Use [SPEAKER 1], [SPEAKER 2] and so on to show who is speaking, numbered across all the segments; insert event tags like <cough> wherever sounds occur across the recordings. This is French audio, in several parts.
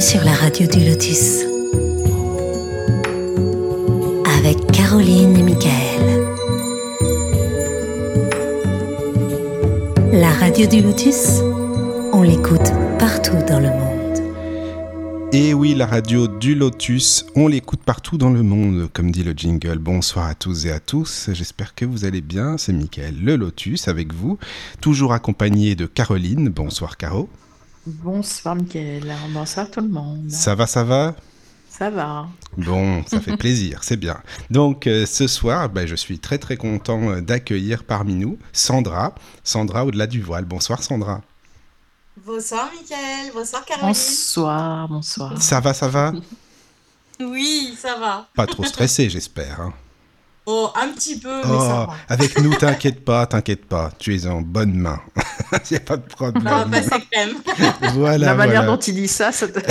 [SPEAKER 1] Sur la radio du Lotus. Avec Caroline et Michael. La radio du Lotus, on l'écoute partout dans le monde.
[SPEAKER 2] Et oui, la radio du Lotus, on l'écoute partout dans le monde, comme dit le jingle. Bonsoir à tous et à tous, j'espère que vous allez bien. C'est Michael le Lotus avec vous, toujours accompagné de Caroline. Bonsoir Caro.
[SPEAKER 3] Bonsoir Mickaël, bonsoir tout le monde.
[SPEAKER 2] Ça va, ça va?
[SPEAKER 3] Ça va.
[SPEAKER 2] Bon, ça fait <laughs> plaisir, c'est bien. Donc euh, ce soir, ben, je suis très très content euh, d'accueillir parmi nous Sandra, Sandra au-delà du voile. Bonsoir Sandra.
[SPEAKER 4] Bonsoir Mickaël, bonsoir Caroline.
[SPEAKER 3] Bonsoir, bonsoir.
[SPEAKER 2] Ça va, ça va? <laughs>
[SPEAKER 4] Oui, ça va.
[SPEAKER 2] Pas trop stressé, j'espère. hein.
[SPEAKER 4] Oh, un petit peu, mais
[SPEAKER 2] Oh,
[SPEAKER 4] ça va.
[SPEAKER 2] avec nous, <laughs> t'inquiète pas, t'inquiète pas, tu es en bonne main. Il n'y a pas de
[SPEAKER 4] On va
[SPEAKER 2] problème.
[SPEAKER 4] passer crème. <laughs>
[SPEAKER 2] Voilà,
[SPEAKER 3] La manière
[SPEAKER 2] voilà.
[SPEAKER 3] dont il dit ça, ça te- <laughs>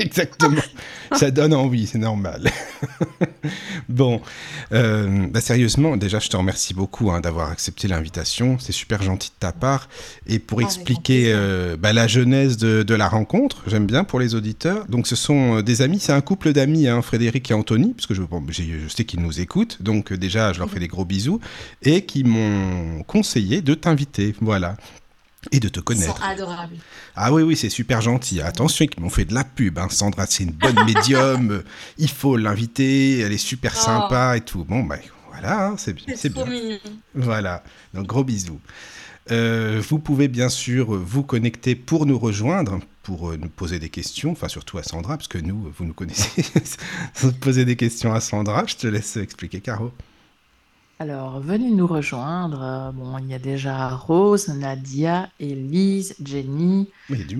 [SPEAKER 3] <laughs>
[SPEAKER 2] Exactement. Ça donne envie, c'est normal. <laughs> bon, euh, bah, sérieusement, déjà, je te remercie beaucoup hein, d'avoir accepté l'invitation. C'est super gentil de ta part. Et pour
[SPEAKER 4] Avec
[SPEAKER 2] expliquer euh, bah, la genèse de, de la rencontre, j'aime bien pour les auditeurs. Donc, ce sont euh, des amis, c'est un couple d'amis, hein, Frédéric et Anthony, parce que je, bon, j'ai- je sais qu'ils nous écoutent. Donc, déjà, je leur fais des gros bisous. Et qui m'ont conseillé de t'inviter. Voilà. Et de te
[SPEAKER 4] Ils
[SPEAKER 2] connaître.
[SPEAKER 4] sont adorables.
[SPEAKER 2] Ah oui, oui, c'est super gentil. Attention, ils m'ont fait de la pub. Hein. Sandra, c'est une bonne médium. <laughs> Il faut l'inviter. Elle est super
[SPEAKER 4] Oh.
[SPEAKER 2] sympa et tout. Bon, bah voilà, hein, c'est bien.
[SPEAKER 4] C'est
[SPEAKER 2] bien.
[SPEAKER 4] mignon.
[SPEAKER 2] Voilà. Donc, gros bisous. Euh, vous pouvez bien sûr vous connecter pour nous rejoindre, pour euh, nous poser des questions, enfin surtout à Sandra, parce que nous, vous nous connaissez. <laughs> Poser des questions à Sandra, je te laisse expliquer, Caro.
[SPEAKER 3] Alors, venez nous rejoindre. Euh, Bon, il y a déjà Rose, Nadia, Elise, Jenny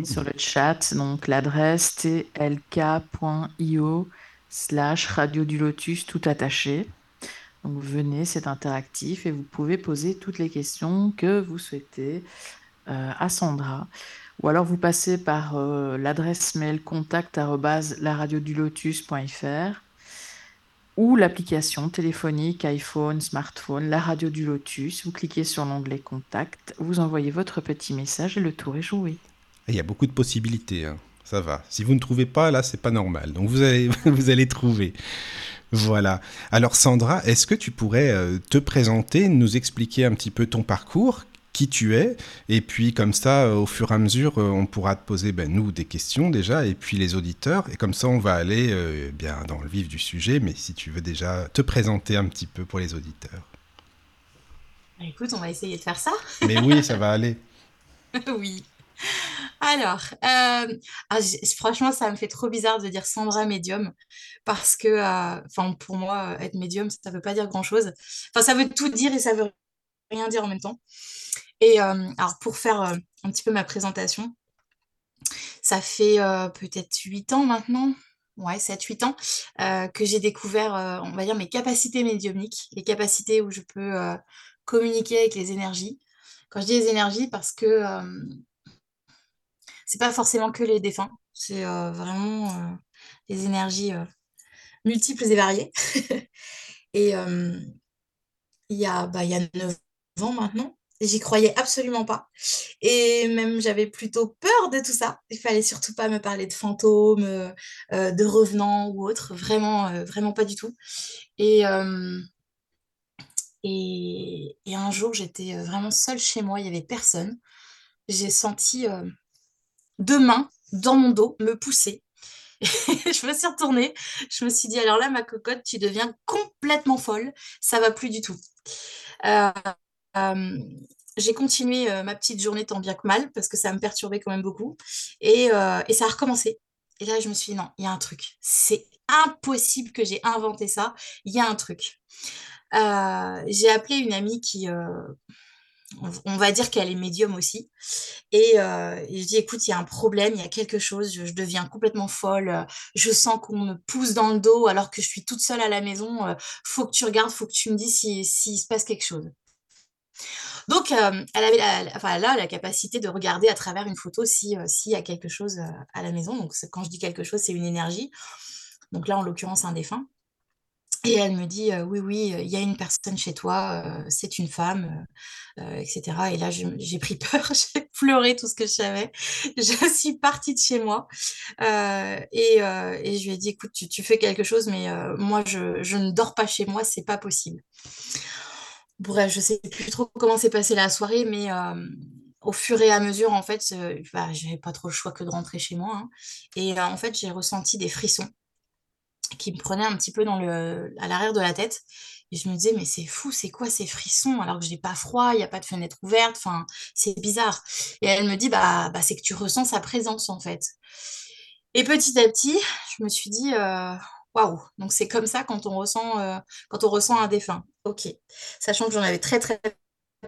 [SPEAKER 3] sur le chat. Donc, l'adresse tlk.io slash radio du lotus tout attaché. Donc, venez, c'est interactif et vous pouvez poser toutes les questions que vous souhaitez euh, à Sandra. Ou alors, vous passez par euh, l'adresse mail contact laradiodulotus.fr ou l'application téléphonique, iPhone, smartphone, la radio du Lotus. Vous cliquez sur l'onglet Contact, vous envoyez votre petit message et le tour est joué.
[SPEAKER 2] Il y a beaucoup de possibilités, hein. ça va. Si vous ne trouvez pas, là, c'est pas normal. Donc vous allez, <laughs> vous allez trouver. Voilà. Alors Sandra, est-ce que tu pourrais euh, te présenter, nous expliquer un petit peu ton parcours, qui tu es, et puis comme ça, euh, au fur et à mesure, euh, on pourra te poser, ben, nous, des questions déjà, et puis les auditeurs, et comme ça, on va aller euh, bien dans le vif du sujet. Mais si tu veux déjà te présenter un petit peu pour les auditeurs.
[SPEAKER 4] Bah, écoute, on va essayer de faire ça.
[SPEAKER 2] Mais oui, ça va aller. <laughs>
[SPEAKER 4] oui. Alors, euh, ah, franchement, ça me fait trop bizarre de dire Sandra médium parce que, euh, enfin, pour moi, être médium, ça veut pas dire grand-chose. Enfin, ça veut tout dire et ça veut rien dire en même temps. Et euh, alors, pour faire euh, un petit peu ma présentation, ça fait euh, peut-être 8 ans maintenant, ouais, 7-8 ans, que j'ai découvert, on va dire, mes capacités médiumniques, les capacités où je peux communiquer avec les énergies. Quand je dis les énergies, parce que c'est pas forcément que les défunts, c'est vraiment des énergies multiples et variées. <laughs> et il y bah, il y a 9 ans maintenant, j'y croyais absolument pas. Et même j'avais plutôt peur de tout ça. Il fallait surtout pas me parler de fantômes, euh, euh, de revenants ou autre. Vraiment, euh, vraiment pas du tout. Et, et, un jour, j'étais vraiment seule chez moi, il y avait personne. J'ai senti deux mains dans mon dos me pousser. <laughs> je me suis retournée, je me suis dit, alors là, ma cocotte, tu deviens complètement folle, ça va plus du tout. J'ai continué ma petite journée tant bien que mal, parce que ça me perturbait quand même beaucoup, et, et ça a recommencé. Et là, je me suis dit, non, il y a un truc, c'est impossible que j'ai inventé ça, il y a un truc. J'ai appelé une amie qui, on, va dire qu'elle est médium aussi. Et, euh, et je dis, écoute, il y a un problème, il y a quelque chose, je, deviens complètement folle, je sens qu'on me pousse dans le dos alors que je suis toute seule à la maison, faut que tu regardes, faut que tu me dises s'il si, s'il se passe quelque chose. Donc, euh, elle avait la, capacité de regarder à travers une photo si, euh, s'il y a quelque chose euh, à la maison. Donc, quand je dis quelque chose, c'est une énergie. Donc là, en l'occurrence, un défunt. Et elle me dit, oui, oui, il y a une personne chez toi, c'est une femme, etc. Et là, j'ai pris <laughs> peur, j'ai pleuré tout ce que je savais. Je suis partie de chez moi et, je lui ai dit, écoute, tu, fais quelque chose, mais moi, je, je ne dors pas chez moi, c'est pas possible. Bref, je sais plus trop comment s'est passée la soirée, mais euh, au fur et à mesure, en fait, euh, bah, pas trop le choix que de rentrer chez moi. hein. Et euh, en fait, j'ai ressenti des frissons qui me prenaient un petit peu dans le, à l'arrière de la tête. Et je me disais, mais c'est fou, c'est quoi ces frissons alors que j'ai pas froid, il n'y a pas de fenêtre ouverte, enfin, c'est bizarre. Et elle me dit, bah, bah c'est que tu ressens sa présence en fait. Et petit à petit, je me suis dit, euh, waouh, donc c'est comme ça quand on ressent, euh, quand on ressent un défunt. Ok. Sachant que j'en avais très très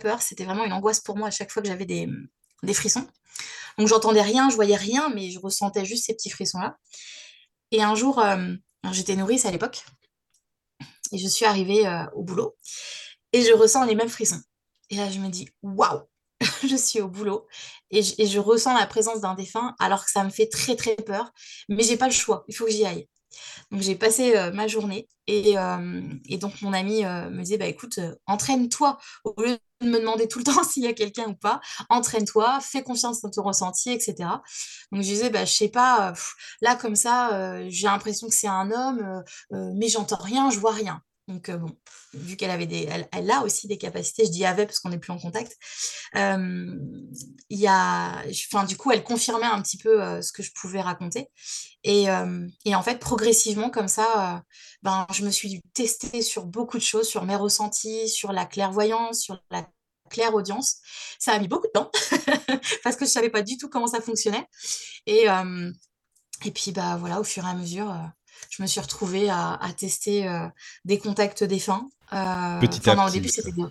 [SPEAKER 4] peur, c'était vraiment une angoisse pour moi à chaque fois que j'avais des, des frissons. Donc j'entendais rien, je voyais rien, mais je ressentais juste ces petits frissons-là. Et un jour, euh, j'étais nourrice à l'époque, et je suis arrivée euh, au boulot, et je ressens les mêmes frissons. Et là, je me dis, waouh, <laughs> je suis au boulot, et je, et je ressens la présence d'un défunt, alors que ça me fait très très peur, mais j'ai pas le choix, il faut que j'y aille. Donc j'ai passé euh, ma journée et, euh, donc mon ami euh, me disait bah écoute entraîne-toi. Au lieu de me demander tout le <laughs> temps s'il y a quelqu'un ou pas entraîne-toi fais confiance dans ton ressenti etc donc je disais bah je sais pas là comme ça j'ai l'impression que c'est un homme mais j'entends rien je vois rien donc euh, bon vu qu'elle avait des elle, elle a aussi des capacités je dis avait parce qu'on n'est plus en contact euh, enfin du coup elle confirmait un petit peu euh, ce que je pouvais raconter et, euh, et en fait, progressivement, comme ça, ben, je me suis testée sur beaucoup de choses, sur mes ressentis, sur la clairvoyance, sur la clairaudience. Ça a mis beaucoup de temps <laughs> parce que je savais pas du tout comment ça fonctionnait. Et, et puis, bah, voilà, au fur et à mesure, je me suis retrouvée à, à tester euh, des contacts défunts. Euh,
[SPEAKER 2] Petit à
[SPEAKER 4] non, au
[SPEAKER 2] petit,
[SPEAKER 4] début, c'était des...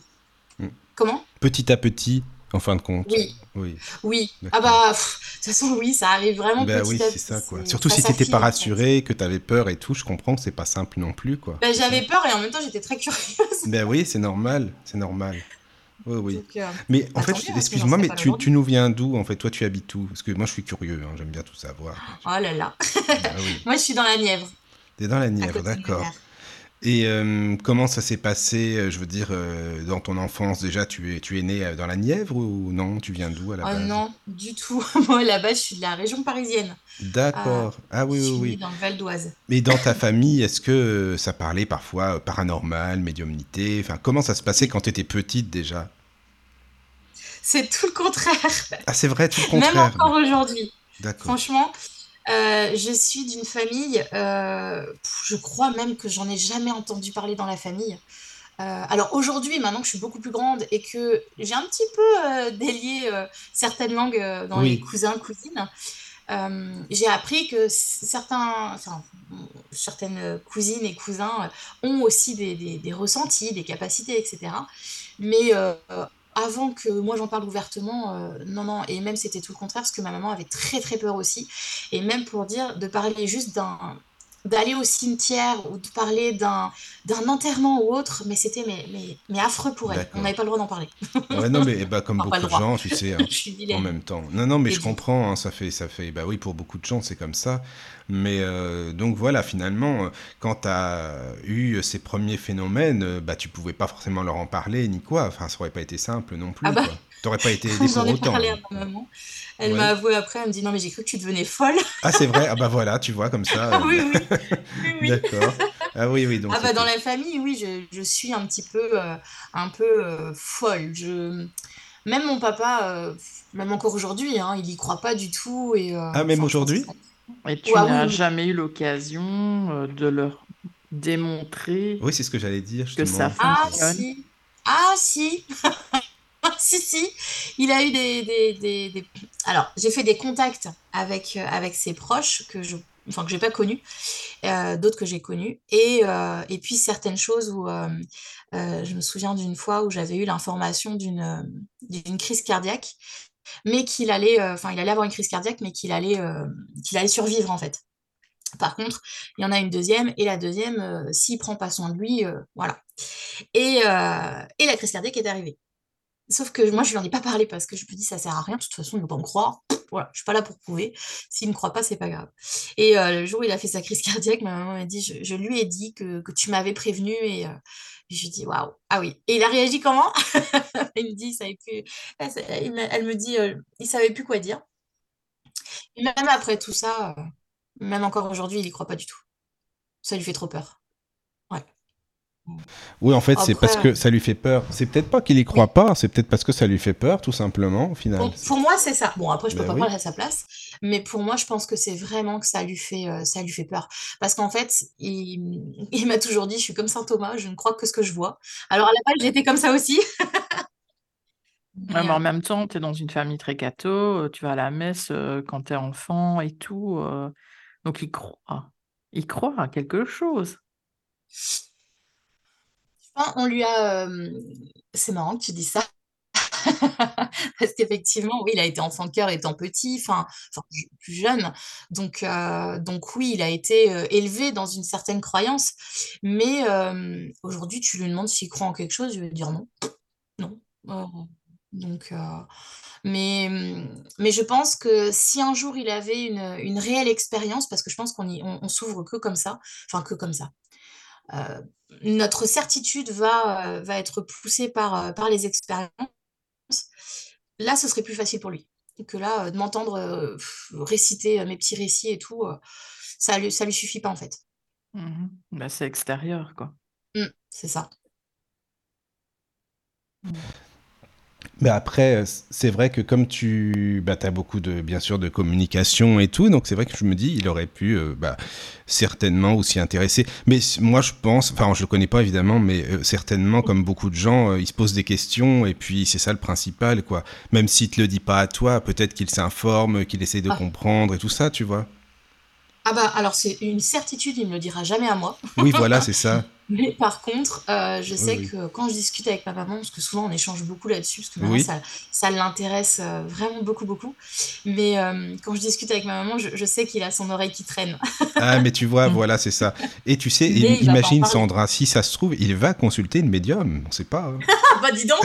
[SPEAKER 2] Mm.
[SPEAKER 4] Comment?
[SPEAKER 2] Petit à petit, en fin de compte.
[SPEAKER 4] Oui,
[SPEAKER 2] Oui.
[SPEAKER 4] oui. Ah bah, pff, de toute façon, oui, ça arrive vraiment
[SPEAKER 2] Ben
[SPEAKER 4] petit
[SPEAKER 2] oui, c'est ça, quoi. Surtout
[SPEAKER 4] ça
[SPEAKER 2] si t'étais pas
[SPEAKER 4] en fait.
[SPEAKER 2] rassuré, que t'avais peur et tout, je comprends que c'est pas simple non plus, quoi.
[SPEAKER 4] Ben, j'avais peur et en même temps, j'étais très curieuse.
[SPEAKER 2] Ben oui, c'est normal, c'est normal. Oui, oui.
[SPEAKER 4] Donc, euh,
[SPEAKER 2] Mais en
[SPEAKER 4] Bah,
[SPEAKER 2] fait,
[SPEAKER 4] hein,
[SPEAKER 2] excuse-moi, mais tu, tu nous viens d'où, en fait? Toi, tu habites où? Parce que moi, je suis curieux, hein, j'aime bien tout savoir.
[SPEAKER 4] oh là là.
[SPEAKER 2] Ah oui. <laughs>
[SPEAKER 4] Moi, je suis dans la Nièvre,
[SPEAKER 2] T'es dans la Nièvre, d'accord. Et euh, comment ça s'est passé, euh, je veux dire, euh, dans ton enfance déjà, tu es, tu es né dans la Nièvre ou non? Tu viens d'où à la
[SPEAKER 4] Oh
[SPEAKER 2] base?
[SPEAKER 4] non, du tout. <laughs> Moi, là-bas, je suis de la région parisienne.
[SPEAKER 2] D'accord. Ah oui,
[SPEAKER 4] Je
[SPEAKER 2] oui,
[SPEAKER 4] suis née
[SPEAKER 2] oui.
[SPEAKER 4] dans le Val d'Oise.
[SPEAKER 2] Mais dans ta <laughs> famille, est-ce que ça parlait parfois paranormal, médiumnité? Enfin, comment ça se passait quand tu étais petite déjà?
[SPEAKER 4] C'est tout le contraire.
[SPEAKER 2] Ah, c'est vrai, tout le
[SPEAKER 4] Même
[SPEAKER 2] contraire.
[SPEAKER 4] encore aujourd'hui.
[SPEAKER 2] D'accord.
[SPEAKER 4] Franchement, euh, je suis d'une famille, euh, je crois même que j'en ai jamais entendu parler dans la famille. Euh, alors aujourd'hui, maintenant que je suis beaucoup plus grande et que j'ai un petit peu délié certaines langues dans les
[SPEAKER 2] Oui.
[SPEAKER 4] cousins, cousines, j'ai appris que certains, enfin, certaines cousines et cousins ont aussi des, des- des ressentis, des capacités, etc. Mais avant que moi j'en parle ouvertement, euh, non, non, et même c'était tout le contraire parce que ma maman avait très très peur aussi. Et même pour dire, de parler juste d'un d'aller au cimetière ou de parler d'un d'un enterrement ou autre, mais c'était mais, mais, mais affreux pour elle.
[SPEAKER 2] D'accord.
[SPEAKER 4] On n'avait pas le droit d'en parler.
[SPEAKER 2] Ouais, non, mais ben, comme <laughs>
[SPEAKER 4] Enfin,
[SPEAKER 2] beaucoup de gens, tu sais, <laughs> hein, en même temps. Non, non, mais
[SPEAKER 4] Et
[SPEAKER 2] je
[SPEAKER 4] du-
[SPEAKER 2] comprends, hein, ça fait, ça fait, bah oui, pour beaucoup de gens, c'est comme ça. Mais euh, donc voilà, finalement, euh, quand tu as eu ces premiers phénomènes, euh, bah tu pouvais pas forcément leur en parler ni quoi. Enfin, ça aurait pas été simple non plus.
[SPEAKER 4] Ah bah.
[SPEAKER 2] quoi. T'aurais pas été aidé <laughs>
[SPEAKER 4] J'en
[SPEAKER 2] pour
[SPEAKER 4] ai
[SPEAKER 2] autant.
[SPEAKER 4] parlé à ma maman. Elle
[SPEAKER 2] Ouais.
[SPEAKER 4] m'a avoué après, elle me dit non mais j'ai cru que tu devenais folle.
[SPEAKER 2] Ah, c'est vrai. Ah bah voilà, tu vois comme ça. <laughs>
[SPEAKER 4] Ah
[SPEAKER 2] euh,
[SPEAKER 4] oui, oui. <laughs> oui, oui.
[SPEAKER 2] D'accord. Ah oui, oui. Donc
[SPEAKER 4] Ah bah dans la famille, oui, je, je suis un petit peu, euh, un peu euh, folle. Je... Même mon papa, euh, même encore aujourd'hui, hein, il y croit pas du tout. Et, euh,
[SPEAKER 2] Ah, même aujourd'hui
[SPEAKER 3] Et tu
[SPEAKER 4] Ouais,
[SPEAKER 3] n'as jamais eu l'occasion de leur démontrer
[SPEAKER 2] Oui, c'est ce que j'allais dire
[SPEAKER 3] que ça
[SPEAKER 4] Ah
[SPEAKER 3] fonctionne.
[SPEAKER 4] si, ah si, si si, il a eu des, des, Alors j'ai fait des contacts avec euh, avec ses proches que je, enfin que pas connus, euh, d'autres que j'ai connus, et euh, et puis certaines choses où je me souviens d'une fois où j'avais eu l'information d'une crise cardiaque, mais qu'il allait, enfin il allait avoir une crise cardiaque, mais qu'il allait qu'il allait survivre en fait. Par contre, il y en a une deuxième, et la deuxième, s'il prend pas soin de lui, voilà. Et, et la crise cardiaque est arrivée. Sauf que moi, je lui en ai pas parlé parce que je me dis, ça sert à rien, de toute façon, il ne pas me croire. voilà, je suis pas là pour prouver. S'il ne croit pas, c'est pas grave. Et le jour où il a fait sa crise cardiaque, ma maman m'a dit, je, lui ai dit que, tu m'avais prévenu et je lui ai dit, waouh, ah oui. Et il a réagi comment? <laughs> Il me dit, savait plus. Elle, me dit, il savait plus quoi dire. Et même après tout ça, même encore aujourd'hui, il y croit pas du tout. Ça lui fait trop peur. Ouais.
[SPEAKER 2] Oui, en fait, c'est parce que ça lui fait peur. C'est peut-être pas qu'il y croit pas, c'est peut-être parce que ça lui fait peur, tout simplement, au final.
[SPEAKER 4] Pour, moi, c'est ça. Bon, après, je peux ben pas parler à sa place, mais pour moi, je pense que c'est vraiment que ça lui fait, euh, ça lui fait peur. Parce qu'en fait, il, <laughs> m'a toujours dit, je suis comme Saint Thomas, je ne crois que ce que je vois. Alors à la base, j'étais comme ça aussi. <laughs>
[SPEAKER 3] mais, en euh, même temps, tu es dans une famille très catho, euh, tu vas à la messe quand tu es enfant et tout. donc il croit. Il croit à quelque chose
[SPEAKER 4] on lui a. C'est marrant que tu dis ça. <laughs> Parce qu'effectivement, oui, il a été enfant de cœur étant petit, enfin, plus jeune. Donc, donc oui, il a été élevé dans une certaine croyance. Mais aujourd'hui, tu lui demandes s'il croit en quelque chose, il va dire non. Non. donc, mais, mais je pense que si un jour il avait une, réelle expérience, parce que je pense qu'on on s'ouvre que comme ça, enfin que comme ça, euh, notre certitude va, euh, va être poussée par, euh, par les expériences, là, ce serait plus facile pour lui. Que là, de m'entendre réciter mes petits récits et tout, ça lui, ça lui suffit pas en fait.
[SPEAKER 3] Mmh bah, c'est extérieur, quoi.
[SPEAKER 4] Mmh, c'est ça.
[SPEAKER 2] Mmh. Mais après, euh, c'est vrai que comme tu bah, as beaucoup de, bien sûr, de communication et tout, donc c'est vrai que je me dis, il aurait pu euh, bah, certainement aussi intéresser. Mais moi, je pense, enfin, je le connais pas évidemment, mais euh, certainement, comme beaucoup de gens, il se pose des questions et puis c'est ça le principal, quoi. Même s'il te le dit pas à toi, peut-être qu'il s'informe, qu'il essaie de ah. comprendre et tout ça, tu vois.
[SPEAKER 4] Ah bah alors c'est une certitude, il ne me le dira jamais à moi.
[SPEAKER 2] Oui, voilà, c'est ça. <laughs>
[SPEAKER 4] Mais par contre, euh, je sais que quand je discute avec ma maman, parce que souvent on échange beaucoup là-dessus, parce que maman, ça, ça l'intéresse euh, vraiment beaucoup, beaucoup. Mais euh, quand je discute avec ma maman, je, sais qu'il a son oreille qui traîne.
[SPEAKER 2] ah, mais tu vois, <laughs> voilà, c'est ça. Et tu sais, imagine Sandra, si ça se trouve, il va consulter une médium, on sait pas. Hein. <laughs>
[SPEAKER 4] bah dis donc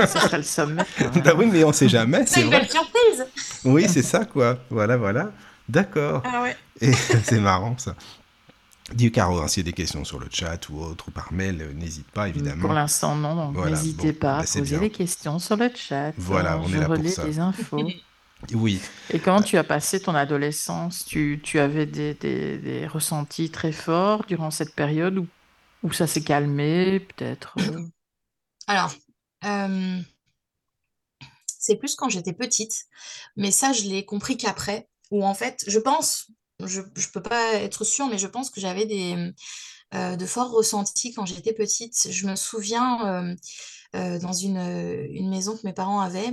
[SPEAKER 3] Ça serait le sommet.
[SPEAKER 2] bah oui, mais on sait jamais,
[SPEAKER 4] c'est une belle surprise
[SPEAKER 2] Oui, c'est ça, quoi. Voilà, voilà. D'accord.
[SPEAKER 4] Ah ouais.
[SPEAKER 2] Et <laughs> c'est marrant, ça. Dis Caro, hein, s'il y a des questions sur le chat ou autre ou par mail, euh, n'hésite pas évidemment.
[SPEAKER 3] Pour l'instant, non. N'hésitez pas à bah, poser des questions sur le chat.
[SPEAKER 2] Voilà, on
[SPEAKER 3] Je
[SPEAKER 2] est là
[SPEAKER 3] relais
[SPEAKER 2] pour ça.
[SPEAKER 3] des infos. <laughs>
[SPEAKER 2] oui.
[SPEAKER 3] Et comment tu as passé ton adolescence? Tu, tu, avais des, des, des, ressentis très forts durant cette période où, où ça s'est calmé, peut-être? Euh? <coughs>
[SPEAKER 4] Alors, euh, c'est plus quand j'étais petite, mais ça, je l'ai compris qu'après, où en fait, je pense, je ne peux pas être sûre, mais je pense que j'avais des, euh, de forts ressentis quand j'étais petite. Je me souviens euh, euh, dans une, maison que mes parents avaient,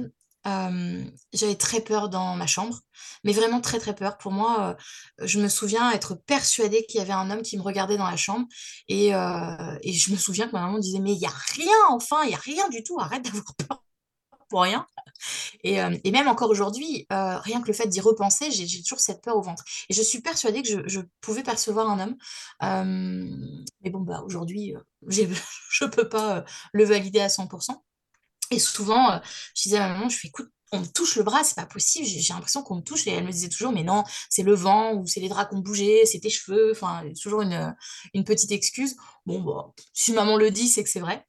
[SPEAKER 4] j'avais très peur dans ma chambre, mais vraiment très très peur. Pour moi, je me souviens être persuadée qu'il y avait un homme qui me regardait dans la chambre et, et je me souviens que ma maman disait mais il n'y a rien, enfin, il n'y a rien du tout, arrête d'avoir peur pour rien. Et, euh, et même encore aujourd'hui, euh, rien que le fait d'y repenser, j'ai toujours cette peur au ventre. Et je suis persuadée que je, je pouvais percevoir un homme. Euh, mais bon, bah, aujourd'hui, <laughs> je ne peux pas le valider à 100%. Et souvent, je disais à ma maman, je fais, écoute, on me touche le bras, c'est pas possible, j'ai l'impression qu'on me touche. Et elle me disait toujours, mais non, c'est le vent, ou c'est les draps qui ont bougé, c'est tes cheveux, enfin, toujours une, une petite excuse. Bon, bah, si maman le dit, c'est que c'est vrai.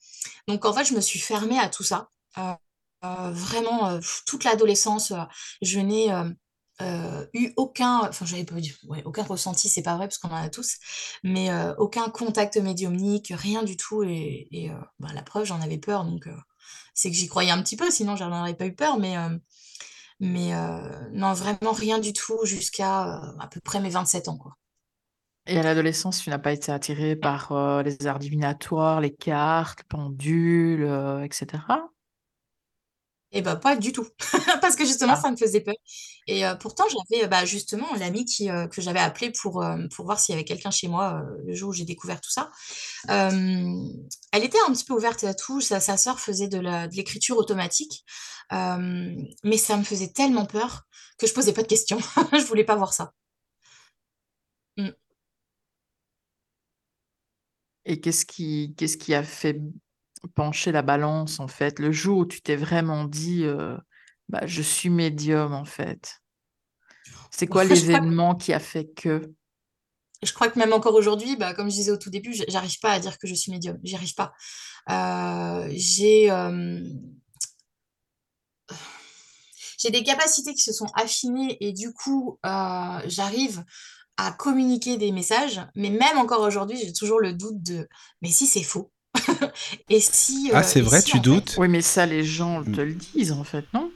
[SPEAKER 4] Donc, en fait, je me suis fermée à tout ça. Vraiment, euh, toute l'adolescence, euh, je n'ai eu aucun, enfin j'avais pas aucun ressenti, c'est pas vrai parce qu'on en a tous, mais aucun contact médiumnique, rien du tout. Et, bah, la preuve, j'en avais peur, donc c'est que j'y croyais un petit peu, sinon j'en aurais pas eu peur, mais, mais non, vraiment rien du tout jusqu'à à peu près mes 27 ans, quoi.
[SPEAKER 3] Et à l'adolescence, tu n'as pas été attiré par les arts divinatoires, les cartes, pendules, etc.
[SPEAKER 4] Et bah, pas du tout. <laughs> Parce que justement, ah. ça me faisait peur. Et pourtant, j'avais bah, justement l'amie qui, que j'avais appelée pour, pour voir s'il y avait quelqu'un chez moi le jour où j'ai découvert tout ça. elle était un petit peu ouverte à tout. Sa, sa sœur faisait de l'écriture automatique. mais ça me faisait tellement peur que je posais pas de questions. <laughs> je voulais pas voir ça. Mmh.
[SPEAKER 3] Et qu'est-ce qui, qu'est-ce qui a fait pencher la balance, en fait, le jour où tu t'es vraiment dit, «Bah, je suis médium», en fait? C'est quoi
[SPEAKER 4] que-
[SPEAKER 3] l'événement qui a fait que?
[SPEAKER 4] Je crois que même encore aujourd'hui, bah, comme je disais au tout début, j'arrive pas à dire que je suis médium. J'y arrive pas. Euh, j'ai euh, j'ai des capacités qui se sont affinées et du coup, j'arrive à communiquer des messages. Mais même encore aujourd'hui, j'ai toujours le doute de, mais si c'est faux? <laughs> Et si,
[SPEAKER 2] Ah,
[SPEAKER 4] euh,
[SPEAKER 2] c'est vrai,
[SPEAKER 4] si,
[SPEAKER 2] tu
[SPEAKER 4] fait-
[SPEAKER 2] doutes
[SPEAKER 3] Oui, mais ça, les gens te le disent, en fait, non?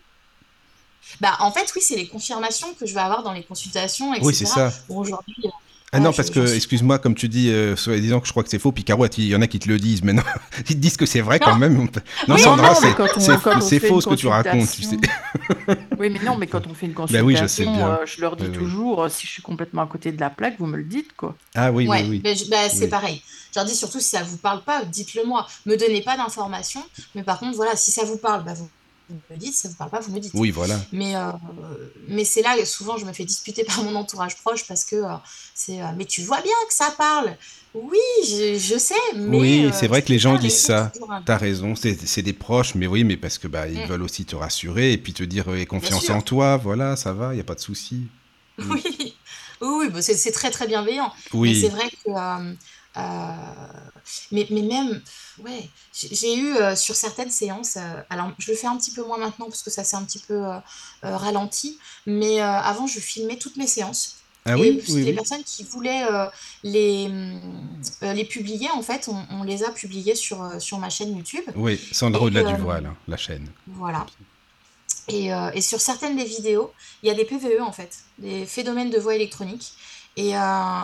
[SPEAKER 4] Bah, en fait, oui, c'est les confirmations que je vais avoir dans les consultations, etc.
[SPEAKER 2] Oui, c'est ça.
[SPEAKER 4] Bon, aujourd'hui, euh,
[SPEAKER 2] Ah
[SPEAKER 4] Ouais,
[SPEAKER 2] non, parce que,
[SPEAKER 4] suis-
[SPEAKER 2] excuse-moi, comme tu dis, euh, disant que je crois que c'est faux, puis Caro, il y en a qui te le disent, mais non, <laughs> ils te disent que c'est vrai quand même. Non,
[SPEAKER 3] Oui,
[SPEAKER 2] Sandra,
[SPEAKER 3] non,
[SPEAKER 2] c'est- faux ce que tu racontes, tu sais.
[SPEAKER 3] consultation- <laughs> Oui, mais non, mais quand on fait une
[SPEAKER 2] Bah
[SPEAKER 3] consultation,
[SPEAKER 2] oui, je sais bien.
[SPEAKER 3] euh, je leur dis
[SPEAKER 2] oui.
[SPEAKER 3] toujours, euh, si je suis complètement à côté de la plaque, vous me le dites, quoi.
[SPEAKER 2] Ah oui,
[SPEAKER 4] Ouais,
[SPEAKER 2] oui,
[SPEAKER 4] ben, bah, c'est
[SPEAKER 2] Oui.
[SPEAKER 4] pareil. Je leur dis surtout si ça vous parle pas, dites-le moi. Me donnez pas d'informations, mais par contre, voilà, si ça vous parle, bah, vous vous me dites. Si ça vous parle pas, vous me dites.
[SPEAKER 2] Oui, voilà.
[SPEAKER 4] Mais, euh, mais c'est là, souvent, je me fais disputer <laughs> par mon entourage proche parce que euh, c'est. euh, mais tu vois bien que ça parle. Oui, je, je sais, mais.
[SPEAKER 2] Oui, c'est vrai que les gens
[SPEAKER 4] pas
[SPEAKER 2] disent ça.
[SPEAKER 4] un-
[SPEAKER 2] T'as raison, c'est des proches, mais oui, mais parce que bah ils
[SPEAKER 4] Mm.
[SPEAKER 2] veulent aussi te rassurer et puis te dire aie confiance en toi, voilà, ça va, il y a pas de souci. <laughs>
[SPEAKER 4] Oui, oui, oui bah, c'est très très bienveillant. Mais
[SPEAKER 2] Oui,
[SPEAKER 4] c'est vrai que. Euh, mais, mais même, ouais, j'ai eu euh, sur certaines séances, euh, alors je le fais un petit peu moins maintenant parce que ça s'est un petit peu ralenti, mais avant je filmais toutes mes séances.
[SPEAKER 2] ah
[SPEAKER 4] Et
[SPEAKER 2] oui, oui,
[SPEAKER 4] les
[SPEAKER 2] oui.
[SPEAKER 4] personnes qui voulaient euh, les, euh, les publier, en fait, on, on les a publiées sur, sur ma chaîne YouTube.
[SPEAKER 2] Oui, Sandra au-delà du voile, hein, la chaîne.
[SPEAKER 4] Voilà. Et, et sur certaines des vidéos, il y a des PVE en fait, des phénomènes de voix électronique. Et,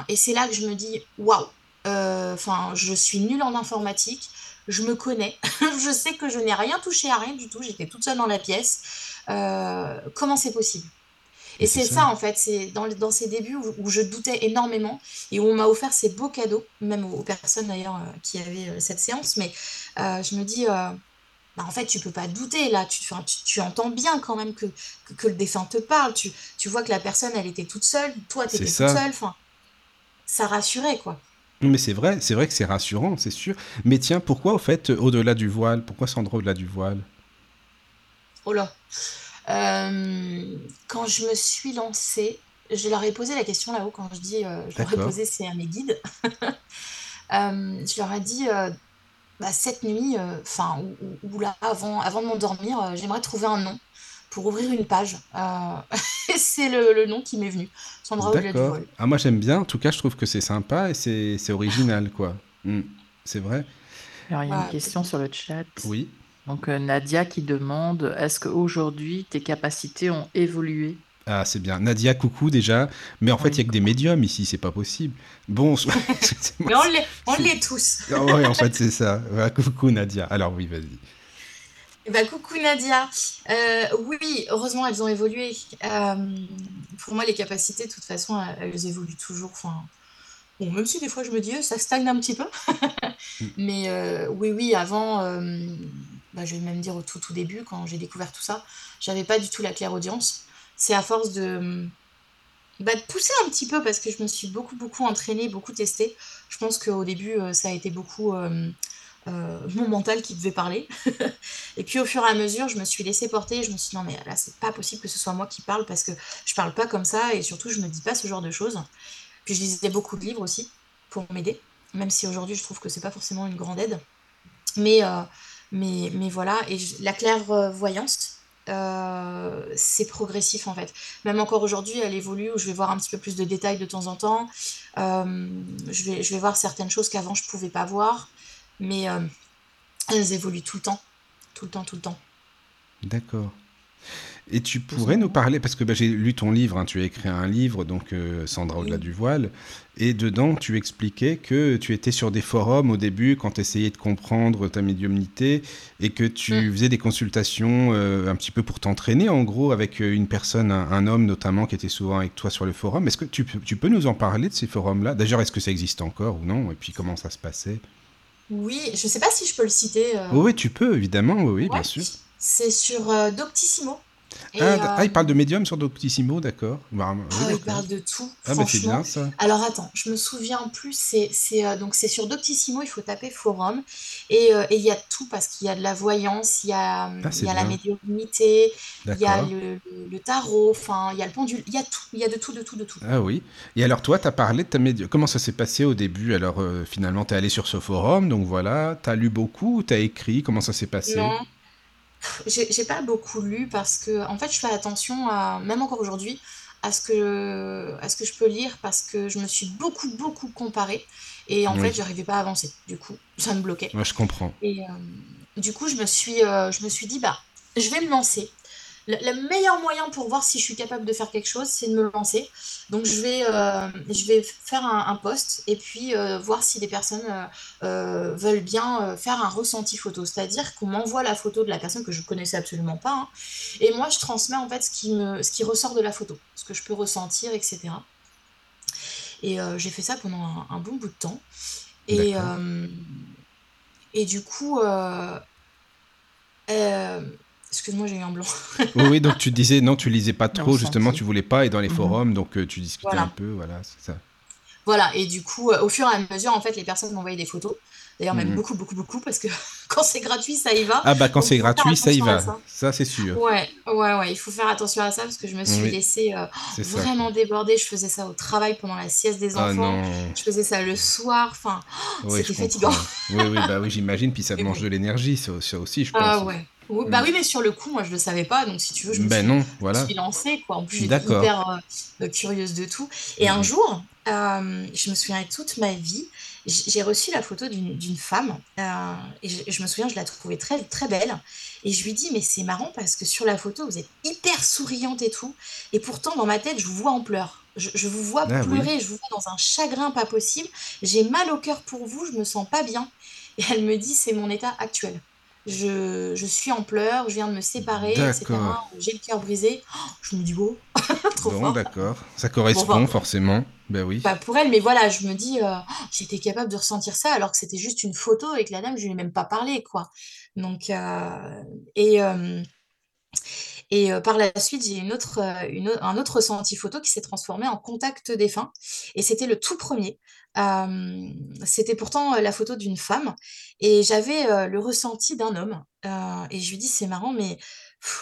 [SPEAKER 4] et c'est là que je me dis, waouh, enfin, je suis nulle en informatique, je me connais, <laughs> je sais que je n'ai rien touché à rien du tout, j'étais toute seule dans la pièce. Euh, comment c'est possible? Et
[SPEAKER 2] c'est ça.
[SPEAKER 4] ça, en fait, c'est dans, dans ces débuts où, où je doutais énormément et où on m'a offert ces beaux cadeaux, même aux, aux personnes d'ailleurs euh, qui avaient euh, cette séance. Mais euh, je me dis, euh, bah, en fait, tu peux pas douter là, tu, enfin, tu, tu entends bien quand même que, que, que le défunt te parle, tu, tu vois que la personne, elle était toute seule, toi, tu étais toute seule, enfin, ça rassurait quoi.
[SPEAKER 2] Non, Mais c'est vrai, c'est vrai que c'est rassurant, c'est sûr. Mais tiens, pourquoi au fait au-delà du voile Pourquoi Sandra au-delà du voile?
[SPEAKER 4] Oh là. Euh, quand je me suis lancée, je leur ai posé la question là-haut, quand je dis, euh, je leur ai posé, c'est à mes guides. <laughs> Euh, je leur ai dit, bah, cette nuit, enfin, ou, ou- là, avant, avant de m'endormir, j'aimerais trouver un nom pour ouvrir une page. Euh, <laughs> c'est le, le nom qui m'est venu. Sandra au-delà du voile.
[SPEAKER 2] Ah, moi j'aime bien, en tout cas je trouve que c'est sympa et c'est original, quoi. Hmm, C'est vrai
[SPEAKER 3] Alors, il y a une question sur le chat.
[SPEAKER 2] Oui.
[SPEAKER 3] Donc, euh, Nadia qui demande, est-ce qu'aujourd'hui, tes capacités ont évolué?
[SPEAKER 2] Ah, c'est bien. Nadia, coucou déjà. Mais en fait, il
[SPEAKER 3] Oui,
[SPEAKER 2] y a que des médiums ici, c'est pas possible. Bon, <laughs>
[SPEAKER 4] Mais on l'est, on
[SPEAKER 2] C'est-
[SPEAKER 4] l'est tous.
[SPEAKER 2] Ah ouais, en fait, c'est ça. Coucou Nadia. Alors oui, vas-y.
[SPEAKER 4] Ben, coucou Nadia. Euh, oui, heureusement, elles ont évolué. Euh, pour moi, les capacités, de toute façon, elles, elles évoluent toujours. Enfin, bon, même si des fois, je me dis, euh, ça stagne un petit peu. <laughs> Mais euh, oui, oui, avant, euh, bah, je vais même dire au tout, tout début, quand j'ai découvert tout ça, j'avais pas du tout la clairaudience. C'est à force de, bah, de pousser un petit peu parce que je me suis beaucoup, beaucoup entraînée, beaucoup testée. Je pense qu'au début, euh, ça a été beaucoup euh, mon mental qui devait parler. <laughs> Et puis au fur et à mesure, je me suis laissée porter. Je me suis dit, non, mais là, c'est pas possible que ce soit moi qui parle parce que je parle pas comme ça et surtout, je me dis pas ce genre de choses. Puis je lisais beaucoup de livres aussi pour m'aider, même si aujourd'hui, je trouve que c'est pas forcément une grande aide. Mais, euh, mais, mais voilà, et la clairvoyance, euh, c'est progressif en fait. Même encore aujourd'hui, elle évolue où je vais voir un petit peu plus de détails de temps en temps. Je vais, je vais voir certaines choses qu'avant je pouvais pas voir, mais euh, elles évoluent tout le temps, tout le temps, tout le temps.
[SPEAKER 2] D'accord. Et tu pourrais nous parler, parce que bah, j'ai lu ton livre, hein, tu as écrit un livre, donc euh, Sandra au-delà
[SPEAKER 4] Oui.
[SPEAKER 2] du voile, et dedans tu expliquais que tu étais sur des forums au début quand tu essayais de comprendre ta médiumnité, et que tu
[SPEAKER 4] Mm.
[SPEAKER 2] faisais des consultations euh, un petit peu pour t'entraîner, en gros, avec euh, une personne, un, un homme notamment, qui était souvent avec toi sur le forum. Est-ce que tu, tu peux nous en parler de ces forums-là? D'ailleurs, est-ce que ça existe encore ou non? Et puis comment ça se passait?
[SPEAKER 4] Oui, je sais pas si je peux le citer. euh,
[SPEAKER 2] Oui, tu peux, évidemment, oui, oui, bien sûr.
[SPEAKER 4] C'est sur euh, Doctissimo. Et,
[SPEAKER 2] Ah,
[SPEAKER 4] euh,
[SPEAKER 2] ah, il parle de médium sur Doctissimo, d'accord. Bah, oui,
[SPEAKER 4] ah, il parle de tout,
[SPEAKER 2] Ah, bah c'est bien ça.
[SPEAKER 4] Alors attends, je me souviens plus, c'est euh, donc c'est sur Doctissimo, il faut taper forum et euh, il y a tout parce qu'il y a de la voyance, il y a
[SPEAKER 2] Ah,
[SPEAKER 4] il y a la médiumnité, il y a le, tarot, enfin il y a le pendule, il y a tout, il y a de tout, de tout, de tout.
[SPEAKER 2] Ah oui. Et alors toi, tu as parlé de ta médium. Comment ça s'est passé au début? Alors euh, finalement, tu es allé sur ce forum, donc voilà. Tu as lu beaucoup, tu as écrit, comment ça s'est passé?
[SPEAKER 4] Non, j'ai pas beaucoup lu parce que en fait je fais attention à, même encore aujourd'hui, à ce que à ce que je peux lire parce que je me suis beaucoup beaucoup comparée et en fait j'arrivais pas à avancer. Du coup, ça me bloquait.
[SPEAKER 2] moi je comprends.
[SPEAKER 4] Et euh, du coup, je me suis, euh, je me suis dit, bah, je vais me lancer. Le, le meilleur moyen pour voir si je suis capable de faire quelque chose, c'est de me lancer. Donc, je vais, euh, je vais faire un, un post et puis euh, voir si des personnes euh, veulent bien faire un ressenti photo. C'est-à-dire qu'on m'envoie la photo de la personne que je connaissais absolument pas. hein, et moi, je transmets en fait ce qui me, ce qui ressort de la photo, ce que je peux ressentir, etc. Et j'ai fait ça pendant un, un bon bout de temps. Et, euh, et du coup, excuse-moi, j'ai eu un blanc. <laughs>
[SPEAKER 2] Oui, oui, donc tu disais, non, tu lisais pas trop, justement, tu voulais pas, et dans les
[SPEAKER 3] Mhm.
[SPEAKER 2] forums, donc euh, tu discutais un peu, voilà, c'est ça.
[SPEAKER 4] Voilà, et du coup, euh, au fur et à mesure, en fait, les personnes m'envoyaient des photos. D'ailleurs, même
[SPEAKER 2] Mhm.
[SPEAKER 4] beaucoup, beaucoup, beaucoup, parce que <laughs> quand c'est gratuit, ça y va.
[SPEAKER 2] Ah bah quand c'est gratuit, ça y va,
[SPEAKER 4] ça.
[SPEAKER 2] ça c'est sûr,
[SPEAKER 4] Ouais, ouais, ouais, il faut faire attention à ça parce que je me suis
[SPEAKER 2] Oui,
[SPEAKER 4] laissée euh,
[SPEAKER 2] c'est ça.
[SPEAKER 4] vraiment déborder. Je faisais ça au travail pendant la sieste des
[SPEAKER 2] Ah
[SPEAKER 4] enfants.
[SPEAKER 2] non,
[SPEAKER 4] Je faisais ça le soir. Enfin, <gasps>
[SPEAKER 2] oui,
[SPEAKER 4] c'était fatigant.
[SPEAKER 2] Oui, oui, bah oui, j'imagine, puis ça <laughs> mange de l'énergie, ça, ça aussi, je
[SPEAKER 4] Ah
[SPEAKER 2] pense.
[SPEAKER 4] ouais. Oui, bah oui, mais sur le coup, moi, je le savais pas. Donc, si tu veux, je me
[SPEAKER 2] Ben
[SPEAKER 4] suis,
[SPEAKER 2] non,
[SPEAKER 4] je me
[SPEAKER 2] voilà,
[SPEAKER 4] suis lancée, quoi. En plus, j'étais hyper euh, euh, curieuse de tout. Et un jour, euh, je me souviens toute ma vie, j'ai reçu la photo d'une femme. euh, et je, je me souviens, je la trouvais très, très belle. Et je lui dis, mais c'est marrant parce que sur la photo, vous êtes hyper souriante et tout. Et pourtant, dans ma tête, je vous vois en pleurs. Je, je vous vois
[SPEAKER 2] Ah oui,
[SPEAKER 4] pleurer, je vous vois dans un chagrin pas possible. J'ai mal au cœur pour vous, je me sens pas bien. Et elle me dit, c'est mon état actuel. Je, je suis en pleurs, je viens de me séparer, etc. J'ai le cœur brisé. Oh, je me dis, wow, <laughs> trop
[SPEAKER 2] Bon,
[SPEAKER 4] fort.
[SPEAKER 2] d'accord, ça
[SPEAKER 4] Bon,
[SPEAKER 2] correspond
[SPEAKER 4] enfin,
[SPEAKER 2] forcément, ben oui.
[SPEAKER 4] pas pour elle, mais voilà, je me dis, euh, oh, j'étais capable de ressentir ça alors que c'était juste une photo et que la dame, je lui ai même pas parlé, quoi. Donc, euh, et, euh, et euh, par la suite, j'ai une autre, une un autre ressenti photo qui s'est transformé en contact défunt. Et c'était le tout premier. Euh, c'était pourtant euh, la photo d'une femme. Et j'avais euh, le ressenti d'un homme. Et je lui dis, c'est marrant, mais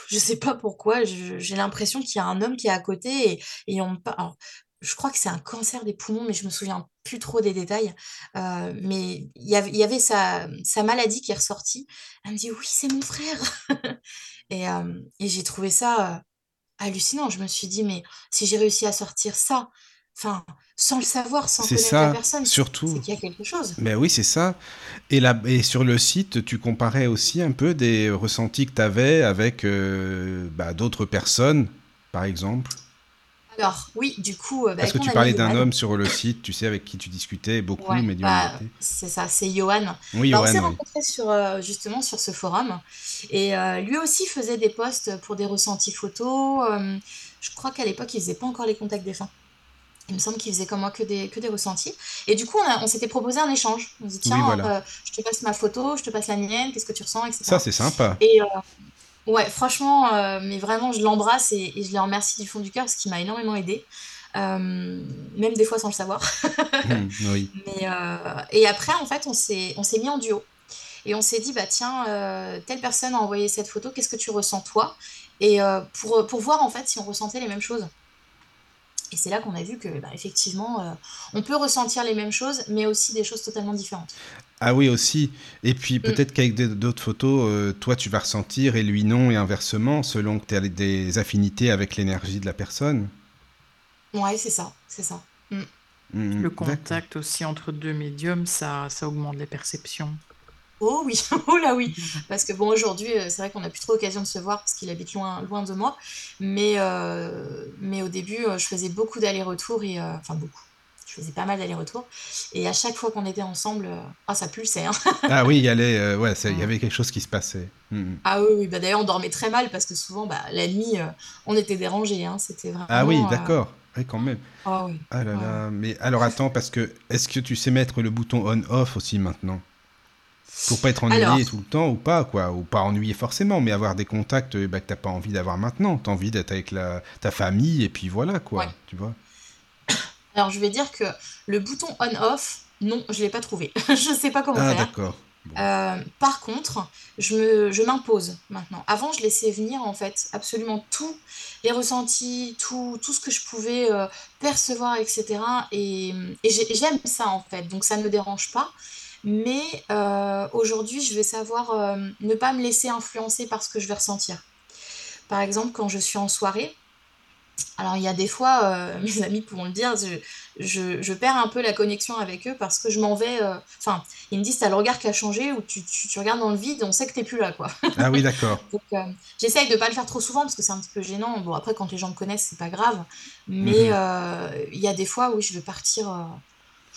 [SPEAKER 4] je sais pas pourquoi. J'ai l'impression qu'il y a un homme qui est à côté. Et, je crois que c'est un cancer des poumons, mais je me souviens plus trop des détails. Mais il y avait, sa, maladie qui est ressortie. Elle me dit, oui, c'est mon frère. <laughs> Et, j'ai trouvé ça hallucinant. Je me suis dit, mais si j'ai réussi à sortir ça, enfin, sans le savoir, sans
[SPEAKER 2] C'est
[SPEAKER 4] connaître la
[SPEAKER 2] ça,
[SPEAKER 4] personne, c'est
[SPEAKER 2] surtout.
[SPEAKER 4] qu'il y a quelque chose.
[SPEAKER 2] Ben oui, c'est ça. Et, là, et sur le site, tu comparais aussi un peu des ressentis que tu avais avec euh, bah, d'autres personnes, par exemple?
[SPEAKER 4] Alors, oui, du coup, euh, bah,
[SPEAKER 2] Parce que tu parlais d'un homme sur le site, tu sais, avec qui tu discutais beaucoup,
[SPEAKER 4] ouais, bah,
[SPEAKER 2] médiumnité.
[SPEAKER 4] c'est ça, c'est Johan.
[SPEAKER 2] Oui,
[SPEAKER 4] Bah, on s'est
[SPEAKER 2] oui.
[SPEAKER 4] rencontrés sur, euh, justement sur ce forum. Et euh, lui aussi faisait des posts pour des ressentis photos. euh, je crois qu'à l'époque, il faisait pas encore les contacts défunts. Il me semble qu'il faisait comme moi que des, que des ressentis. Et du coup, on, s'était proposé un échange. On se dit,
[SPEAKER 2] Oui,
[SPEAKER 4] tiens,
[SPEAKER 2] voilà.
[SPEAKER 4] euh, je te passe ma photo, je te passe la mienne, qu'est-ce que tu ressens, etc.
[SPEAKER 2] Ça, c'est sympa.
[SPEAKER 4] Et euh, ouais, franchement, euh, mais vraiment, je l'embrasse et, et je le remercie du fond du cœur parce qu'il m'a énormément aidé. Même des fois sans le savoir. <laughs>
[SPEAKER 2] Hum, oui.
[SPEAKER 4] Mais, et après, en fait, on s'est, mis en duo. Et on s'est dit, bah tiens, telle personne a envoyé cette photo, qu'est-ce que tu ressens toi? Et pour, pour voir en fait si on ressentait les mêmes choses. Et c'est là qu'on a vu que, bah, effectivement, euh, on peut ressentir les mêmes choses, mais aussi des choses totalement différentes.
[SPEAKER 2] Ah oui, aussi. Et puis
[SPEAKER 4] Mm.
[SPEAKER 2] peut-être qu'avec d'autres photos, euh, toi, tu vas ressentir et lui non, et inversement, selon que tu as des affinités avec l'énergie de la personne.
[SPEAKER 4] Ouais, c'est ça, c'est ça. Mm.
[SPEAKER 2] Hum,
[SPEAKER 3] Le contact aussi entre deux médiums, ça, ça augmente les perceptions.
[SPEAKER 4] Oh oui, <laughs> oh là oui. Parce que bon, aujourd'hui, euh, c'est vrai qu'on n'a plus trop l'occasion de se voir parce qu'il habite loin, loin de moi. Mais, euh, mais au début, euh, je faisais beaucoup d'allers-retours et euh, enfin beaucoup. Je faisais pas mal d'allers-retours. Et à chaque fois qu'on était ensemble, ah, ça pulsait, hein. <laughs>
[SPEAKER 2] Ah oui, il y, allait, euh, ouais, il y
[SPEAKER 3] Mm.
[SPEAKER 2] avait quelque chose qui se passait. Hum.
[SPEAKER 4] Ah oui, oui. Bah, d'ailleurs, on dormait très mal parce que souvent, bah, la nuit, on était dérangés, hein. C'était vraiment.
[SPEAKER 2] Ah oui, d'accord. Oui, quand même.
[SPEAKER 4] Ah oui.
[SPEAKER 2] Ah là
[SPEAKER 4] Ouais.
[SPEAKER 2] là. Mais alors attends, parce que est-ce que tu sais mettre le bouton on-off aussi maintenant? Pour pas être ennuyé tout le temps ou pas, quoi. Ou pas ennuyé forcément, mais avoir des contacts bah, que t'as pas envie d'avoir maintenant. T'as envie d'être avec la, ta famille et puis voilà, quoi. Tu vois <coughs>
[SPEAKER 4] Alors, je vais dire que le bouton on-off, non, je l'ai pas trouvé. <laughs> je sais pas comment
[SPEAKER 2] ah,
[SPEAKER 4] faire.
[SPEAKER 2] d'accord.
[SPEAKER 4] Euh, par contre, je m'impose maintenant. Avant, je laissais venir en fait absolument tous les ressentis, tout, tout ce que je pouvais euh, percevoir, etc. Et, j'aime ça en fait, donc ça ne me dérange pas. Mais euh, aujourd'hui, je vais savoir ne pas me laisser influencer par ce que je vais ressentir. Par exemple, quand je suis en soirée, alors il y a des fois, euh, <laughs> mes amis pourront le dire, je, je, perds un peu la connexion avec eux parce que je m'en vais. euh, Enfin, ils me disent, t'as le regard qui a changé ou tu, tu, tu regardes dans le vide, on sait que t'es plus là, quoi. <laughs>
[SPEAKER 2] Ah oui, d'accord.
[SPEAKER 4] Donc euh, j'essaye de pas le faire trop souvent parce que c'est un petit peu gênant. Bon, après, quand les gens me connaissent, c'est pas grave. Mais
[SPEAKER 2] Mhm.
[SPEAKER 4] euh, il y a des fois où je vais partir, euh,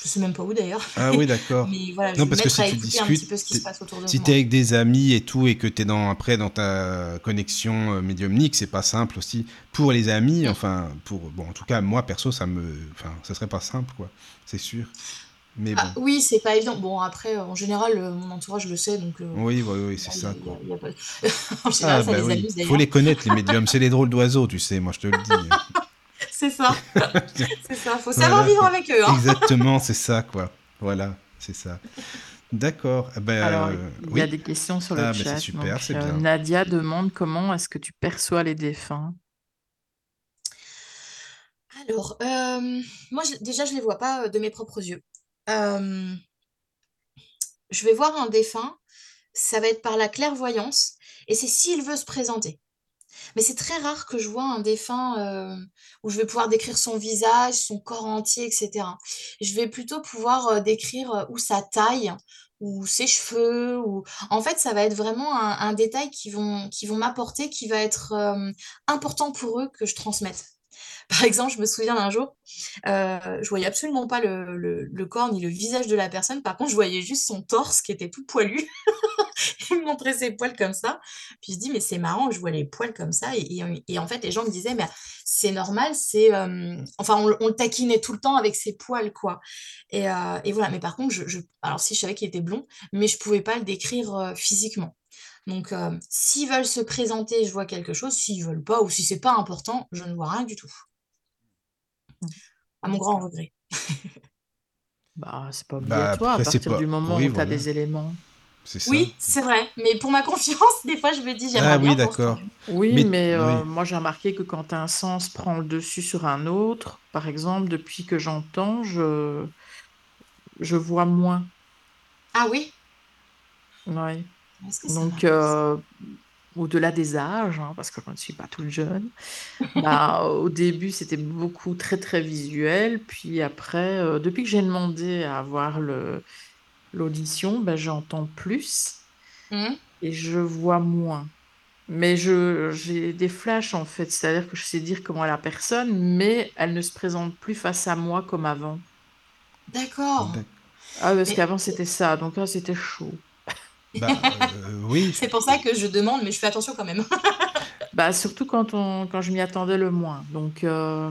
[SPEAKER 4] je sais même pas où d'ailleurs.
[SPEAKER 2] Ah oui, d'accord. <laughs>
[SPEAKER 4] Mais voilà, je
[SPEAKER 2] Non,
[SPEAKER 4] me
[SPEAKER 2] parce que si tu
[SPEAKER 4] écouter un petit
[SPEAKER 2] discutes,
[SPEAKER 4] peu ce qui se passe autour de
[SPEAKER 2] Si
[SPEAKER 4] moi.
[SPEAKER 2] t'es avec des amis et tout et que t'es dans, après dans ta connexion euh, médiumnique, c'est pas simple aussi. Pour les amis, enfin, pour, bon, en tout cas, moi, perso, ça me, enfin, ça serait pas simple, quoi. C'est sûr. Mais
[SPEAKER 4] Ah,
[SPEAKER 2] bon.
[SPEAKER 4] oui, c'est pas évident. Bon, après, euh, en général, euh, mon entourage le sait, donc. euh,
[SPEAKER 2] Oui, oui, oui, c'est
[SPEAKER 4] y
[SPEAKER 2] ça, quoi.
[SPEAKER 4] pas- <laughs> en
[SPEAKER 2] Ah,
[SPEAKER 4] ça
[SPEAKER 2] bah
[SPEAKER 4] les
[SPEAKER 2] oui.
[SPEAKER 4] amuse
[SPEAKER 2] Faut les connaître, les médiums. C'est les drôles d'oiseaux, tu sais, moi, je te le dis. <laughs> <laughs>
[SPEAKER 4] C'est ça. <laughs> c'est ça. Faut savoir
[SPEAKER 2] Voilà.
[SPEAKER 4] vivre avec eux. Hein.
[SPEAKER 2] Exactement, c'est ça, <laughs> quoi. Voilà, c'est ça. D'accord. Eh Ben,
[SPEAKER 3] Alors,
[SPEAKER 2] euh,
[SPEAKER 3] il y
[SPEAKER 2] oui.
[SPEAKER 3] a des questions sur le
[SPEAKER 2] Ah, ben, c'est
[SPEAKER 3] chat.
[SPEAKER 2] super,
[SPEAKER 3] Donc,
[SPEAKER 2] c'est
[SPEAKER 3] euh,
[SPEAKER 2] bien.
[SPEAKER 3] Nadia demande comment est-ce que tu perçois les défunts?
[SPEAKER 4] Alors, euh, moi, je- déjà, je les vois pas de mes propres yeux. Euh, je vais voir un défunt, ça va être par la clairvoyance, et c'est s'il veut se présenter. Mais c'est très rare que je vois un défunt euh, où je vais pouvoir décrire son visage, son corps entier, etc. Je vais plutôt pouvoir euh, décrire euh, ou sa taille, ou ses cheveux, ou... En fait, ça va être vraiment un, détail qui vont, qui vont m'apporter, qui va être important pour eux que je transmette. Par exemple, je me souviens d'un jour, euh, je voyais absolument pas le, le- corps ni le visage de la personne. Par contre, je voyais juste son torse qui était tout poilu. <laughs> Il me montrait ses poils comme ça. Puis je dis, mais c'est marrant, je vois les poils comme ça. Et, et- en fait, les gens me disaient, mais c'est normal, c'est. euh, Enfin, on, le- taquinait tout le temps avec ses poils, quoi. Et, euh, et voilà. Mais par contre, je, je- alors si je savais qu'il était blond, mais je pouvais pas le décrire euh, physiquement. Donc, s'ils veulent se présenter, je vois quelque chose. S'ils veulent pas, ou si c'est pas important, je ne vois rien du tout. À mon grand
[SPEAKER 3] D'accord.
[SPEAKER 4] regret. <laughs>
[SPEAKER 3] Bah, c'est pas
[SPEAKER 2] Bah,
[SPEAKER 3] obligatoire à
[SPEAKER 2] après,
[SPEAKER 3] partir
[SPEAKER 2] pas.
[SPEAKER 3] du moment
[SPEAKER 2] Oui,
[SPEAKER 3] où tu as
[SPEAKER 2] voilà.
[SPEAKER 3] des éléments.
[SPEAKER 2] C'est ça.
[SPEAKER 4] Oui, c'est vrai. Mais pour ma <laughs> confiance, des fois, je me dis,
[SPEAKER 2] Ah
[SPEAKER 4] j'aimerais
[SPEAKER 2] oui,
[SPEAKER 4] bien voir
[SPEAKER 2] d'accord.
[SPEAKER 4] quand même.
[SPEAKER 3] Oui,
[SPEAKER 2] Mais
[SPEAKER 3] mais euh,
[SPEAKER 2] oui.
[SPEAKER 3] moi j'ai remarqué que quand un sens prend le dessus sur un autre, par exemple, depuis que j'entends, je, je vois moins.
[SPEAKER 4] Ah oui? Ça
[SPEAKER 3] Donc, euh, au-delà des âges, hein, parce que je ne suis pas toute jeune, <laughs> bah, au début c'était beaucoup très très visuel, puis après, euh, depuis que j'ai demandé à avoir le, l'audition, bah, j'entends plus
[SPEAKER 4] Hmm
[SPEAKER 3] et je vois moins. Mais je, j'ai des flashs en fait, c'est-à-dire que je sais dire comment est la personne, mais elle ne se présente plus face à moi comme avant.
[SPEAKER 4] D'accord.
[SPEAKER 2] D'ac-
[SPEAKER 3] Ah, parce
[SPEAKER 4] Mais
[SPEAKER 3] qu'avant c'était ça, donc là c'était chaud.
[SPEAKER 2] Bah, euh, oui. <laughs>
[SPEAKER 4] c'est pour ça que je demande, mais je fais attention quand même. <laughs>
[SPEAKER 3] Bah, surtout quand on, quand je m'y attendais le moins. Donc, euh,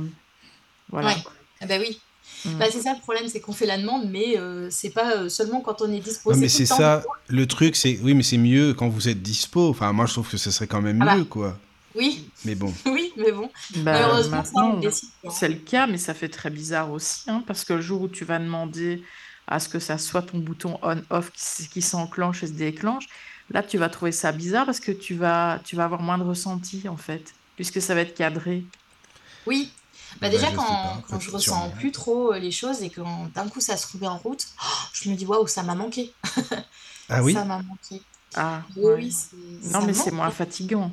[SPEAKER 3] voilà.
[SPEAKER 4] Ouais. Ah bah oui.
[SPEAKER 3] Mm.
[SPEAKER 4] Bah, c'est ça le problème, c'est qu'on fait la demande, mais euh, c'est pas euh, seulement quand on est dispo,
[SPEAKER 2] Non, mais c'est ça. Le truc, c'est. Oui, mais c'est mieux quand vous êtes dispo. Enfin, moi, je trouve que ce serait quand même
[SPEAKER 4] Ah bah.
[SPEAKER 2] mieux, quoi.
[SPEAKER 4] Oui,
[SPEAKER 2] Mais bon. <laughs>
[SPEAKER 4] oui, mais bon.
[SPEAKER 3] Bah,
[SPEAKER 4] Malheureusement,
[SPEAKER 3] c'est le cas, mais ça fait très bizarre aussi, hein, parce que le jour où tu vas demander à ce que ça soit ton bouton on-off qui, s'enclenche et se déclenche, là, tu vas trouver ça bizarre parce que tu vas, tu vas avoir moins de ressenti, en fait, puisque ça va être cadré.
[SPEAKER 4] Oui. Bah
[SPEAKER 2] Bah,
[SPEAKER 4] déjà,
[SPEAKER 2] je sais
[SPEAKER 4] quand,
[SPEAKER 2] pas,
[SPEAKER 4] quand je ressens plus trop euh, les choses et quand d'un coup ça se remet en route, oh, je me dis waouh, ça m'a manqué.
[SPEAKER 2] Ah oui?
[SPEAKER 4] Ça m'a manqué.
[SPEAKER 3] Ah,
[SPEAKER 4] Oui,
[SPEAKER 3] ouais.
[SPEAKER 4] oui, c'est-
[SPEAKER 3] Non, mais c'est moins fatigant.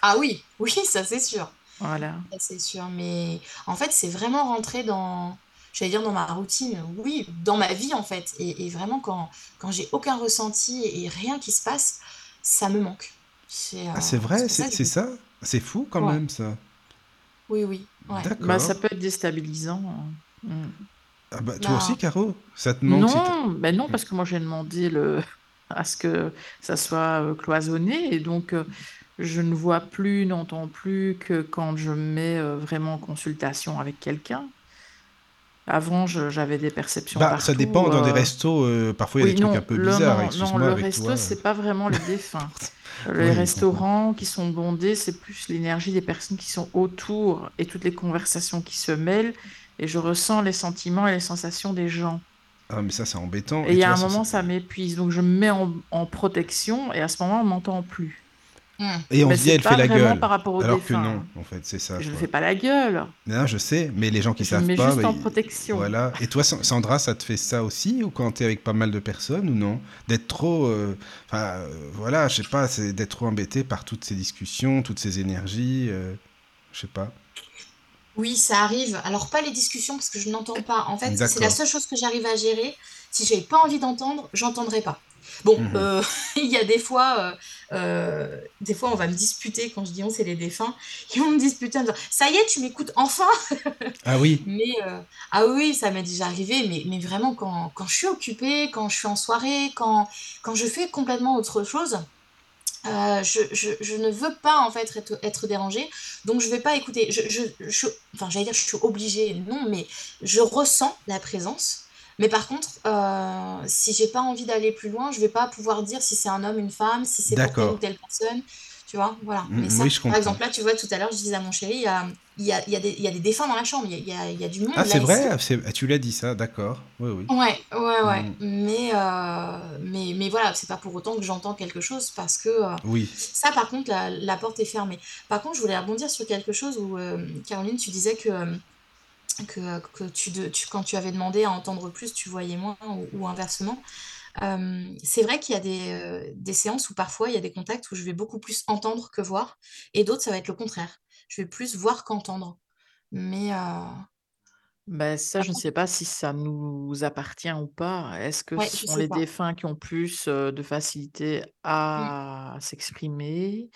[SPEAKER 4] Ah oui, oui, ça c'est sûr.
[SPEAKER 3] Voilà.
[SPEAKER 4] Ça, c'est sûr. Mais en fait, c'est vraiment rentré dans, j'allais dire dans ma routine, oui, dans ma vie en fait. Et, et vraiment, quand, quand j'ai aucun ressenti et, et rien qui se passe, ça me manque. C'est
[SPEAKER 2] Ah,
[SPEAKER 4] euh,
[SPEAKER 2] c'est vrai, c'est ça C'est fou quand
[SPEAKER 4] Ouais.
[SPEAKER 2] même, ça.
[SPEAKER 4] Oui, oui. Ouais.
[SPEAKER 2] D'accord.
[SPEAKER 3] Bah, ça peut être déstabilisant. hein. Mm.
[SPEAKER 2] Ah bah, toi
[SPEAKER 4] Non.
[SPEAKER 2] aussi, Caro? Ça te manque si t'as-
[SPEAKER 3] Non, ben non, parce que moi j'ai demandé le... <laughs> à ce que ça soit euh, cloisonné et donc euh, je ne vois plus, n'entends plus que quand je me mets euh, vraiment en consultation avec quelqu'un. Avant, j'avais des perceptions
[SPEAKER 2] Bah, ça dépend. Dans des
[SPEAKER 3] euh,
[SPEAKER 2] restos, euh, parfois il y a
[SPEAKER 3] Oui,
[SPEAKER 2] des trucs
[SPEAKER 3] non,
[SPEAKER 2] un peu
[SPEAKER 3] le,
[SPEAKER 2] bizarres.
[SPEAKER 3] non, non, le
[SPEAKER 2] avec
[SPEAKER 3] resto, c'est pas vraiment <laughs> les défunts. Les restaurants qui sont bondés, c'est plus l'énergie des personnes qui sont autour et toutes les conversations qui se mêlent. Et je ressens les sentiments et les sensations des gens.
[SPEAKER 2] Ah, mais ça, c'est embêtant.
[SPEAKER 3] Et il y a un moment,
[SPEAKER 2] ça-
[SPEAKER 3] ça m'épuise. Donc je me mets en, en protection et à ce moment, on m'entend plus.
[SPEAKER 2] Et on
[SPEAKER 3] Mais
[SPEAKER 2] se dit, elle
[SPEAKER 3] pas
[SPEAKER 2] fait la gueule.
[SPEAKER 3] par rapport aux
[SPEAKER 2] Alors que non, en fait, c'est ça.
[SPEAKER 3] Je ne fais pas la gueule.
[SPEAKER 2] Non, je sais, mais les gens qui
[SPEAKER 3] Je me
[SPEAKER 2] savent
[SPEAKER 3] mets
[SPEAKER 2] pas.
[SPEAKER 3] juste
[SPEAKER 2] bah,
[SPEAKER 3] en protection.
[SPEAKER 2] Voilà. Et toi, San- Sandra, ça te fait ça aussi Ou quand tu es avec pas mal de personnes ou non? D'être trop. euh, Enfin, euh, voilà, je sais pas, c'est d'être trop embêté par toutes ces discussions, toutes ces énergies. euh, je sais pas.
[SPEAKER 4] Oui, ça arrive. Alors, pas les discussions parce que je n'entends pas. En fait, c'est la seule chose que j'arrive à gérer. Si j'avais pas envie d'entendre, j'entendrai pas. Bon,
[SPEAKER 2] Mhm.
[SPEAKER 4] euh, <laughs> il y a des fois, euh, euh, des fois, on va me disputer quand je dis on, c'est les défunts. Ils vont me disputer en me disant Ça y est, tu m'écoutes enfin <laughs>
[SPEAKER 2] Ah oui
[SPEAKER 4] Mais ah oui, ça m'est déjà arrivé, mais, mais vraiment quand, quand je suis occupée, quand je suis en soirée, quand, quand je fais complètement autre chose, je, je, je ne veux pas en fait être, être dérangée, donc je vais pas écouter. Je, je, je- enfin, j'allais dire je suis obligée, non, mais je ressens la présence. Mais par contre, euh, si j'ai pas envie d'aller plus loin, je vais pas pouvoir dire si c'est un homme, une femme, si c'est pour telle ou telle personne. Tu vois, voilà.
[SPEAKER 2] Mm,
[SPEAKER 4] Mais ça,
[SPEAKER 2] oui, je
[SPEAKER 4] par
[SPEAKER 2] comprends.
[SPEAKER 4] exemple, là, tu vois, tout à l'heure, je disais à mon chéri, il y a, il y a, il y a des, il y a des défunts dans la chambre, il y a, il y du monde
[SPEAKER 2] Ah, c'est vrai Ah, Tu l'as dit ça, d'accord. Oui, oui.
[SPEAKER 4] Ouais, ouais, ouais.
[SPEAKER 2] Mm.
[SPEAKER 4] Mais, euh, mais, mais voilà, c'est pas pour autant que j'entends quelque chose parce que euh,
[SPEAKER 2] Oui.
[SPEAKER 4] ça, par contre, la, la porte est fermée. Par contre, je voulais rebondir sur quelque chose où, euh, Caroline, tu disais que, euh, que, que tu, de- tu- quand tu avais demandé à entendre plus, tu voyais moins ou, ou inversement. Euh, c'est vrai qu'il y a des, euh, des séances où parfois il y a des contacts où je vais beaucoup plus entendre que voir, et d'autres, ça va être le contraire. Je vais plus voir qu'entendre. Mais euh,
[SPEAKER 3] Ben, ça, je ne sais pas si ça nous appartient ou pas. Est-ce que
[SPEAKER 4] ouais,
[SPEAKER 3] ce sont les
[SPEAKER 4] pas.
[SPEAKER 3] défunts qui ont plus euh, de facilité
[SPEAKER 4] Mm.
[SPEAKER 3] à s'exprimer,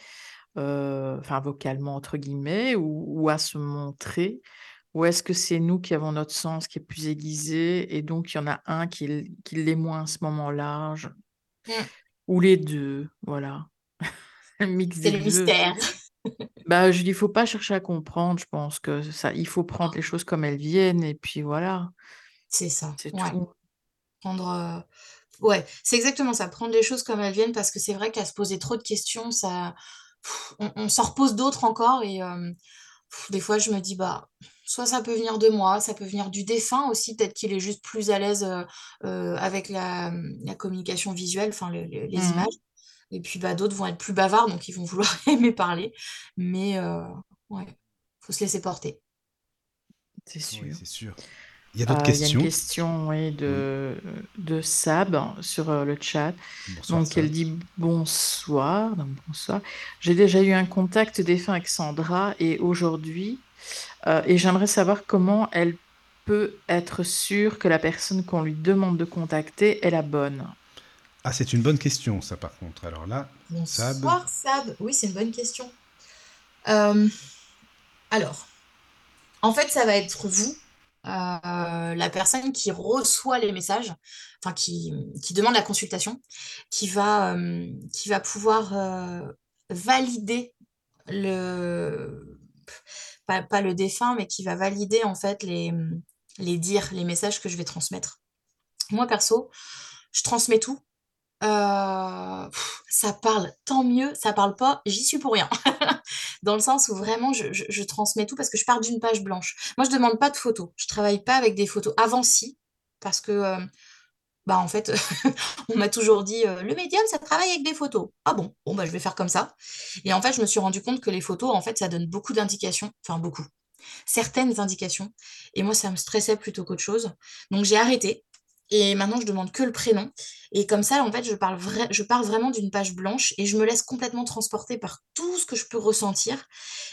[SPEAKER 3] euh, enfin vocalement entre guillemets, ou, ou à se montrer, ou est-ce que c'est nous qui avons notre sens qui est plus aiguisé et donc il y en a un qui, qui l'est moins à ce moment-là, je-
[SPEAKER 4] Mm.
[SPEAKER 3] ou les deux, voilà, <laughs>
[SPEAKER 4] C'est le
[SPEAKER 3] deux.
[SPEAKER 4] mystère. <laughs>
[SPEAKER 3] Bah, je dis, il faut pas chercher à comprendre, je pense que ça, il faut prendre les choses comme elles viennent et puis voilà,
[SPEAKER 4] C'est ça.
[SPEAKER 3] c'est
[SPEAKER 4] Ouais.
[SPEAKER 3] tout.
[SPEAKER 4] Prendre, euh, Ouais, c'est exactement ça. Prendre les choses comme elles viennent parce que c'est vrai qu'à se poser trop de questions, ça, pff, on, on s'en repose d'autres encore et euh, pff, des fois je me dis bah soit ça peut venir de moi, ça peut venir du défunt aussi, peut-être qu'il est juste plus à l'aise euh, euh, avec la, la communication visuelle, enfin le- le- les
[SPEAKER 3] Mhm.
[SPEAKER 4] images. Et puis bah d'autres vont être plus bavards donc ils vont vouloir <laughs> aimer parler. Mais euh, ouais, faut se laisser porter.
[SPEAKER 3] C'est
[SPEAKER 2] Oui,
[SPEAKER 3] sûr.
[SPEAKER 2] c'est sûr. Il y a d'autres
[SPEAKER 3] Euh, il y a une
[SPEAKER 2] questions?
[SPEAKER 3] question oui, de, de Sab sur euh, le chat.
[SPEAKER 2] Bonsoir,
[SPEAKER 3] Donc, elle dit bonsoir. donc, bonsoir. J'ai déjà eu un contact défunt avec Sandra et aujourd'hui, euh, et j'aimerais savoir comment elle peut être sûre que la personne qu'on lui demande de contacter est la bonne.
[SPEAKER 2] Ah, c'est une bonne question, ça, par contre. Alors là, Sab.
[SPEAKER 4] Bonsoir Sab. Oui, c'est une bonne question. Euh, alors, en fait, ça va être vous, euh, la personne qui reçoit les messages, enfin qui, qui demande la consultation, qui va, euh, qui va pouvoir euh, valider le, pas, le défunt, mais qui va valider en fait les, les dires, les messages que je vais transmettre. Moi, perso, je transmets tout. Euh, ça parle, tant mieux, ça parle pas, j'y suis pour rien. <laughs> Dans le sens où vraiment je, je- je transmets tout parce que je pars d'une page blanche. Moi, je demande pas de photos, je travaille pas avec des photos. Avant, si, parce que, euh, bah en fait, <laughs> on m'a toujours dit euh, le médium, ça travaille avec des photos. Ah bon, bon, bah je vais faire comme ça. Et en fait, je me suis rendu compte que les photos, en fait, ça donne beaucoup d'indications, enfin beaucoup, certaines indications. Et moi, ça me stressait plutôt qu'autre chose. Donc, j'ai arrêté. Et maintenant, je demande que le prénom. Et comme ça, en fait, je parle vraiment d'une page blanche et je me laisse complètement transporter par tout ce que je peux ressentir.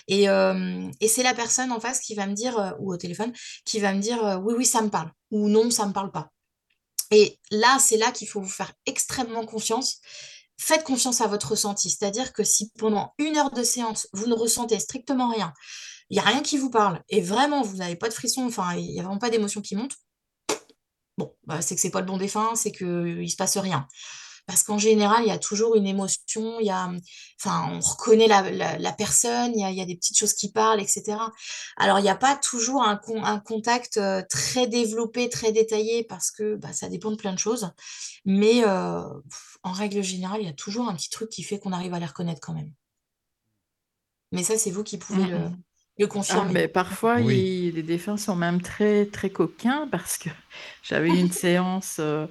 [SPEAKER 4] Et, euh, c'est la personne en face qui va me dire, euh, ou au téléphone, qui va me dire oui, oui, ça me parle, ou non, ça me parle pas. Et là, c'est là qu'il faut vous faire extrêmement confiance. Faites confiance à votre ressenti. C'est-à-dire que si pendant une heure de séance, vous ne ressentez strictement rien, il n'y a rien qui vous parle, et vraiment, vous n'avez pas de frisson, enfin, il n'y a vraiment pas d'émotion qui monte, bon, bah, c'est que c'est pas le bon défunt, c'est qu'il ne se passe rien. Parce qu'en général, il y a toujours une émotion, il y a, enfin, on reconnaît la, personne, il y, a, des petites choses qui parlent, etc. Alors, il n'y a pas toujours un, un contact très développé, très détaillé, parce que bah, ça dépend de plein de choses. Mais euh, en règle générale, il y a toujours un petit truc qui fait qu'on arrive à les reconnaître quand même. Mais ça, c'est vous qui pouvez le, le confirmer.
[SPEAKER 3] Ah, mais parfois, les défunts sont même très, très coquins parce que <laughs> j'avais une séance euh,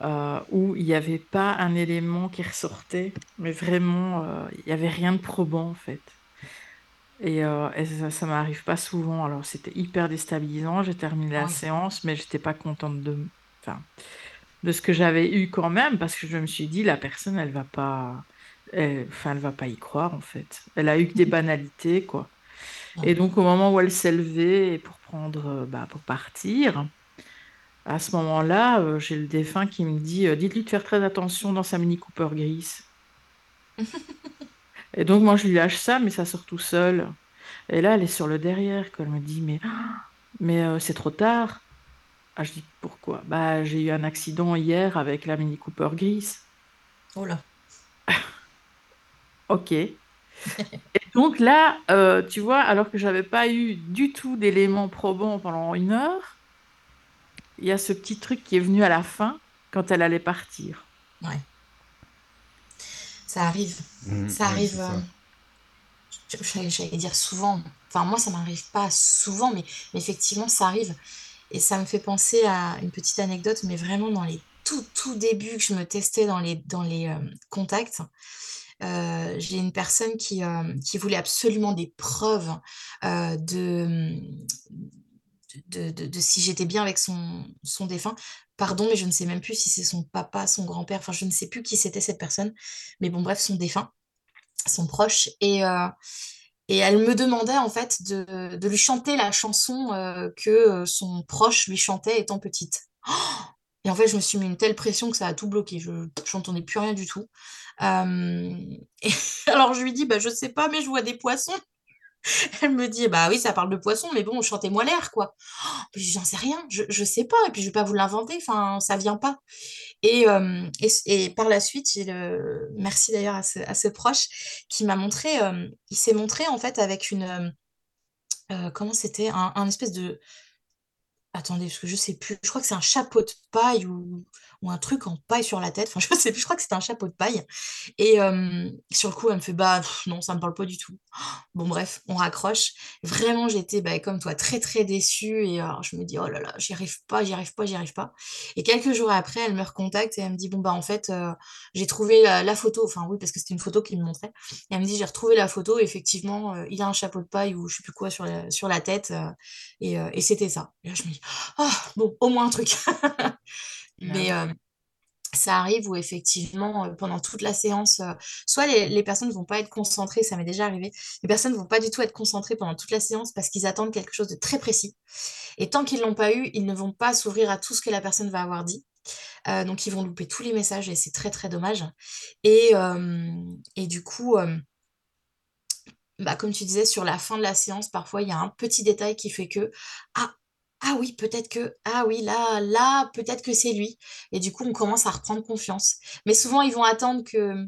[SPEAKER 3] euh, où il n'y avait pas un élément qui ressortait, mais vraiment, euh, il n'y avait rien de probant en fait. Et, ça, ne m'arrive pas souvent. Alors, c'était hyper déstabilisant. J'ai terminé la séance, mais j'étais pas contente de, de ce que j'avais eu quand même parce que je me suis dit, la personne, elle va pas. Enfin, elle va pas y croire en fait. Elle a eu que des <laughs> banalités, quoi. Et donc, au moment où elle s'est levée pour prendre, euh, bah, pour partir, à ce moment-là, euh, j'ai le défunt qui me dit euh, Dites-lui de faire très attention dans sa Mini Cooper grise. <laughs> et donc, moi, je lui lâche ça, mais ça sort tout seul. Et là, elle est sur le derrière. Elle me dit Mais, <gasps> mais c'est trop tard. Ah, je dis Pourquoi? Bah, J'ai eu un accident hier avec la Mini Cooper grise.
[SPEAKER 4] Oh là. <laughs>
[SPEAKER 3] ok. Et donc là, euh, tu vois, alors que j'avais pas eu du tout d'éléments probants pendant une heure, il y a ce petit truc qui est venu à la fin quand elle allait partir.
[SPEAKER 4] Ouais. Ça arrive. Mmh, ça arrive. Euh, j'allais dire souvent. Enfin, moi, ça m'arrive pas souvent, mais, effectivement, ça arrive. Et ça me fait penser à une petite anecdote, mais vraiment dans les tout, tout débuts que je me testais dans les, dans les euh, contacts. Euh, j'ai une personne qui, euh, qui voulait absolument des preuves euh, de, de, si j'étais bien avec son, son défunt. Pardon, mais je ne sais même plus si c'est son papa, son grand-père, enfin je ne sais plus qui c'était cette personne. Mais bon, bref, son défunt, son proche. Et, et elle me demandait en fait de, de lui chanter la chanson que son proche lui chantait étant petite. <gasps> et en fait, je me suis mis une telle pression que ça a tout bloqué. Je n'entendais plus rien du tout. Euh, <laughs> alors je lui dis, bah, je sais pas, mais je vois des poissons. <laughs> Elle me dit, bah oui, ça parle de poissons, mais bon, chantez-moi l'air, quoi. Oh, j'en sais rien, je, je sais pas, et puis je vais pas vous l'inventer, enfin, ça vient pas. Et, euh, par la suite, le... merci d'ailleurs à à ce, proche qui m'a montré, euh, il s'est montré en fait avec une, comment c'était, un, un, espèce de, attendez, parce que je sais plus, je crois que c'est un chapeau de paille ou ou un truc en paille sur la tête. Enfin, <laughs> je sais plus, je crois que c'était un chapeau de paille. Et sur le coup, elle me fait bah non, ça me parle pas du tout. <gasps> Bon, bref, on raccroche. Vraiment, j'étais bah, comme toi, très très déçue. Et alors, je me dis, oh là là, j'y arrive pas, j'y arrive pas, j'y arrive pas. Et quelques jours après, elle me recontacte et elle me dit, bon, bah en fait, j'ai trouvé la, photo. Enfin, oui, parce que c'était une photo qu'il me montrait. Et elle me dit, j'ai retrouvé la photo. effectivement, il a un chapeau de paille ou je sais plus quoi sur la, sur la tête. et, et c'était ça. Et là, je me dis, <gasps> oh, bon, au moins un truc. <laughs> Mais ça arrive où effectivement, pendant toute la séance, soit les, personnes ne vont pas être concentrées, ça m'est déjà arrivé, les personnes ne vont pas du tout être concentrées pendant toute la séance parce qu'ils attendent quelque chose de très précis. Et tant qu'ils ne l'ont pas eu, ils ne vont pas s'ouvrir à tout ce que la personne va avoir dit. donc ils vont louper tous les messages et c'est très très dommage. Et, et du coup, bah, comme tu disais, sur la fin de la séance, parfois il y a un petit détail qui fait que, ah, ah oui, peut-être que, ah oui, là, là, peut-être que c'est lui. Et du coup, on commence à reprendre confiance. Mais souvent, ils vont attendre que,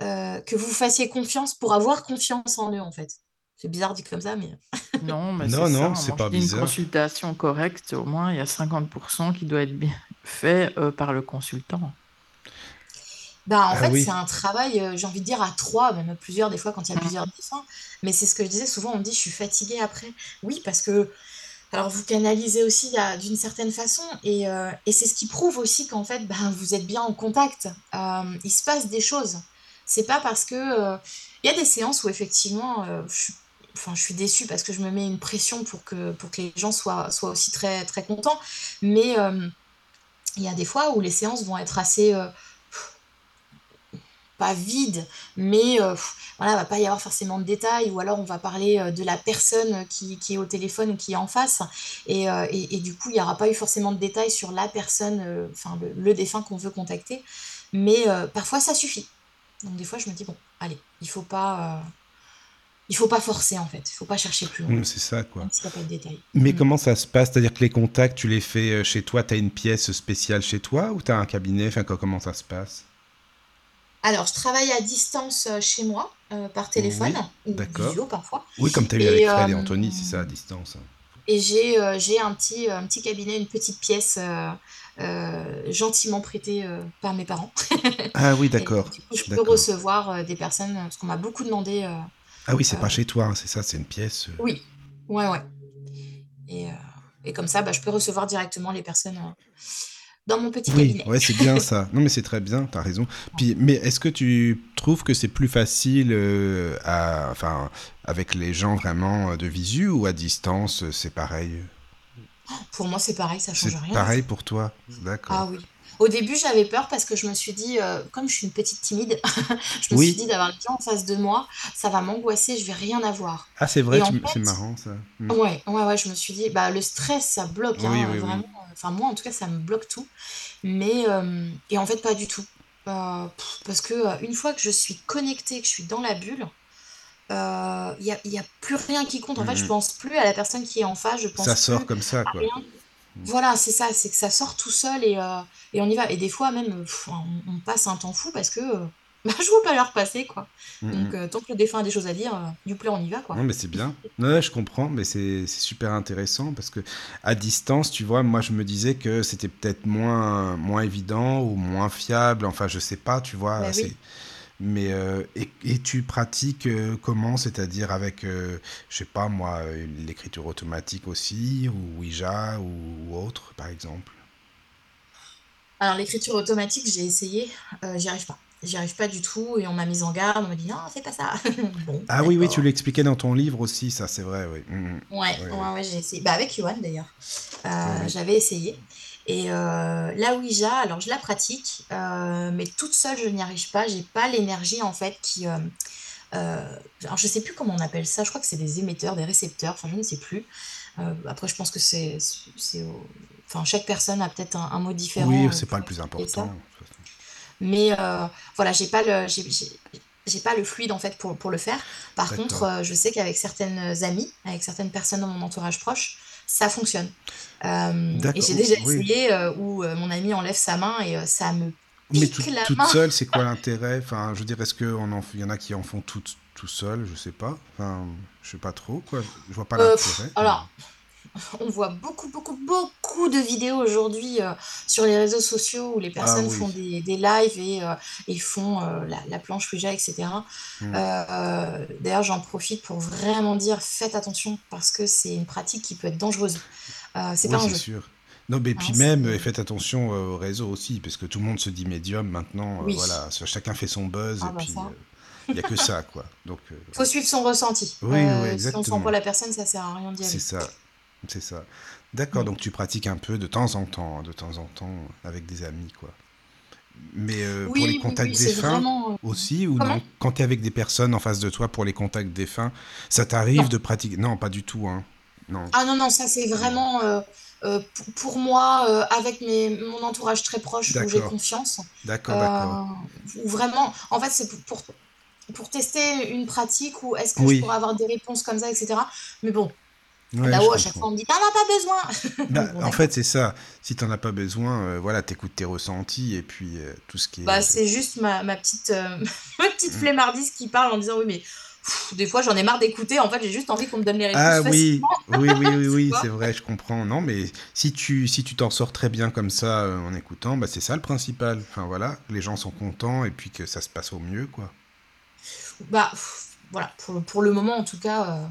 [SPEAKER 4] euh, que vous fassiez confiance pour avoir confiance en eux, en fait. C'est bizarre dit comme ça, mais. <laughs>
[SPEAKER 3] Non, mais non, non, c'est pas bizarre. Une consultation correcte, au moins, il y a 50% qui doit être bien fait euh, par le consultant.
[SPEAKER 4] Ben, en ah fait, c'est un travail, euh, j'ai envie de dire, à trois, même plusieurs, des fois, quand il y a mmh. plusieurs dessins. Mais c'est ce que je disais, souvent, on me dit, je suis fatiguée après. Oui, parce que alors vous canalisez aussi d'une certaine façon euh, et, c'est ce qui prouve aussi qu'en fait ben, vous êtes bien en contact. Euh, il se passe des choses. C'est pas parce que euh, il y a des séances où effectivement je, enfin, je suis déçue parce que je me mets une pression pour que, pour que les gens soient, soient aussi très, très contents. Mais il y a des fois où les séances vont être assez pas vide, mais euh, voilà, va pas y avoir forcément de détails, ou alors on va parler euh, de la personne qui, qui, est au téléphone ou qui est en face, et, euh, et, et du coup, il n'y aura pas eu forcément de détails sur la personne, euh, enfin le, défunt qu'on veut contacter, mais parfois ça suffit. Donc des fois, je me dis, bon, allez, il faut pas... il faut pas forcer en fait, il faut pas chercher plus loin.
[SPEAKER 2] Mmh, c'est ça quoi.
[SPEAKER 4] Pas de détails.
[SPEAKER 2] Mais mmh. comment ça se passe? C'est-à-dire que les contacts, tu les fais chez toi, tu as une pièce spéciale chez toi ou tu as un cabinet? Enfin, comment ça se passe?
[SPEAKER 4] Alors, je travaille à distance euh, chez moi, euh, par téléphone,
[SPEAKER 2] Oui,
[SPEAKER 4] ou visio parfois.
[SPEAKER 2] Oui, comme tu as eu avec Fred et
[SPEAKER 4] euh,
[SPEAKER 2] Anthony, c'est ça, à distance.
[SPEAKER 4] et j'ai un petit, un petit cabinet, une petite pièce euh, gentiment prêtée euh, par mes parents.
[SPEAKER 2] Ah oui, <laughs> d'accord.
[SPEAKER 4] je peux recevoir euh, des personnes, parce qu'on m'a beaucoup demandé.
[SPEAKER 2] Ah oui, c'est pas chez toi, hein, c'est ça, c'est une pièce.
[SPEAKER 4] oui, ouais, ouais. Et, et comme ça, bah, je peux recevoir directement les personnes dans mon petit
[SPEAKER 2] Oui,
[SPEAKER 4] cabinet.
[SPEAKER 2] ouais, c'est bien ça. <laughs> Non, mais c'est très bien, t'as raison. Puis, mais est-ce que tu trouves que c'est plus facile euh, à, enfin, avec les gens vraiment euh, de visu ou à distance, euh, c'est pareil?
[SPEAKER 4] Pour moi, c'est pareil, ça
[SPEAKER 2] C'est
[SPEAKER 4] change rien.
[SPEAKER 2] pareil pour toi,
[SPEAKER 4] Ah
[SPEAKER 2] d'accord.
[SPEAKER 4] oui. Au début, j'avais peur parce que je me suis dit, euh, comme je suis une petite timide, <laughs> je me suis dit d'avoir les gens en face de moi, ça va m'angoisser, je vais rien avoir.
[SPEAKER 2] Ah, c'est vrai, tu-
[SPEAKER 4] fait,
[SPEAKER 2] c'est marrant ça. Hmm.
[SPEAKER 4] ouais, ouais, ouais, je me suis dit, bah, le stress, ça bloque,
[SPEAKER 2] Oui,
[SPEAKER 4] hein,
[SPEAKER 2] oui, oui.
[SPEAKER 4] vraiment. Enfin, moi, en tout cas, ça me bloque tout. Mais, euh, et en fait, pas du tout. Euh, parce que euh, une fois que je suis connectée, que je suis dans la bulle, il n'y a, y a plus rien qui compte. En fait, je
[SPEAKER 2] Mhm.
[SPEAKER 4] pense plus à la personne qui est en face, je pense
[SPEAKER 2] Ça sort
[SPEAKER 4] plus
[SPEAKER 2] comme ça,
[SPEAKER 4] à
[SPEAKER 2] quoi.
[SPEAKER 4] rien. Voilà, c'est ça, c'est que ça sort tout seul et, euh, et on y va. Et des fois même, pff, on, on passe un temps fou parce que euh, <laughs> bah, je vois pas l'heure passer, quoi.
[SPEAKER 2] Hmm,
[SPEAKER 4] Donc
[SPEAKER 2] hmm.
[SPEAKER 4] euh, tant que le défunt a des choses à dire, euh, du plaît, on y va, quoi.
[SPEAKER 2] Non, mais c'est bien. Ouais, je comprends, mais c'est c'est super intéressant parce que à distance, tu vois, moi je me disais que c'était peut-être moins moins évident ou moins fiable. Enfin, je sais pas, tu vois.
[SPEAKER 4] Bah
[SPEAKER 2] c'est
[SPEAKER 4] oui.
[SPEAKER 2] Mais euh, et, et tu pratiques euh, comment? C'est-à-dire avec, euh, je sais pas moi, l'écriture automatique aussi ou Ouija ou, ou autre, par exemple?
[SPEAKER 4] Alors l'écriture automatique, j'ai essayé, euh, j'y arrive pas. J'y arrive pas du tout et on m'a mise en garde, on m'a dit non, fais pas ça. <laughs> Bon,
[SPEAKER 2] Ah oui, oui, tu l'expliquais dans ton livre aussi, ça, c'est vrai, oui. Mhm.
[SPEAKER 4] Ouais,
[SPEAKER 2] Ouais,
[SPEAKER 4] ouais,
[SPEAKER 2] ouais.
[SPEAKER 4] j'ai essayé. Bah, avec Yoann d'ailleurs. Euh, j'avais essayé. Et euh, la Ouija, alors je la pratique, euh, mais toute seule, je n'y arrive pas. J'ai pas l'énergie en fait qui. euh, euh, alors je sais plus comment on appelle ça. Je crois que c'est des émetteurs, des récepteurs. Enfin, je ne sais plus. Après, je pense que c'est, Enfin, chaque personne a peut-être un, un mot différent
[SPEAKER 2] Oui, c'est pas le plus important.
[SPEAKER 4] Mais voilà, j'ai pas le, j'ai, pas le fluide en fait pour, pour le faire. Par contre, euh, je sais qu'avec certaines amies, avec certaines personnes dans mon entourage proche, ça fonctionne. Euh, et j'ai déjà
[SPEAKER 2] oui.
[SPEAKER 4] essayé euh, où euh, mon ami enlève sa main et ça me
[SPEAKER 2] Mais
[SPEAKER 4] pique
[SPEAKER 2] tout-
[SPEAKER 4] la
[SPEAKER 2] toute
[SPEAKER 4] main.
[SPEAKER 2] seule, c'est quoi <laughs> l'intérêt? Enfin, je veux dire, est-ce qu'il y en a qui en font tout, tout seul? Je sais pas. Enfin, je sais pas trop, quoi. Je vois pas l'intérêt.
[SPEAKER 4] alors, on voit beaucoup, beaucoup, beaucoup de vidéos aujourd'hui euh, sur les réseaux sociaux où les
[SPEAKER 2] Ah
[SPEAKER 4] personnes font des, des lives et, euh, et font euh, la, la planche Ouija, etc. Euh, d'ailleurs, j'en profite pour vraiment dire faites attention parce que c'est une pratique qui peut être dangereuse. C'est
[SPEAKER 2] Oui,
[SPEAKER 4] pas un
[SPEAKER 2] c'est
[SPEAKER 4] jeu.
[SPEAKER 2] sûr. Non, mais puis
[SPEAKER 4] hein,
[SPEAKER 2] même,
[SPEAKER 4] c'est-
[SPEAKER 2] faites attention au réseau aussi, parce que tout le monde se dit médium maintenant.
[SPEAKER 4] Oui.
[SPEAKER 2] voilà, chacun fait son buzz
[SPEAKER 4] Ah
[SPEAKER 2] et
[SPEAKER 4] bah
[SPEAKER 2] puis
[SPEAKER 4] ça.
[SPEAKER 2] il n'y a que ça, quoi. Donc, euh,
[SPEAKER 4] Faut suivre son ressenti.
[SPEAKER 2] Oui, oui,
[SPEAKER 4] si on
[SPEAKER 2] exactement.
[SPEAKER 4] sent pas la personne, ça sert à rien d'y
[SPEAKER 2] c'est
[SPEAKER 4] aller.
[SPEAKER 2] ça. C'est ça. D'accord,
[SPEAKER 4] Mm.
[SPEAKER 2] donc tu pratiques un peu de temps en temps, de temps en temps, avec des amis, quoi. Mais euh, pour les
[SPEAKER 4] oui,
[SPEAKER 2] contacts
[SPEAKER 4] oui,
[SPEAKER 2] défunts
[SPEAKER 4] vraiment. euh,
[SPEAKER 2] aussi, ou
[SPEAKER 4] Comment?
[SPEAKER 2] non? Quand tu es avec des personnes en face de toi pour les contacts défunts, ça t'arrive de pratiquer? Non, pas du tout, hein. Non.
[SPEAKER 4] Ah non, non, ça c'est vraiment euh, euh, pour moi, euh, avec mes, mon entourage très proche où j'ai confiance.
[SPEAKER 2] D'accord, d'accord.
[SPEAKER 4] Vraiment, en fait, c'est pour, pour, pour tester une pratique ou est-ce que je
[SPEAKER 2] Oui.
[SPEAKER 4] pourrais avoir des réponses comme ça, etc. Mais bon,
[SPEAKER 2] Ouais,
[SPEAKER 4] là-haut, à chaque fois, on me dit, t'en as pas besoin. <laughs>
[SPEAKER 2] Bah, en fait, c'est ça. Si t'en as pas besoin, euh, voilà, t'écoutes tes ressentis et puis euh, tout ce qui est.
[SPEAKER 4] Bah, c'est juste ma, ma petite, euh, <laughs> ma petite
[SPEAKER 2] Mm.
[SPEAKER 4] flemmardise qui parle en disant, oui, mais pff, des fois, j'en ai marre d'écouter. En fait, j'ai juste envie qu'on me donne les réponses
[SPEAKER 2] Ah oui, oui, oui, oui, <laughs> c'est vrai, je comprends. Non, mais si tu si tu t'en sors très bien comme ça euh, en écoutant, bah c'est ça le principal. Enfin voilà, les gens sont contents et puis que ça se passe au mieux, quoi.
[SPEAKER 4] Bah, pff, voilà, pour, pour le moment, en tout cas, euh,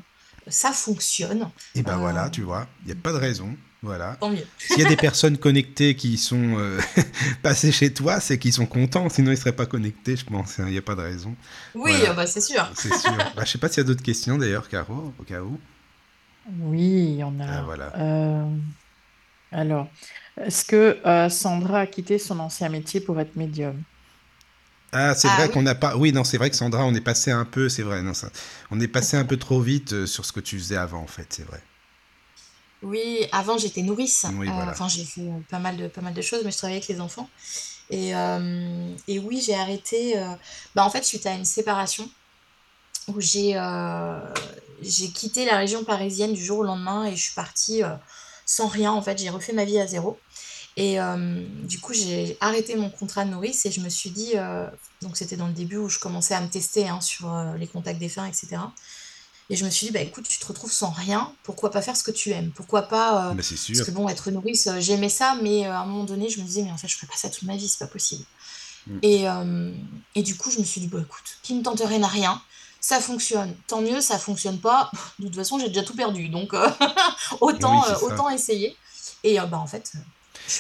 [SPEAKER 4] ça fonctionne.
[SPEAKER 2] Et ben
[SPEAKER 4] Euh,
[SPEAKER 2] voilà, tu vois, il n'y a pas de raison. Voilà.
[SPEAKER 4] tant mieux. <laughs>
[SPEAKER 2] S'il y a des personnes connectées qui sont euh, <laughs> passées chez toi, c'est qu'ils sont contents, sinon ils seraient pas connectés, je pense. Il n'y a pas de raison.
[SPEAKER 4] Oui,
[SPEAKER 2] Voilà.
[SPEAKER 4] euh, bah, c'est sûr.
[SPEAKER 2] C'est sûr. <laughs> Bah, je sais pas s'il y a d'autres questions d'ailleurs, Caro, au cas où.
[SPEAKER 3] Oui, il y en
[SPEAKER 2] Ah,
[SPEAKER 3] a.
[SPEAKER 2] voilà.
[SPEAKER 3] Euh, alors, est-ce que euh, Sandra a quitté son ancien métier pour être médium?
[SPEAKER 2] Ah, c'est
[SPEAKER 4] Ah
[SPEAKER 2] vrai
[SPEAKER 4] oui.
[SPEAKER 2] qu'on n'a pas. Oui, non, c'est vrai que Sandra, on est passé un peu, c'est vrai. Non, ça... On est passé un peu trop vite euh, sur ce que tu faisais avant, en fait, c'est vrai.
[SPEAKER 4] Oui, avant j'étais nourrice.
[SPEAKER 2] Oui,
[SPEAKER 4] Euh. Enfin, j'ai fait euh, pas mal de, pas mal de choses, mais je travaillais avec les enfants. Et, euh, et oui, j'ai arrêté. euh, Bah, en fait, suite à une séparation où j'ai j'ai quitté la région parisienne du jour au lendemain et je suis partie sans rien. En fait, j'ai refait ma vie à zéro. Et du coup, j'ai arrêté mon contrat de nourrice et je me suis dit, donc c'était dans le début où je commençais à me tester hein, sur les contacts des fins, etc. Et je me suis dit, bah écoute, tu te retrouves sans rien, pourquoi pas faire ce que tu aimes? Pourquoi pas.
[SPEAKER 2] Mais c'est sûr.
[SPEAKER 4] Parce que bon, être nourrice, j'aimais ça, mais à un moment donné, je me disais, mais en fait, je ferais pas ça toute ma vie, c'est pas possible. Mm. Et, et du coup, je me suis dit, bah écoute, qui ne tente rien n'a rien ça fonctionne. Tant mieux, ça fonctionne pas. <laughs> De toute façon, j'ai déjà tout perdu. Donc, <laughs> autant, autant essayer. Et bah, en fait,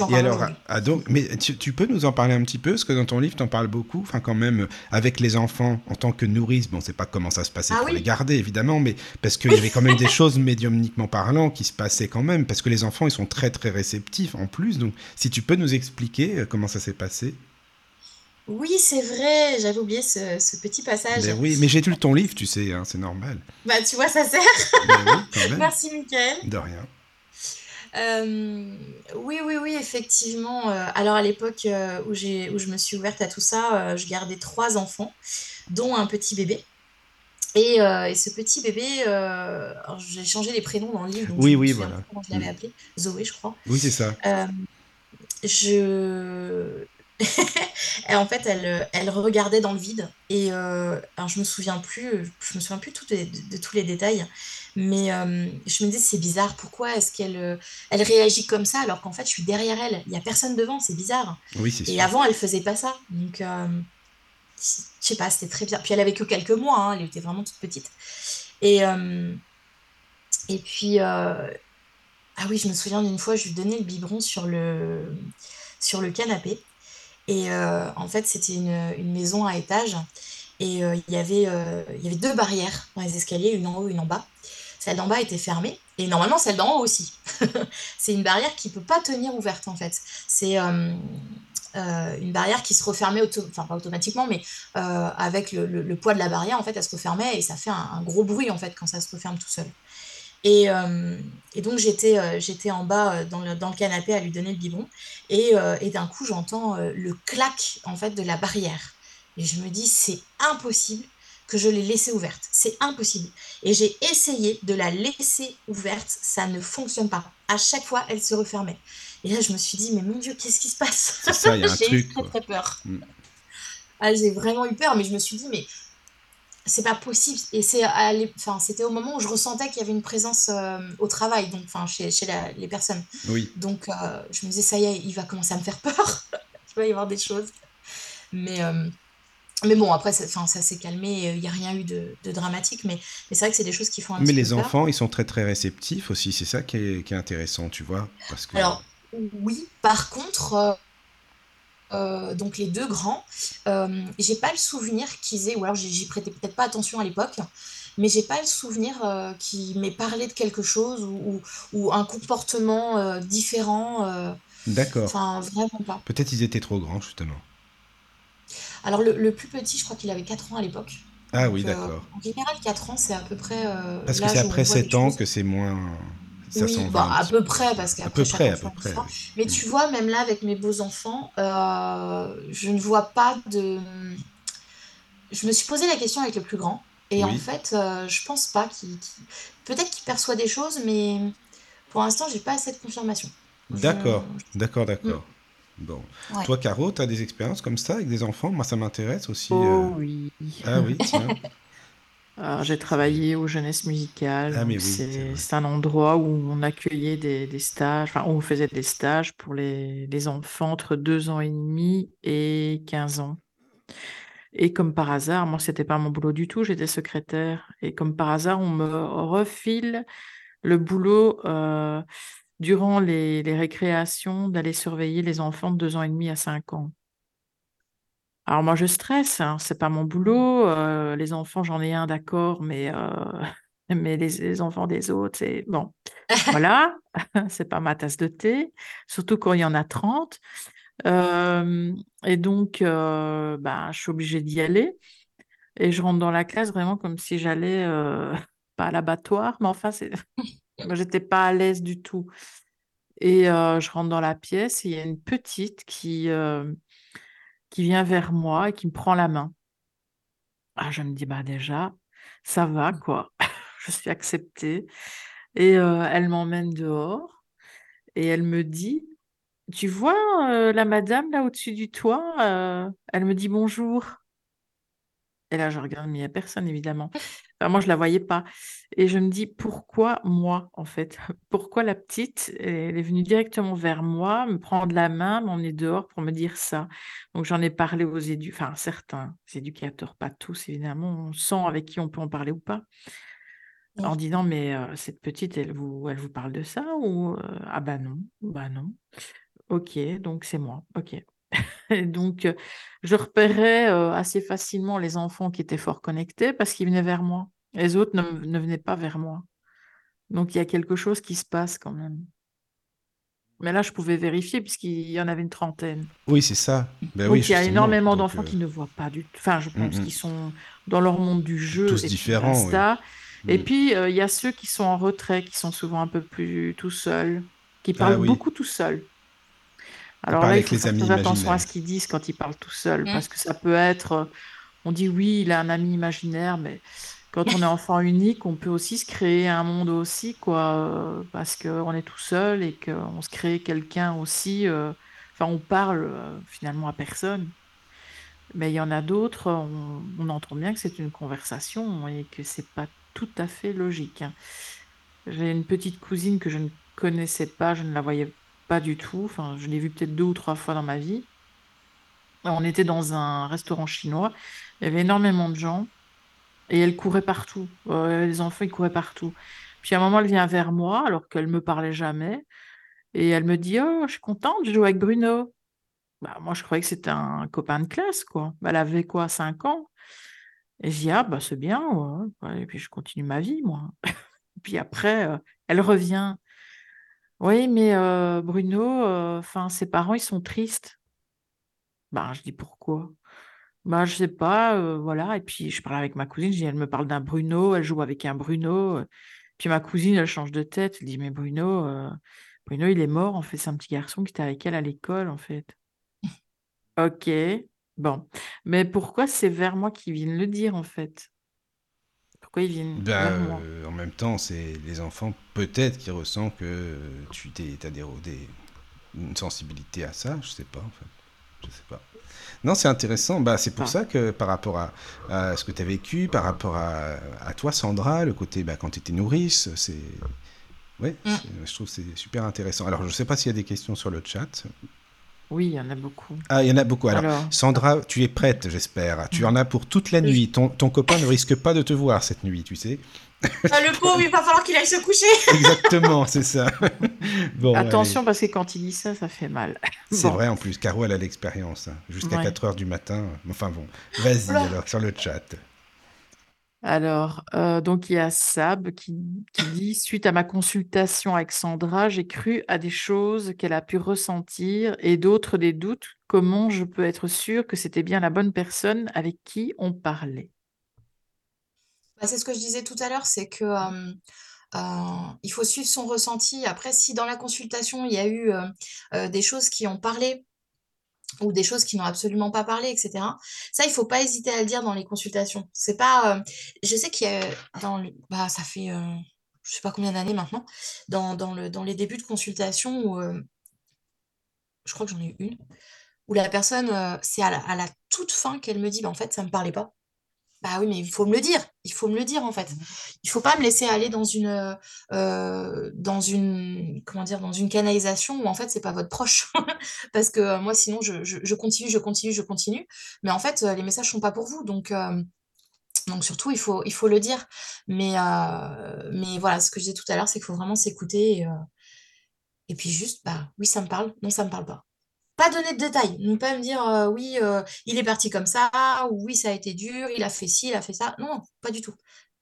[SPEAKER 2] et alors, ah, donc, mais tu, peux nous en parler un petit peu Parce que dans ton livre, tu en parles beaucoup. Enfin, quand même, avec les enfants, en tant que nourrice, bon, c'est pas comment ça se passait ah pour les garder, évidemment, mais parce qu'il y avait quand même des <laughs> choses médiumniquement parlant qui se passaient quand même. Parce que les enfants, ils sont très, très réceptifs en plus. Donc, si tu peux nous expliquer euh, comment ça s'est passé
[SPEAKER 4] oui, c'est vrai, j'avais oublié ce, petit passage.
[SPEAKER 2] Mais ben oui, mais j'ai lu ton livre, tu sais, hein, c'est normal.
[SPEAKER 4] Bah, tu vois, ça sert. Ben <laughs> Merci, Mickaël.
[SPEAKER 2] De rien.
[SPEAKER 4] Euh, oui, oui, oui, effectivement. Euh, alors à l'époque euh, où j'ai, où je me suis ouverte à tout ça, je gardais trois enfants, dont un petit bébé. Et, ce petit bébé, j'ai changé les prénoms dans le livre.
[SPEAKER 2] oui, oui, voilà.
[SPEAKER 4] Comment je l'avais mm. appelé Zoé, je crois.
[SPEAKER 2] Oui, c'est ça.
[SPEAKER 4] je <laughs> en fait, elle, elle regardait dans le vide. Et je me souviens plus, je me souviens plus tout de, de tous les détails. Mais euh, je me disais, c'est bizarre, pourquoi est-ce qu'elle euh, elle réagit comme ça alors qu'en fait, je suis derrière elle? Il n'y a personne devant, c'est bizarre.
[SPEAKER 2] Oui, c'est
[SPEAKER 4] Et avant, elle faisait pas ça. Donc, euh, je sais pas, c'était très bien. Puis elle avait que quelques mois, hein, elle était vraiment toute petite. Et, et puis, ah oui, je me souviens d'une fois, je lui donnais le biberon sur le, sur le canapé. Et en fait, c'était une, une, maison à étage. Et il y avait, il y avait deux barrières dans les escaliers, une en haut, une en bas. Celle d'en bas était fermée. Et normalement, celle d'en haut aussi. <laughs> c'est une barrière qui ne peut pas tenir ouverte, en fait. C'est euh, euh, une barrière qui se refermait, enfin pas automatiquement, mais euh, avec le, poids de la barrière, en fait, elle se refermait et ça fait un, gros bruit, en fait, quand ça se referme tout seul. Et, donc, j'étais j'étais en bas dans le, dans le, canapé à lui donner le biberon. Et, et d'un coup, j'entends le clac, en fait, de la barrière. Et je me dis, c'est impossible que je l'ai laissée ouverte. C'est impossible. Et j'ai essayé de la laisser ouverte, ça ne fonctionne pas. À chaque fois, elle se refermait. Et là, je me suis dit, mais mon Dieu, qu'est-ce qui se passe? <laughs>
[SPEAKER 2] J'ai
[SPEAKER 4] eu très très peur. Mm. Ah, j'ai vraiment eu peur, mais je me suis dit, mais c'est pas possible. Et c'est enfin, c'était au moment où je ressentais qu'il y avait une présence euh, au travail, donc enfin chez, chez les personnes.
[SPEAKER 2] Oui.
[SPEAKER 4] Donc euh, je me disais, ça y est, il va commencer à me faire peur. <laughs> il va y avoir des choses. Mais euh, mais bon, après, ça, ça s'est calmé, il n'y a rien eu de, dramatique, mais, mais c'est vrai que c'est des choses qui font un
[SPEAKER 2] Mais les enfants, ils sont très très réceptifs aussi, c'est ça qui est, qui est, intéressant, tu vois. Parce que...
[SPEAKER 4] Alors, oui, par contre, euh, euh, donc les deux grands, euh, j'ai pas le souvenir qu'ils aient, ou alors j'y prêtais peut-être pas attention à l'époque, mais j'ai pas le souvenir qu'ils m'aient parlé de quelque chose ou, ou, un comportement différent.
[SPEAKER 2] D'accord.
[SPEAKER 4] Enfin, vraiment pas.
[SPEAKER 2] Peut-être ils étaient trop grands, justement.
[SPEAKER 4] Alors, le, plus petit, je crois qu'il avait 4 ans à l'époque.
[SPEAKER 2] Ah oui, euh, d'accord.
[SPEAKER 4] en général, 4 ans, c'est à peu près. Euh,
[SPEAKER 2] parce que c'est après 7 ans que c'est moins.
[SPEAKER 4] Ça oui, bah, à peu près, parce qu'après,
[SPEAKER 2] à peu près, à peu près.
[SPEAKER 4] Mais tu vois, même là, avec mes beaux enfants, euh, je ne vois pas de. Je me suis posé la question avec le plus grand, et en fait, je pense pas qu'il. Peut-être qu'il perçoit des choses, mais pour l'instant, j'ai pas assez de confirmation.
[SPEAKER 2] D'accord, d'accord, d'accord. Bon. Toi, Caro, tu as des expériences comme ça avec des enfants? Moi, ça m'intéresse aussi.
[SPEAKER 3] Oh euh. oui.
[SPEAKER 2] Ah oui, tiens. <laughs>
[SPEAKER 3] j'ai travaillé au Jeunesse Musicale. Ah, c'est un endroit où on accueillait des, stages, enfin, on faisait des stages pour les, les, enfants entre 2 ans et demi et 15 ans. Et comme par hasard, moi, c'était pas mon boulot du tout, j'étais secrétaire. Et comme par hasard, on me refile le boulot euh, durant les, récréations, d'aller surveiller les enfants de deux ans et demi à cinq ans. Alors moi, je stresse, hein, c'est pas mon boulot. Euh, les enfants, j'en ai un, d'accord, mais, euh, <laughs> mais les, enfants des autres, c'est bon. voilà, <laughs> c'est pas ma tasse de thé, surtout quand il y en a 30. Euh, et donc, ben, je suis obligée d'y aller. Et je rentre dans la classe vraiment comme si j'allais, <laughs> pas à l'abattoir, mais enfin, c'est j'étais pas à l'aise du tout. Et euh, je rentre dans la pièce et il y a une petite qui, euh, qui vient vers moi et qui me prend la main. Ah, je me dis, bah déjà, ça va, mmh. quoi. <laughs> je suis acceptée. Et euh, elle m'emmène dehors et elle me dit, tu vois la madame là au-dessus du toit, elle me dit bonjour. Et là, je regarde, mais il n'y a personne, évidemment. Enfin, moi, je ne la voyais pas. Et je me dis, pourquoi moi, en fait? <laughs> Pourquoi la petite, elle est venue directement vers moi, me prendre la main, m'emmener dehors pour me dire ça? Donc, j'en ai parlé aux éducateurs, enfin, certains éducateurs, pas tous, évidemment. On sent avec qui on peut en parler ou pas. En disant, mais euh, cette petite, elle vous, elle vous parle de ça ou euh, Ah bah non, bah non. Ok, donc c'est moi. Ok. Et donc, je repérais assez facilement les enfants qui étaient fort connectés parce qu'ils venaient vers moi. Les autres ne, venaient pas vers moi. Donc, il y a quelque chose qui se passe quand même. Mais là, je pouvais vérifier puisqu'il y en avait une trentaine.
[SPEAKER 2] Oui, c'est ça.
[SPEAKER 3] Ben donc, il y a énormément d'enfants qui ne voient pas du tout. Enfin, je pense qu'ils sont dans leur monde du jeu.
[SPEAKER 2] Tous et différents.
[SPEAKER 3] Et puis, il y a ceux qui sont en retrait, qui sont souvent un peu plus tout seuls, qui ah parlent beaucoup tout seuls. Alors là, il faut faire attention à ce qu'ils disent quand ils parlent tout seul, mmh. parce que ça peut être, euh, on dit oui, il a un ami imaginaire, mais quand on est enfant <laughs> unique, on peut aussi se créer un monde aussi, quoi, euh, parce qu'on est tout seul et qu'on se crée quelqu'un aussi. Euh, enfin, on parle finalement à personne. Mais il y en a d'autres, on, entend bien que c'est une conversation et que c'est pas tout à fait logique. Hein. J'ai une petite cousine que je ne connaissais pas, je ne la voyais pas du tout. Enfin, je l'ai vu peut-être deux ou trois fois dans ma vie. On était dans un restaurant chinois. Il y avait énormément de gens et elle courait partout. les enfants, ils couraient partout. Puis à un moment, elle vient vers moi alors qu'elle me parlait jamais et elle me dit Oh, je suis contente, je joue avec Bruno. Bah, moi, je croyais que c'était un copain de classe, quoi. Bah, elle avait quoi, 5 ans? Et je dis Ah, bah, c'est bien. Et puis je continue ma vie, moi. <laughs> puis après, euh, elle revient. Oui, mais Bruno, enfin, ses parents, ils sont tristes. Bah, je dis: «Pourquoi?» «Bah, je sais pas, voilà» et puis je parle avec ma cousine, je dis: «Elle me parle d'un Bruno, elle joue avec un Bruno», puis ma cousine, elle change de tête, elle dit: «Mais Bruno, Bruno, il est mort, en fait, c'est un petit garçon qui était avec elle à l'école, en fait». <laughs> OK, bon, mais pourquoi c'est vers moi qu'ils viennent le dire, en fait? Pourquoi viennent
[SPEAKER 2] ben, euh, En même temps, c'est les enfants peut-être qui ressentent que tu as des, une sensibilité à ça. Je sais pas en fait. Je sais pas. Non, c'est intéressant. Bah, c'est pour ah. ça que par rapport à, ce que tu as vécu, par rapport à, toi, Sandra, le côté bah, quand tu étais nourrice, c'est. Ouais, mm. je trouve c'est super intéressant. Alors, je ne sais pas s'il y a des questions sur le chat.
[SPEAKER 3] Oui, il y en a beaucoup.
[SPEAKER 2] Ah, il y en a beaucoup. Alors, Sandra, tu es prête, j'espère. Tu en as pour toute la nuit. Ton, ton, copain ne risque pas de te voir cette nuit, tu sais.
[SPEAKER 4] Ah, le pauvre, il va falloir qu'il aille se coucher. <laughs>
[SPEAKER 2] Exactement, c'est ça. <laughs>
[SPEAKER 3] bon, Attention, parce que quand il dit ça, ça fait mal. <laughs>
[SPEAKER 2] C'est vrai en plus. Caro, elle a l'expérience. Hein. Jusqu'à 4 heures du matin. Enfin bon, vas-y alors, sur le chat.
[SPEAKER 3] Alors, euh, donc il y a Sab qui, dit Suite à ma consultation avec Sandra, j'ai cru à des choses qu'elle a pu ressentir et d'autres des doutes. Comment je peux être sûre que c'était bien la bonne personne avec qui on parlait
[SPEAKER 4] bah, C'est ce que je disais tout à l'heure c'est que il faut suivre son ressenti. Après, si dans la consultation, il y a eu des choses qui ont parlé ou des choses qui n'ont absolument pas parlé, etc. Ça, il faut pas hésiter à le dire dans les consultations. C'est pas, euh, je sais qu'il y a dans, bah, ça fait, euh, je sais pas combien d'années maintenant, dans, dans, le, les débuts de consultation où, euh, je crois que j'en ai eu une, où la personne, c'est à la, toute fin qu'elle me dit, bah, en fait, ça me parlait pas. Bah oui, mais il faut me le dire. Il faut me le dire en fait. Mmh. Il faut pas me laisser aller dans une, euh, dans une, comment dire, dans une canalisation où en fait c'est pas votre proche. <laughs> Parce que euh, moi sinon je, je, continue, je continue, je continue. Mais en fait euh, les messages sont pas pour vous. Donc donc surtout il faut, il faut le dire. Mais mais voilà, ce que je disais tout à l'heure, c'est qu'il faut vraiment s'écouter et, et puis juste bah oui ça me parle, non ça me parle pas pas donner de détails, ne pas me dire euh, oui, euh, il est parti comme ça, ou oui, ça a été dur, il a fait ci, il a fait ça. Non, pas du tout.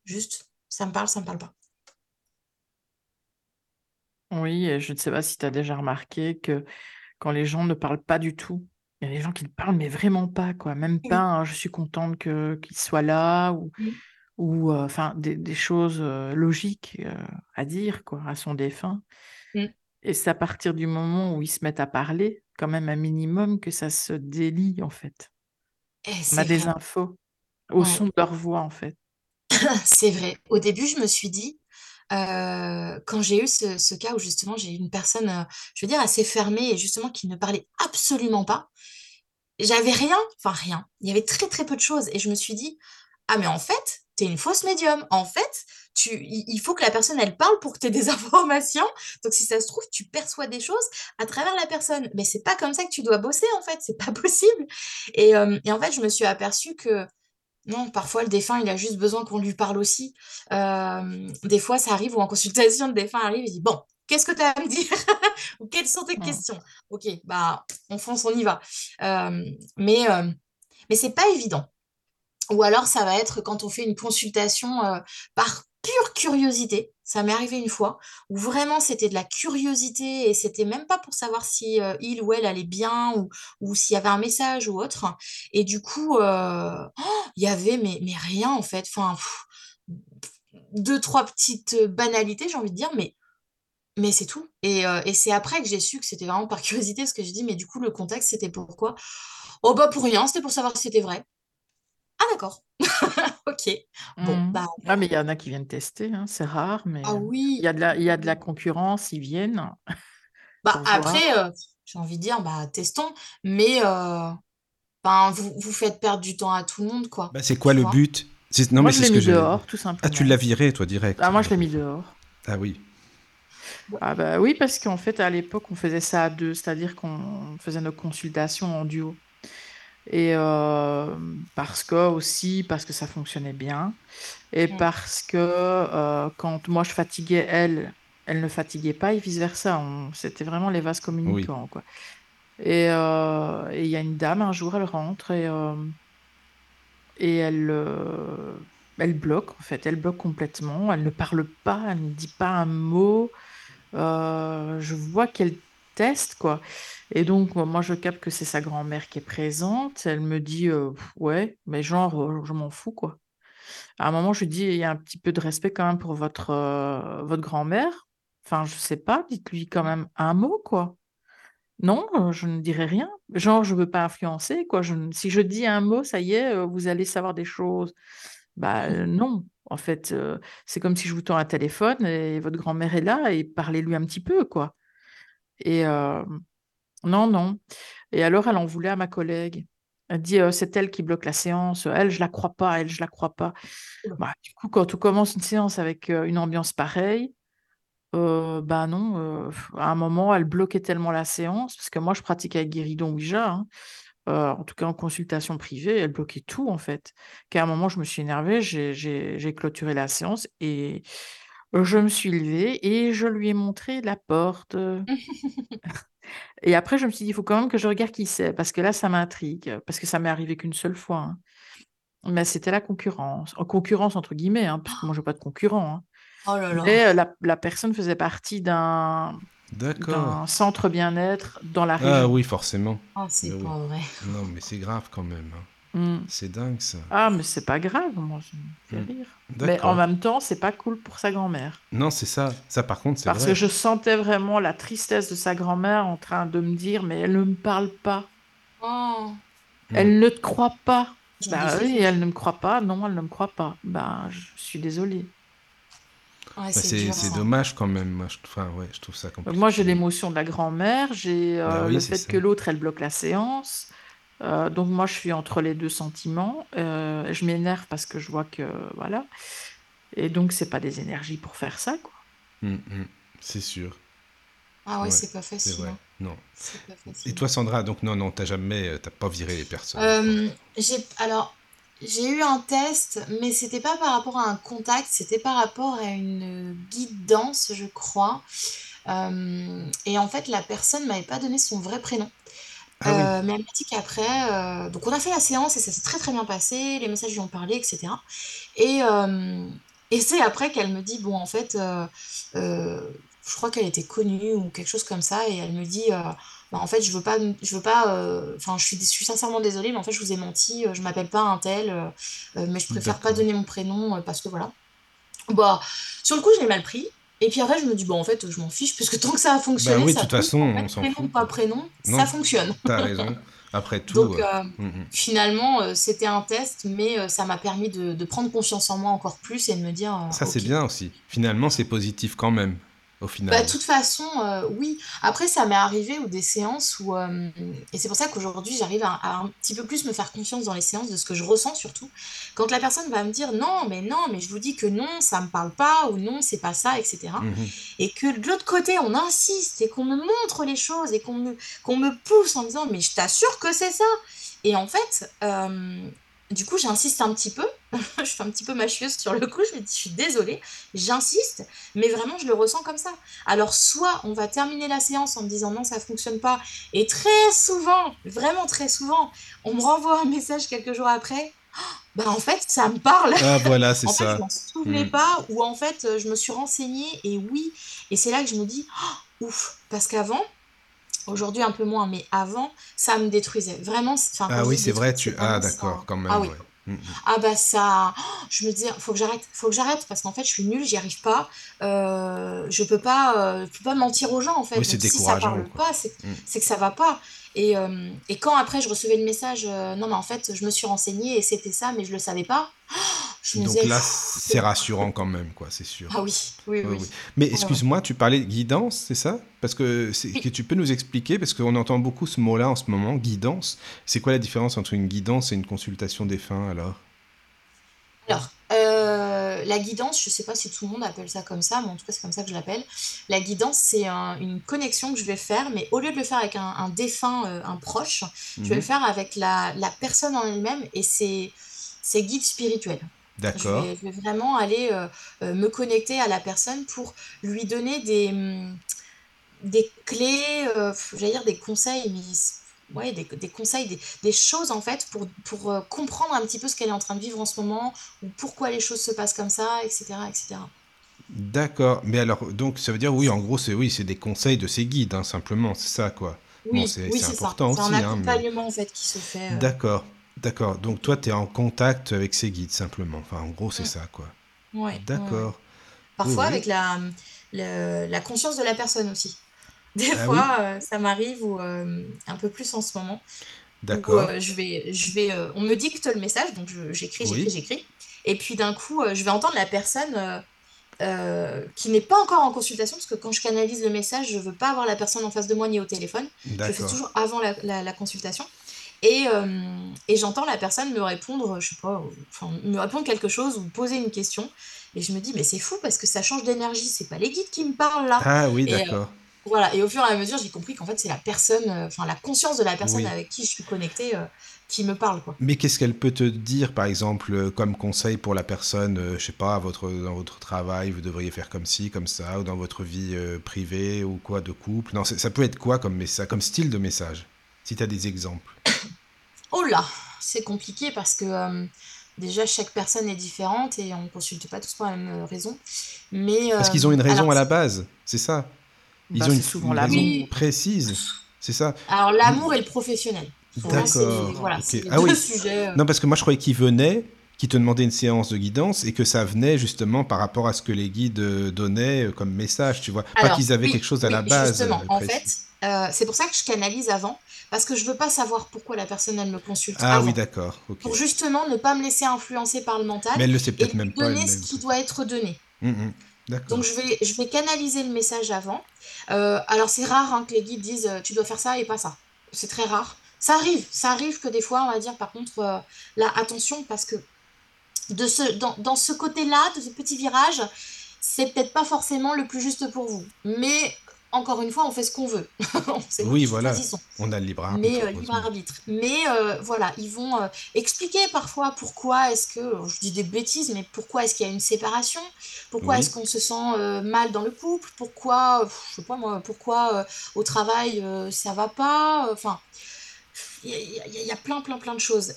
[SPEAKER 4] Juste, ça me parle, ça me parle pas.
[SPEAKER 3] Oui, et je ne sais pas si tu as déjà remarqué que quand les gens ne parlent pas du tout, il y a des gens qui ne parlent, mais vraiment pas, quoi. Même pas, hein, je suis contente qu'il soit là, ou, ou euh, enfin, des, choses logiques à dire, quoi, à son défunt. Et c'est à partir du moment où ils se mettent à parler, quand même un minimum, que ça se délie, en fait. On a des infos au son de leur voix, en fait. <clears throat>
[SPEAKER 4] c'est vrai. Au début, je me suis dit, euh, quand j'ai eu ce, ce cas où justement j'ai eu une personne, euh, je veux dire, assez fermée et justement qui ne parlait absolument pas, j'avais rien, enfin rien. Il y avait très très peu de choses et je me suis dit, ah mais en fait, t'es une fausse médium. En fait, tu, il faut que la personne elle parle pour que tu aies des <laughs> informations. Donc si ça se trouve, tu perçois des choses à travers la personne. Mais c'est pas comme ça que tu dois bosser en fait, c'est pas <laughs> possible. Et, euh, et en fait, je me suis aperçue que non, parfois le défunt, il a juste besoin qu'on lui parle aussi. Euh, des fois, ça arrive, ou en consultation, le défunt arrive et dit, bon, qu'est-ce que tu as à me dire? <laughs> Ou quelles sont tes questions? Ok, bah, on fonce, on y va. Euh, mais euh, mais c'est pas évident. Ou alors, ça va être quand on fait une consultation par pure curiosité. Ça m'est arrivé une fois, où vraiment c'était de la curiosité et c'était même pas pour savoir si euh, il ou elle allait bien ou, ou s'il y avait un message ou autre. Et du coup, euh, oh, il y avait mais, mais rien en fait. Enfin, deux, trois petites banalités, j'ai envie de dire, mais, mais c'est tout. Et, euh, et c'est après que j'ai su que c'était vraiment par <laughs> curiosité, parce que j'ai dit, mais du coup, le contexte, c'était pourquoi? Oh bah pour rien, c'était pour savoir si c'était vrai. D'accord. <laughs> Ok. Bon,
[SPEAKER 3] Mm.
[SPEAKER 4] bah
[SPEAKER 3] Ah, mais il y en a qui viennent tester, hein, c'est rare, mais
[SPEAKER 4] ah
[SPEAKER 3] euh, il y a de la, il y a de la concurrence, ils viennent
[SPEAKER 4] Bah après, euh, j'ai envie de dire, bah testons, mais euh, ben, vous, vous faites perdre du temps à tout le monde, quoi.
[SPEAKER 2] Bah, c'est quoi le but? C'est- Non,
[SPEAKER 3] Moi,
[SPEAKER 2] mais
[SPEAKER 3] je
[SPEAKER 2] c'est
[SPEAKER 3] l'ai
[SPEAKER 2] ce que
[SPEAKER 3] dehors, tout
[SPEAKER 2] Ah, tu
[SPEAKER 3] simplement.
[SPEAKER 2] l'as viré, toi, direct.
[SPEAKER 3] Ah, moi, je l'ai mis dehors.
[SPEAKER 2] Ah oui.
[SPEAKER 3] Ah bah oui, parce qu'en fait, à l'époque, on faisait ça à deux, c'est-à-dire qu'on faisait nos consultations en duo. Et euh, parce que aussi, parce que ça fonctionnait bien, et
[SPEAKER 4] Mm.
[SPEAKER 3] parce que euh, quand moi je fatiguais elle, elle ne fatiguait pas, et vice-versa. On- C'était vraiment les vases
[SPEAKER 2] Oui.
[SPEAKER 3] communicants, quoi. Et euh, et il y a une dame, un jour, elle rentre et, et elle, elle bloque, en fait. Elle bloque complètement. Elle ne parle pas, elle ne dit pas un mot. Je vois qu'elle teste, quoi. Et donc, moi, je capte que c'est sa grand-mère qui est présente. Elle me dit, euh, ouais, mais genre, euh, je m'en fous, quoi. À un moment, je lui dis, il y a un petit peu de respect quand même pour votre, euh, votre grand-mère. Enfin, je sais pas, dites-lui quand même un mot, quoi. Non, je ne dirai rien. Genre, je veux pas influencer, quoi. Je, ne- si je dis un mot, ça y est, vous allez savoir des choses. Bah non. En fait, c'est comme si je vous tends un téléphone et votre grand-mère est là et parlez-lui un petit peu, quoi. Et euh, non, non. Et alors, elle en voulait à ma collègue. Elle dit, euh, c'est elle qui bloque la séance. Elle, je la crois pas. Elle, je la crois pas. Bah, du coup, quand on commence une séance avec euh, une ambiance pareille, euh, bah non, à un moment, elle bloquait tellement la séance, parce que moi, je pratique avec Guéridon Ouija, hein, en tout cas en consultation privée, elle bloquait tout, en fait. Qu'à un moment, je me suis énervée, j'ai clôturé la séance et je me suis levée et je lui ai montré la porte. <laughs> Et après, je me suis dit, il faut quand même que je regarde qui c'est, parce que là, ça m'intrigue, parce que ça m'est arrivé qu'une seule fois. hein. Mais c'était la concurrence. En concurrence, entre guillemets, hein, parce que moi, je n'ai pas de concurrent. hein.
[SPEAKER 4] Oh là là.
[SPEAKER 3] Mais euh, la, la personne faisait partie d'un
[SPEAKER 2] D'accord.
[SPEAKER 3] d'un centre bien-être dans la
[SPEAKER 2] Ah
[SPEAKER 3] région.
[SPEAKER 2] oui, forcément.
[SPEAKER 4] Ah, c'est
[SPEAKER 2] oui.
[SPEAKER 4] pas vrai.
[SPEAKER 2] Non, mais c'est grave quand même. hein.
[SPEAKER 3] Mm.
[SPEAKER 2] C'est dingue ça.
[SPEAKER 3] Ah, mais c'est pas grave, moi, ça me fait
[SPEAKER 2] Mm.
[SPEAKER 3] rire. Mais en même temps, c'est pas cool pour sa grand-mère.
[SPEAKER 2] Non, c'est ça. Ça, par contre, c'est
[SPEAKER 3] Parce
[SPEAKER 2] vrai.
[SPEAKER 3] que je sentais vraiment la tristesse de sa grand-mère en train de me dire, mais elle ne me parle pas.
[SPEAKER 4] Oh,
[SPEAKER 2] Mm.
[SPEAKER 3] Elle ne te croit pas. Bah oui, elle ne me croit pas. Non, elle ne me croit pas. Bah, je suis désolée.
[SPEAKER 4] Ouais,
[SPEAKER 2] Bah,
[SPEAKER 4] c'est ça.
[SPEAKER 2] dommage quand même. Moi, je, enfin, ouais, je trouve ça compliqué.
[SPEAKER 3] moi, j'ai l'émotion de la grand-mère, j'ai euh,
[SPEAKER 2] Bah oui,
[SPEAKER 3] le fait
[SPEAKER 2] ça.
[SPEAKER 3] que l'autre, elle bloque la séance. Euh, donc moi, je suis entre les deux sentiments. Euh, je m'énerve parce que je vois que voilà. Et donc, c'est pas des énergies pour faire ça, quoi.
[SPEAKER 2] Mm, mm. C'est sûr.
[SPEAKER 4] Ah ouais,
[SPEAKER 2] Ouais,
[SPEAKER 4] c'est pas facile.
[SPEAKER 2] vrai.
[SPEAKER 4] hein.
[SPEAKER 2] Non. Et toi, Sandra, donc non, non, t'as jamais, euh, t'as pas viré les personnes.
[SPEAKER 4] Euh, j'ai alors j'ai eu un test, mais c'était pas par rapport à un contact, c'était par rapport à une guidance, je crois. Euh, et en fait, la personne m'avait pas donné son vrai prénom.
[SPEAKER 2] Ah oui.
[SPEAKER 4] Euh, mais elle m'a dit qu'après, euh, donc on a fait la séance et ça s'est très très bien passé, les messages lui ont parlé, etc. Et, euh, et c'est après qu'elle me dit, bon, en fait, je crois qu'elle était connue ou quelque chose comme ça, et elle me dit, bah, en fait, je veux pas, je veux pas, enfin, je suis, je suis sincèrement désolée, mais en fait, je vous ai menti, je m'appelle pas un tel, mais je préfère pas donner mon prénom parce que voilà. Bah, sur le coup, je l'ai mal pris. Et puis après, je me dis, bon, en fait, je m'en fiche, parce que tant que ça a fonctionné,
[SPEAKER 2] Bah oui, de
[SPEAKER 4] ça
[SPEAKER 2] toute façon, on s'en
[SPEAKER 4] prénom,
[SPEAKER 2] fout,
[SPEAKER 4] pas prénom,
[SPEAKER 2] Non.
[SPEAKER 4] ça fonctionne.
[SPEAKER 2] T'as raison. Après tout.
[SPEAKER 4] Donc,
[SPEAKER 2] euh,
[SPEAKER 4] euh,
[SPEAKER 2] mm, mm.
[SPEAKER 4] finalement, euh, c'était un test, mais ça m'a permis de, de prendre confiance en moi encore plus et de me dire,
[SPEAKER 2] Ça, c'est bien aussi. Finalement, c'est positif quand même, au final.
[SPEAKER 4] Bah, de toute façon, euh, oui. Après, ça m'est arrivé ou des séances où, euh, et c'est pour ça qu'aujourd'hui, j'arrive à, à un petit peu plus me faire confiance dans les séances de ce que je ressens surtout. Quand la personne va me dire non, mais non, mais je vous dis que non, ça me parle pas, ou non, c'est pas ça, etc.
[SPEAKER 2] Mhm.
[SPEAKER 4] Et que de l'autre côté, on insiste et qu'on me montre les choses et qu'on me, qu'on me pousse en disant, mais je t'assure que c'est ça. Et en fait, euh, du coup, j'insiste un petit peu. <laughs> je fais un petit peu machieuse sur le coup. Je me dis, je suis désolée. J'insiste, mais vraiment, je le ressens comme ça. Alors, soit on va terminer la séance en me disant non, ça fonctionne pas. Et très souvent, vraiment très souvent, on me renvoie un message quelques jours après. Bah, en fait, ça me parle.
[SPEAKER 2] Ah, voilà, <laughs> c'est
[SPEAKER 4] fait,
[SPEAKER 2] ça.
[SPEAKER 4] je m'en souvenais
[SPEAKER 2] Mm.
[SPEAKER 4] pas, ou en fait, je me suis renseignée, et oui. Et c'est là que je me dis, Oh, ouf, parce qu'avant, aujourd'hui un peu moins, mais avant, ça me détruisait. Vraiment, enfin,
[SPEAKER 2] Ah oui, c'est vrai, tu. Ah, d'accord, quand même.
[SPEAKER 4] Ah oui.
[SPEAKER 2] ouais. Mm, mm.
[SPEAKER 4] Ah bah ça, je me dis, faut que j'arrête, faut que j'arrête, parce qu'en fait, je suis nulle, j'y arrive pas. Euh, je peux pas, euh, je peux pas mentir aux gens, en fait.
[SPEAKER 2] Oui, c'est
[SPEAKER 4] si ça
[SPEAKER 2] décourageant,
[SPEAKER 4] parle
[SPEAKER 2] quoi.
[SPEAKER 4] pas, c'est
[SPEAKER 2] Mm.
[SPEAKER 4] c'est que ça va pas. Et, euh, et quand après je recevais le message, euh, non mais en fait, je me suis renseignée et c'était ça, mais je le savais pas. oh, Je me
[SPEAKER 2] Donc
[SPEAKER 4] disais,
[SPEAKER 2] là, c'est rassurant quand même, quoi, c'est sûr.
[SPEAKER 4] Ah oui, oui,
[SPEAKER 2] Oui,
[SPEAKER 4] oui.
[SPEAKER 2] oui. Mais excuse-moi, tu parlais de guidance, c'est ça? Parce que, tu peux nous expliquer, parce qu'on entend beaucoup ce mot-là en ce moment, guidance. C'est quoi la différence entre une guidance et une consultation des fins, alors?
[SPEAKER 4] Alors, euh, la guidance, je sais pas si tout le monde appelle ça comme ça, mais en tout cas, c'est comme ça que je l'appelle. La guidance, c'est un- une connexion que je vais faire, mais au lieu de le faire avec un, un défunt, euh, un proche, je vais
[SPEAKER 2] Mhm.
[SPEAKER 4] le faire avec la, la personne en elle-même et ses, ses guides spirituels. Je
[SPEAKER 2] D'accord.
[SPEAKER 4] vais, je vais vraiment aller euh, euh, me connecter à la personne pour lui donner des, hum, des clés, euh, j'allais dire des conseils, mais ouais, des, des conseils, des, des choses en fait pour, pour euh, comprendre un petit peu ce qu'elle est en train de vivre en ce moment ou pourquoi les choses se passent comme ça, etc. etc.
[SPEAKER 2] D'accord. Mais alors, donc, ça veut dire, oui, en gros, c'est oui, c'est des conseils de ces guides, hein, simplement, c'est ça, quoi. Bon,
[SPEAKER 4] Oui,
[SPEAKER 2] c'est
[SPEAKER 4] oui,
[SPEAKER 2] c'est
[SPEAKER 4] ça.
[SPEAKER 2] important
[SPEAKER 4] C'est un
[SPEAKER 2] aussi, hein, mais...
[SPEAKER 4] accompagnement en fait qui se fait. euh,
[SPEAKER 2] D'accord, d'accord. Donc, toi, tu es en contact avec ces guides, simplement. Enfin, en gros, c'est ça, quoi.
[SPEAKER 4] ouais.
[SPEAKER 2] D'accord.
[SPEAKER 4] Parfois
[SPEAKER 2] oui.
[SPEAKER 4] avec la, le- la conscience de la personne aussi. <laughs> Des
[SPEAKER 2] Ah
[SPEAKER 4] fois, euh, ça m'arrive ou euh, un peu plus en ce moment.
[SPEAKER 2] D'accord.
[SPEAKER 4] euh, je vais, je vais, on me dicte le message, donc j'écris, j'écris,
[SPEAKER 2] Oui.
[SPEAKER 4] j'écris. Et puis d'un coup, je vais entendre la personne euh, qui n'est pas encore en consultation, parce que quand je canalise le message, je veux pas avoir la personne en face de moi ni au téléphone. Je fais toujours avant la, la- la consultation. Et, euh, et j'entends la personne me répondre, je sais pas, enfin, me répondre quelque chose ou poser une question. Et je me dis, mais c'est fou parce que ça change d'énergie, c'est pas les guides qui me parlent là.
[SPEAKER 2] Ah oui,
[SPEAKER 4] euh,
[SPEAKER 2] d'accord.
[SPEAKER 4] Voilà, et au fur et à mesure, j'ai compris qu'en fait, c'est la personne, euh, enfin, la conscience de la personne
[SPEAKER 2] Oui.
[SPEAKER 4] avec qui je suis connectée euh, qui me parle, quoi.
[SPEAKER 2] Mais qu'est-ce qu'elle peut te dire, par exemple, euh, comme conseil pour la personne, euh, je sais pas, votre, dans votre travail, vous devriez faire comme ci, comme ça, ou dans votre vie privée, ou quoi, de couple? Non, ça peut être quoi comme message, comme style de message Si tu as des exemples? <coughs>
[SPEAKER 4] Oh là, c'est compliqué parce que déjà, chaque personne est différente et on ne consulte pas tous pour la même raison. Mais,
[SPEAKER 2] Parce qu'ils ont une raison
[SPEAKER 4] alors,
[SPEAKER 2] à la base, c'est ça? Ils
[SPEAKER 3] Bah,
[SPEAKER 2] ont une,
[SPEAKER 3] souvent
[SPEAKER 2] raison
[SPEAKER 4] Oui.
[SPEAKER 2] précise, c'est ça
[SPEAKER 4] alors l'amour et le professionnel.
[SPEAKER 2] D'accord.
[SPEAKER 4] voilà,
[SPEAKER 2] ok.
[SPEAKER 4] c'est les
[SPEAKER 2] Ah oui.
[SPEAKER 4] sujets. euh.
[SPEAKER 2] Non, parce que moi, je croyais qu'ils venaient, qu'ils te demandaient une séance de guidance et que ça venait justement par rapport à ce que les guides euh, donnaient euh, comme message, tu vois. Pas qu'ils avaient
[SPEAKER 4] oui,
[SPEAKER 2] quelque chose à
[SPEAKER 4] oui,
[SPEAKER 2] la base.
[SPEAKER 4] Justement, en fait, euh, c'est pour ça que je canalise avant, parce que je veux pas savoir pourquoi la personne elle me consulte
[SPEAKER 2] Ah
[SPEAKER 4] avant.
[SPEAKER 2] oui, d'accord.
[SPEAKER 4] Pour justement ne pas me laisser influencer par le mental
[SPEAKER 2] Mais elle le sait peut-être même pas.
[SPEAKER 4] donner ce qui doit être donné.
[SPEAKER 2] Hum, hum.
[SPEAKER 4] Donc je vais, je vais canaliser le message avant. Euh, alors c'est rare hein, que les guides disent euh, tu dois faire ça et pas ça. C'est très rare. Ça arrive, ça arrive que des fois on va dire par contre euh, attention parce que de ce, dans, dans ce côté-là, de ce petit virage, c'est peut-être pas forcément le plus juste pour vous. Mais encore une fois, on fait ce qu'on veut. <laughs>
[SPEAKER 2] Oui, voilà. On a le libre arbitre.
[SPEAKER 4] Mais euh, libre
[SPEAKER 2] heureusement.
[SPEAKER 4] arbitre. Mais euh, voilà, ils vont euh, expliquer parfois pourquoi est-ce que, je dis des bêtises, mais pourquoi est-ce qu'il y a une séparation? Pourquoi
[SPEAKER 2] Oui.
[SPEAKER 4] est-ce qu'on se sent mal dans le couple? Pourquoi, je sais pas moi, pourquoi au travail ça va pas? Enfin, il y, a- y y plein, plein, plein de choses.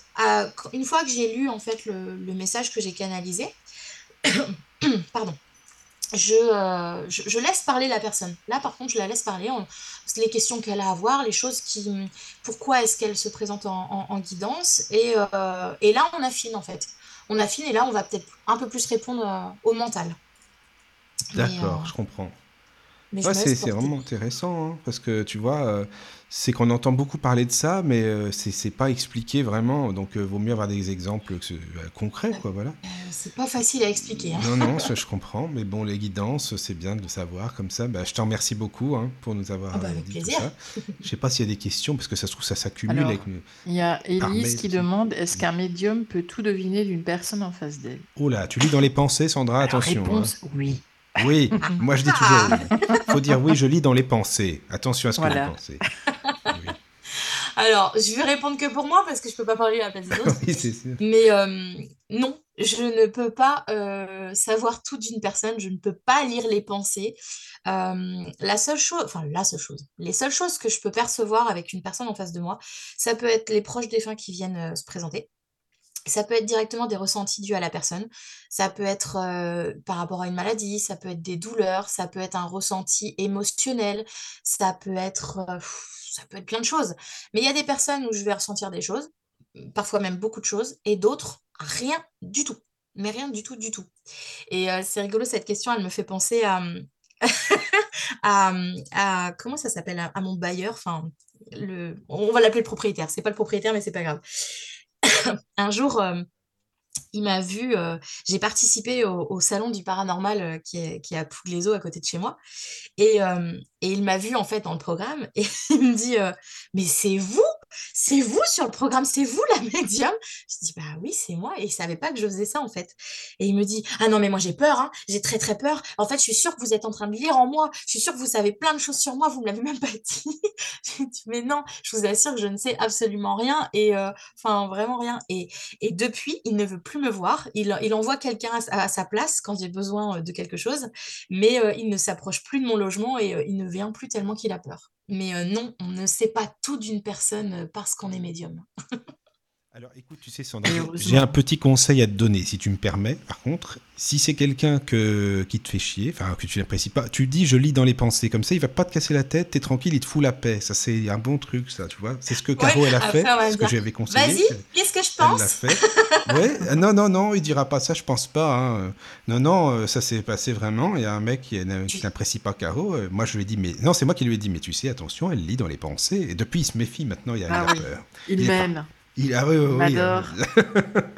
[SPEAKER 4] Une fois que j'ai lu en fait le, le message que j'ai canalisé, <coughs> pardon. Je, euh, je, je laisse parler la personne. Là, par contre, je la laisse parler. On- les questions qu'elle a à voir, les choses qui, pourquoi est-ce qu'elle se présente en, en- en guidance et, euh, et là on affine en fait on affine et là on va peut-être un peu plus répondre euh, au mental
[SPEAKER 2] D'accord, je comprends. Ouais, c'est vraiment intéressant, hein, parce que tu vois, euh, c'est qu'on entend beaucoup parler de ça, mais euh, c'est pas expliqué vraiment, donc euh, vaut mieux avoir des exemples que euh, concrets, quoi, voilà.
[SPEAKER 4] Euh, c'est pas facile à expliquer. hein.
[SPEAKER 2] Non, non, ça <laughs> je comprends, mais bon, les guidances, c'est bien de le savoir comme ça. Bah, je t'en remercie beaucoup hein, pour nous avoir
[SPEAKER 4] Ah bah, avec
[SPEAKER 2] dit tout
[SPEAKER 4] plaisir.
[SPEAKER 2] ça. Je sais pas s'il y a des questions, parce que ça se trouve, ça s'accumule
[SPEAKER 3] Alors,
[SPEAKER 2] avec...
[SPEAKER 3] Il y a
[SPEAKER 2] mail
[SPEAKER 3] qui demande est-ce qu'un médium peut tout deviner d'une personne en face d'elle?
[SPEAKER 2] Oh là, tu lis dans les pensées, Sandra,
[SPEAKER 3] Alors,
[SPEAKER 2] attention. hein.
[SPEAKER 3] réponse oui.
[SPEAKER 2] Oui, <laughs> moi je dis toujours oui. Faut dire oui, je lis dans les pensées. Attention à ce que
[SPEAKER 3] Voilà.
[SPEAKER 2] vous pensez. Oui, <laughs>
[SPEAKER 4] Alors, je vais répondre que pour moi parce que je peux pas parler à la place des autres. <laughs>
[SPEAKER 2] Oui, c'est sûr.
[SPEAKER 4] Mais euh, non, je ne peux pas euh, savoir tout d'une personne, je ne peux pas lire les pensées. Euh, la seule chose, enfin la seule chose, les seules choses que je peux percevoir avec une personne en face de moi, ça peut être les proches défunts qui viennent se présenter. Ça peut être directement des ressentis dus à la personne, ça peut être euh, par rapport à une maladie, ça peut être des douleurs, ça peut être un ressenti émotionnel, ça peut être, euh, ça peut être plein de choses. Mais il y a des personnes où je vais ressentir des choses, parfois même beaucoup de choses, et d'autres, rien du tout. Mais rien du tout, du tout. Et euh, c'est rigolo, cette question, elle me fait penser à, <laughs> à, à- comment ça s'appelle, à, à mon bailleur, enfin, le, on va l'appeler le propriétaire, c'est pas le propriétaire, mais c'est pas grave. <coughs> Un jour, euh, il m'a vu, euh, j'ai participé au, salon du paranormal euh, qui est, qui à Pouglézo, à côté de chez moi, et, et il m'a vu en fait dans le programme, <laughs> et il me dit, mais c'est vous, c'est vous sur le programme, c'est vous la <laughs> médium? Je dis, bah oui, c'est moi, et il savait pas que je faisais ça en fait. Et il me dit, ah non, mais moi j'ai peur, hein, j'ai très très peur, en fait je suis sûre que vous êtes en train de lire en moi, je suis sûre que vous savez plein de choses sur moi, vous me l'avez même pas <laughs> dit. J'ai dit, mais non, je vous assure que je ne sais absolument rien, et euh, enfin vraiment rien. Et, et depuis, il ne veut plus me voir. Il, il envoie quelqu'un à, sa place quand j'ai besoin euh, de quelque chose, mais euh, il ne s'approche plus de mon logement et il ne vient plus tellement qu'il a peur. Mais euh, non, on ne sait pas tout d'une personne euh, parce qu'on est médium. <laughs>
[SPEAKER 2] Alors écoute, tu sais, Sandra, j'ai- un petit conseil à te donner, si tu me permets. Par contre, si c'est quelqu'un que, qui te fait chier, enfin que tu n'apprécies pas, tu dis je lis dans les pensées, comme ça il va pas te casser la tête, t'es tranquille, il te fout la paix. Ça c'est un bon truc, ça, tu vois. C'est ce que Caro elle a fait, ce que j'avais conseillé.
[SPEAKER 4] Vas-y, qu'est-ce que je
[SPEAKER 2] Elle
[SPEAKER 4] pense
[SPEAKER 2] l'a fait. Ouais. euh, Non, non, non, il dira pas ça, je pense pas. hein. Non, non, euh, ça s'est passé vraiment. Il y a un mec qui,
[SPEAKER 4] Tu-
[SPEAKER 2] n'apprécie pas Caro. euh, Moi, je lui ai dit, mais non, c'est moi qui lui ai dit, mais tu sais, attention, elle lit dans les pensées. Et depuis, il se méfie. Maintenant, il a, il
[SPEAKER 3] Ah
[SPEAKER 2] a
[SPEAKER 3] oui.
[SPEAKER 2] peur.
[SPEAKER 3] Il
[SPEAKER 2] Il est
[SPEAKER 3] m'aime.
[SPEAKER 2] Il, ah oui, oui, oui.
[SPEAKER 3] m'adore.
[SPEAKER 2] euh,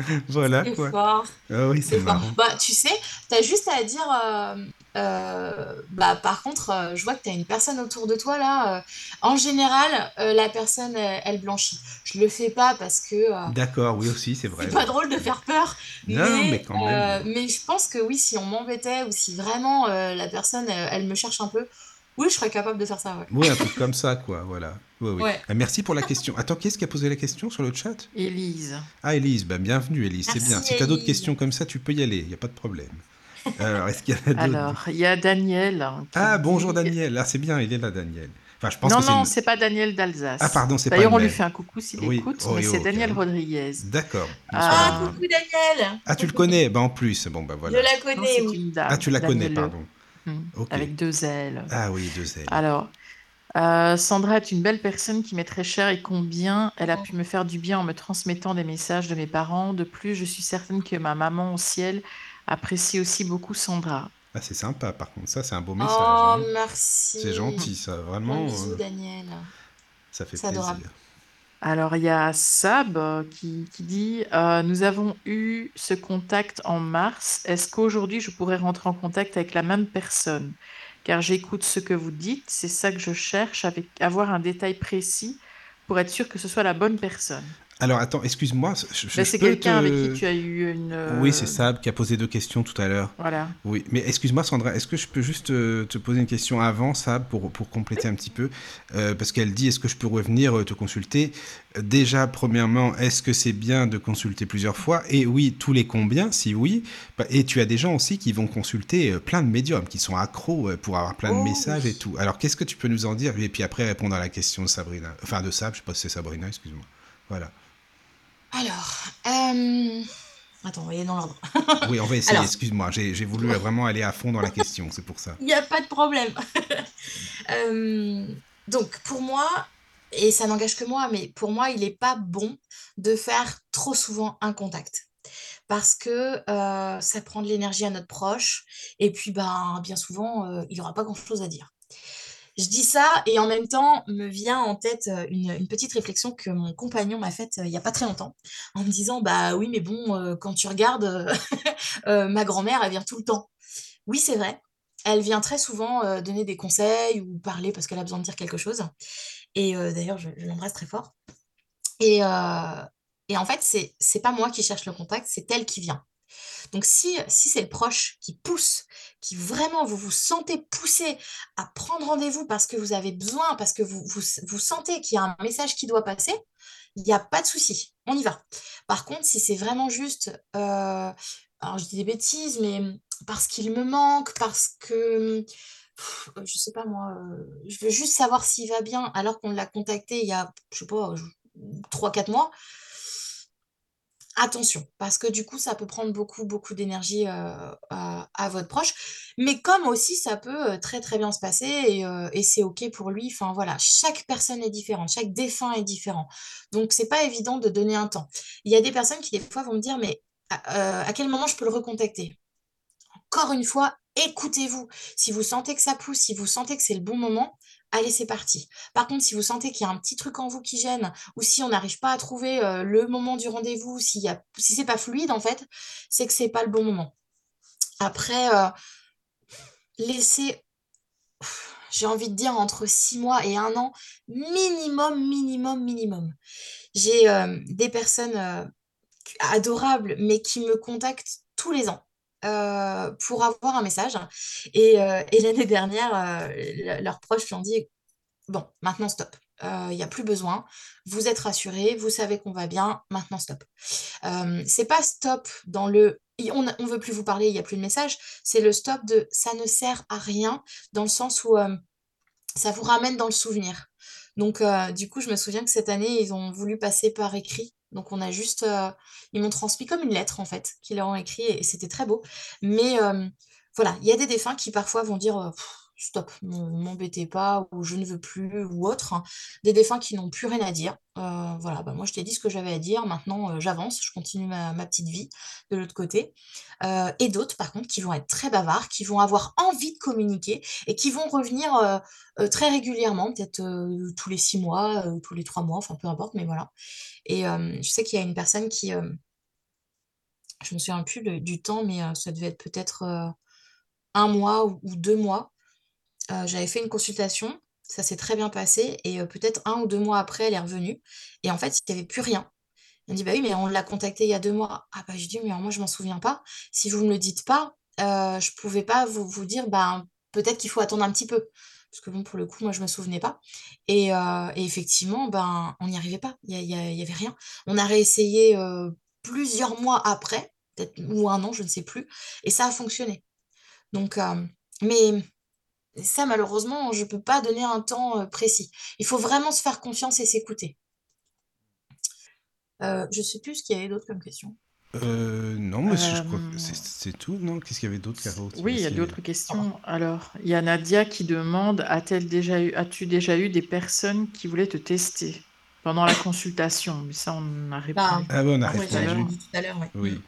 [SPEAKER 2] <laughs> voilà
[SPEAKER 4] C'est
[SPEAKER 2] quoi.
[SPEAKER 4] fort.
[SPEAKER 2] Ah oui, c'est marrant.
[SPEAKER 4] Bah, tu sais, t'as juste à dire. euh, euh, bah, par contre, euh, je vois que t'as une personne autour de toi là. euh, en général, euh, la personne, elle, elle blanchit. Je le fais pas parce que euh,
[SPEAKER 2] D'accord, oui aussi, c'est vrai.
[SPEAKER 4] c'est pas drôle de faire peur.
[SPEAKER 2] Non, mais quand même.
[SPEAKER 4] euh, mais je pense que oui, si on m'embêtait ou si vraiment euh, la personne, elle, elle me cherche un peu, oui, je serais capable de faire ça. Ouais.
[SPEAKER 2] Oui, un truc comme ça, quoi, voilà. Oui, oui.
[SPEAKER 4] Ouais.
[SPEAKER 2] Ah, merci pour la question. Attends, qui est-ce qui a posé la question sur le chat?
[SPEAKER 3] Élise.
[SPEAKER 2] Ah, Élise, bah, bienvenue, Élise, c'est bien. Si tu as d'autres questions comme ça, tu peux y aller, il n'y a pas de problème. Alors, est-ce qu'il y en a d'autres?
[SPEAKER 3] Alors, il y a Daniel. hein,
[SPEAKER 2] Ah, bonjour Daniel. Ah, c'est bien, il est là, Daniel. Enfin, je pense
[SPEAKER 3] Non,
[SPEAKER 2] que c'est
[SPEAKER 3] non,
[SPEAKER 2] une-
[SPEAKER 3] c'est pas Daniel d'Alsace.
[SPEAKER 2] Ah, pardon, c'est pas
[SPEAKER 3] D'ailleurs,
[SPEAKER 2] le
[SPEAKER 3] on lui fait un coucou s'il
[SPEAKER 2] Oui,
[SPEAKER 3] écoute,
[SPEAKER 2] oui,
[SPEAKER 3] mais c'est
[SPEAKER 2] ok.
[SPEAKER 3] Daniel Rodriguez.
[SPEAKER 2] D'accord.
[SPEAKER 3] Ah.
[SPEAKER 4] Ah, coucou Daniel
[SPEAKER 2] Ah, tu le connais Bah, en plus. Bon, bah voilà.
[SPEAKER 4] Je la
[SPEAKER 3] Non,
[SPEAKER 4] connais,
[SPEAKER 3] c'est
[SPEAKER 4] oui.
[SPEAKER 3] une.
[SPEAKER 2] Ah, tu la connais, pardon. Ok.
[SPEAKER 3] Avec deux ailes.
[SPEAKER 2] Ah oui, deux ailes.
[SPEAKER 3] Alors, euh, Sandra est une belle personne qui m'est très chère et combien elle a pu me faire du bien en me transmettant des messages de mes parents. De plus, je suis certaine que ma maman au ciel apprécie aussi beaucoup Sandra.
[SPEAKER 2] Ah, c'est sympa, par contre. Ça, c'est un beau message.
[SPEAKER 4] Oh,
[SPEAKER 2] hein.
[SPEAKER 4] merci.
[SPEAKER 2] C'est gentil, ça. Vraiment,
[SPEAKER 4] Bon bisous,
[SPEAKER 2] euh,
[SPEAKER 4] Daniel.
[SPEAKER 2] ça fait plaisir.
[SPEAKER 4] adorable.
[SPEAKER 3] Alors, il y a Sab euh, qui, dit euh, Nous avons eu ce contact en mars. Est-ce qu'aujourd'hui je pourrais rentrer en contact avec la même personne? Car j'écoute ce que vous dites. C'est ça que je cherche, avec avoir un détail précis pour être sûr que ce soit la bonne personne.
[SPEAKER 2] Alors, attends, excuse-moi.
[SPEAKER 3] Ben, c'est quelqu'un
[SPEAKER 2] te-
[SPEAKER 3] avec qui tu as eu une. euh,
[SPEAKER 2] Oui, c'est Sab qui a posé deux questions tout à l'heure.
[SPEAKER 3] Voilà.
[SPEAKER 2] Oui, mais excuse-moi Sandra, est-ce que je peux juste euh, te poser une question avant ça pour, pour compléter un petit peu? Euh, Parce qu'elle dit, est-ce que je peux revenir te consulter? Déjà, premièrement, est-ce que c'est bien de consulter plusieurs fois? Et oui, tous les combien? Si oui. bah, Et tu as des gens aussi qui vont consulter plein de médiums, qui sont accros pour avoir plein de
[SPEAKER 4] Oh,
[SPEAKER 2] messages
[SPEAKER 4] oui.
[SPEAKER 2] et tout. Alors, qu'est-ce que tu peux nous en dire? Et puis après, répondre à la question de Sabrina. Enfin, de Sab, je sais pas si c'est Sabrina, excuse-moi. Voilà.
[SPEAKER 4] Alors, euh... attends, on va y aller dans l'ordre.
[SPEAKER 2] Oui, on va essayer,
[SPEAKER 4] Alors.
[SPEAKER 2] excuse-moi. J'ai voulu vraiment aller à fond dans la question, c'est pour ça. <laughs>
[SPEAKER 4] Il n'y a pas de problème. <laughs> Euh, donc, pour moi, et ça n'engage que moi, mais pour moi, il n'est pas bon de faire trop souvent un contact. parce que ça prend de l'énergie à notre proche et puis, ben, bien souvent, il aura pas grand-chose à dire. Je dis ça et en même temps me vient en tête une, petite réflexion que mon compagnon m'a faite il y a pas très longtemps en me disant bah oui mais bon quand tu regardes <laughs> ma grand-mère elle vient tout le temps. Oui c'est vrai, elle vient très souvent donner des conseils ou parler parce qu'elle a besoin de dire quelque chose. Et d'ailleurs je, l'embrasse très fort. Et, et en fait c'est pas moi qui cherche le contact, c'est elle qui vient. Donc si, c'est le proche qui pousse, qui vraiment vous vous sentez poussé à prendre rendez-vous parce que vous avez besoin, parce que vous, sentez qu'il y a un message qui doit passer, il n'y a pas de souci, on y va. Par contre, si c'est vraiment juste, euh, alors je dis des bêtises, mais parce qu'il me manque, parce que, je sais pas moi, euh, je veux juste savoir s'il va bien alors qu'on l'a contacté il y a, je sais pas, 3-4 mois, attention, parce que du coup, ça peut prendre beaucoup, beaucoup d'énergie à, votre proche. Mais comme aussi, ça peut très, très bien se passer et, c'est OK pour lui. Enfin, voilà, chaque personne est différente, chaque défunt est différent. Donc, c'est pas évident de donner un temps. Il y a des personnes qui, des fois, vont me dire, mais à quel moment je peux le recontacter? Encore une fois, écoutez-vous. Si vous sentez que ça pousse, si vous sentez que c'est le bon moment, allez, c'est parti. Par contre, si vous sentez qu'il y a un petit truc en vous qui gêne, ou si on n'arrive pas à trouver le moment du rendez-vous, si, y a, si c'est pas fluide, en fait, c'est que c'est pas le bon moment. Après, laissez, j'ai envie de dire, entre six mois et un an, minimum, minimum, minimum. J'ai des personnes adorables, mais qui me contactent tous les ans. Euh, pour avoir un message. Et, euh, l'année dernière, euh, leurs proches lui ont dit, bon, maintenant stop. Il n'y a plus besoin. Vous êtes rassurés, vous savez qu'on va bien, maintenant stop. c'est pas stop dans le on ne veut plus vous parler, il n'y a plus de message. C'est le stop de ça ne sert à rien, dans le sens où ça vous ramène dans le souvenir. Donc, du coup, je me souviens que cette année, ils ont voulu passer par écrit donc on a juste, euh, ils m'ont transmis comme une lettre en fait, qu'ils leur ont écrit et, c'était très beau. Mais euh, voilà, il y a des défunts qui parfois vont dire euh, stop, ne m'embêtez pas ou je ne veux plus ou autre. Hein. Des défunts qui n'ont plus rien à dire. voilà, bah, moi je t'ai dit ce que j'avais à dire, maintenant j'avance, je continue ma, petite vie de l'autre côté. et d'autres par contre qui vont être très bavards, qui vont avoir envie de communiquer et qui vont revenir très régulièrement, peut-être tous les six mois, tous les trois mois, enfin peu importe, mais voilà. Et je sais qu'il y a une personne qui, je me souviens plus du temps, mais ça devait être peut-être un mois ou, deux mois. J'avais fait une consultation, ça s'est très bien passé, et peut-être un ou deux mois après, elle est revenue. Et en fait, il n'y avait plus rien. Elle me dit, bah oui, mais on l'a contacté il y a deux mois. Ah bah je dis, mais moi je m'en souviens pas. Si vous ne me le dites pas, je je pouvais pas vous, vous dire, bah peut-être qu'il faut attendre un petit peu parce que bon, pour le coup, moi, je me souvenais pas. Et, effectivement, ben, on n'y arrivait pas. Il n'y avait rien. On a réessayé plusieurs mois après, peut-être ou un an, je ne sais plus, et ça a fonctionné. Donc, mais ça, malheureusement, je ne peux pas donner un temps précis. Il faut vraiment se faire confiance et s'écouter. je ne sais plus ce qu'il y avait d'autre comme question.
[SPEAKER 2] Euh, non, je crois que euh, c'est tout, non? Qu'est-ce qu'il y avait d'autre, Caro?
[SPEAKER 3] Oui, il y a d'autres questions. Alors, il y a Nadia qui demande, a-t-elle déjà eu, as-tu déjà eu des personnes qui voulaient te tester pendant la consultation? Mais ça, on a répondu.
[SPEAKER 2] Ah bon, on a
[SPEAKER 4] oui,
[SPEAKER 2] répondu.
[SPEAKER 4] tout à l'heure, oui.
[SPEAKER 2] Oui.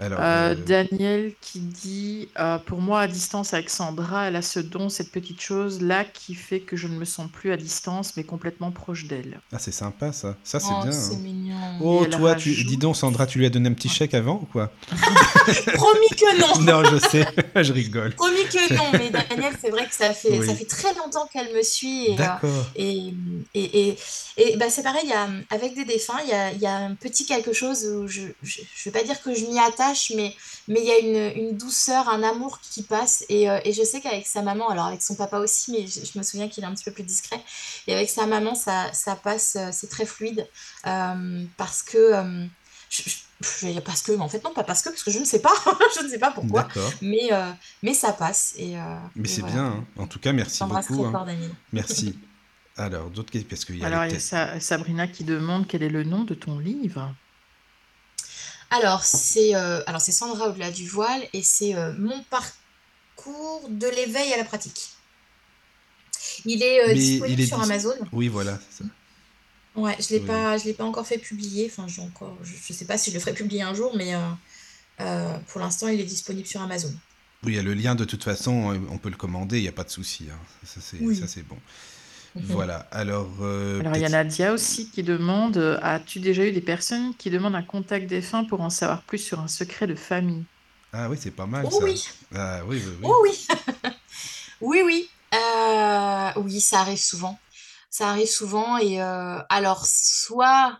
[SPEAKER 3] Alors, euh, euh, Daniel qui dit euh, Pour moi, à distance avec Sandra, elle a ce don, cette petite chose-là qui fait que je ne me sens plus à distance, mais complètement proche d'elle.
[SPEAKER 2] Ah, c'est sympa ça. Ça, c'est
[SPEAKER 4] oh,
[SPEAKER 2] bien.
[SPEAKER 4] C'est hein. mignon.
[SPEAKER 2] Oh, toi, tu... dis donc, Sandra, tu lui as donné un petit chèque avant ou quoi? <laughs>
[SPEAKER 4] Promis que non <laughs>
[SPEAKER 2] Non, je sais, <laughs> je rigole.
[SPEAKER 4] Promis que non, mais Daniel, c'est vrai que ça fait, ça fait très longtemps qu'elle me suit. Et,
[SPEAKER 2] D'accord.
[SPEAKER 4] et, et, et, bah, c'est pareil, y a, avec des défunts, il y a, y a, un petit quelque chose où je ne vais pas dire que je m'y mais mais il y a une, une, douceur, un amour qui passe. Et, euh, et je sais qu'avec sa maman, alors avec son papa aussi, mais je, me souviens qu'il est un petit peu plus discret. Et avec sa maman, ça, ça passe, euh, c'est très fluide. Euh, parce que. je, je, parce que, mais en fait, non, pas parce que, parce que je ne sais pas, <laughs> je ne sais pas pourquoi, mais, mais ça passe. Et,
[SPEAKER 2] mais c'est bien, hein. en tout cas, merci beaucoup. Hein. <laughs> Merci. Alors, d'autres questions parce qu'il y a
[SPEAKER 3] Alors, il y a Sabrina qui demande quel est le nom de ton livre
[SPEAKER 4] alors, c'est euh, alors c'est Sandra au-delà du voile et c'est euh, mon parcours de l'éveil à la pratique. Il est euh, disponible sur Amazon.
[SPEAKER 2] Oui, voilà.
[SPEAKER 4] Ouais, je l'ai je l'ai pas encore fait publier. Enfin, j'ai encore, je, ne sais pas si je le ferai publier un jour, mais pour l'instant, il est disponible sur Amazon.
[SPEAKER 2] Oui, il y a le lien de toute façon, on peut le commander, il n'y a pas de souci. Hein. Ça, c'est bon. Mhm. Voilà, alors...
[SPEAKER 3] alors, il y a Nadia aussi qui demande, as-tu déjà eu des personnes qui demandent un contact défunt pour en savoir plus sur un secret de famille?
[SPEAKER 2] Ah oui, c'est pas mal
[SPEAKER 4] oh,
[SPEAKER 2] ça.
[SPEAKER 4] Oui.
[SPEAKER 2] Ah, oui, oui,
[SPEAKER 4] oui. Oh, oui. <laughs> oui, oui. oui, ça arrive souvent. Ça arrive souvent et alors soit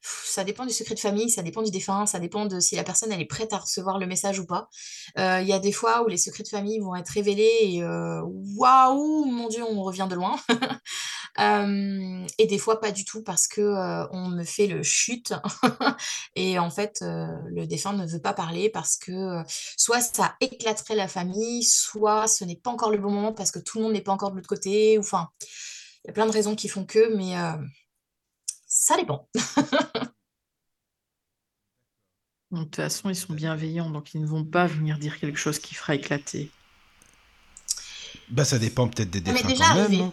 [SPEAKER 4] ça dépend du secret de famille, ça dépend du défunt, ça dépend de si la personne elle est prête à recevoir le message ou pas. Il y a des fois où les secrets de famille vont être révélés et waouh, mon Dieu, on revient de loin. <laughs> et des fois pas du tout parce que on me fait le chute <laughs> et en fait le défunt ne veut pas parler parce que soit ça éclaterait la famille, soit ce n'est pas encore le bon moment parce que tout le monde n'est pas encore de l'autre côté. Enfin, il y a plein de raisons qui font que, mais ça dépend. <laughs>
[SPEAKER 3] de toute façon, ils sont bienveillants, donc ils ne vont pas venir dire quelque chose qui fera éclater.
[SPEAKER 2] Bah, ça dépend peut-être des défunts quand même.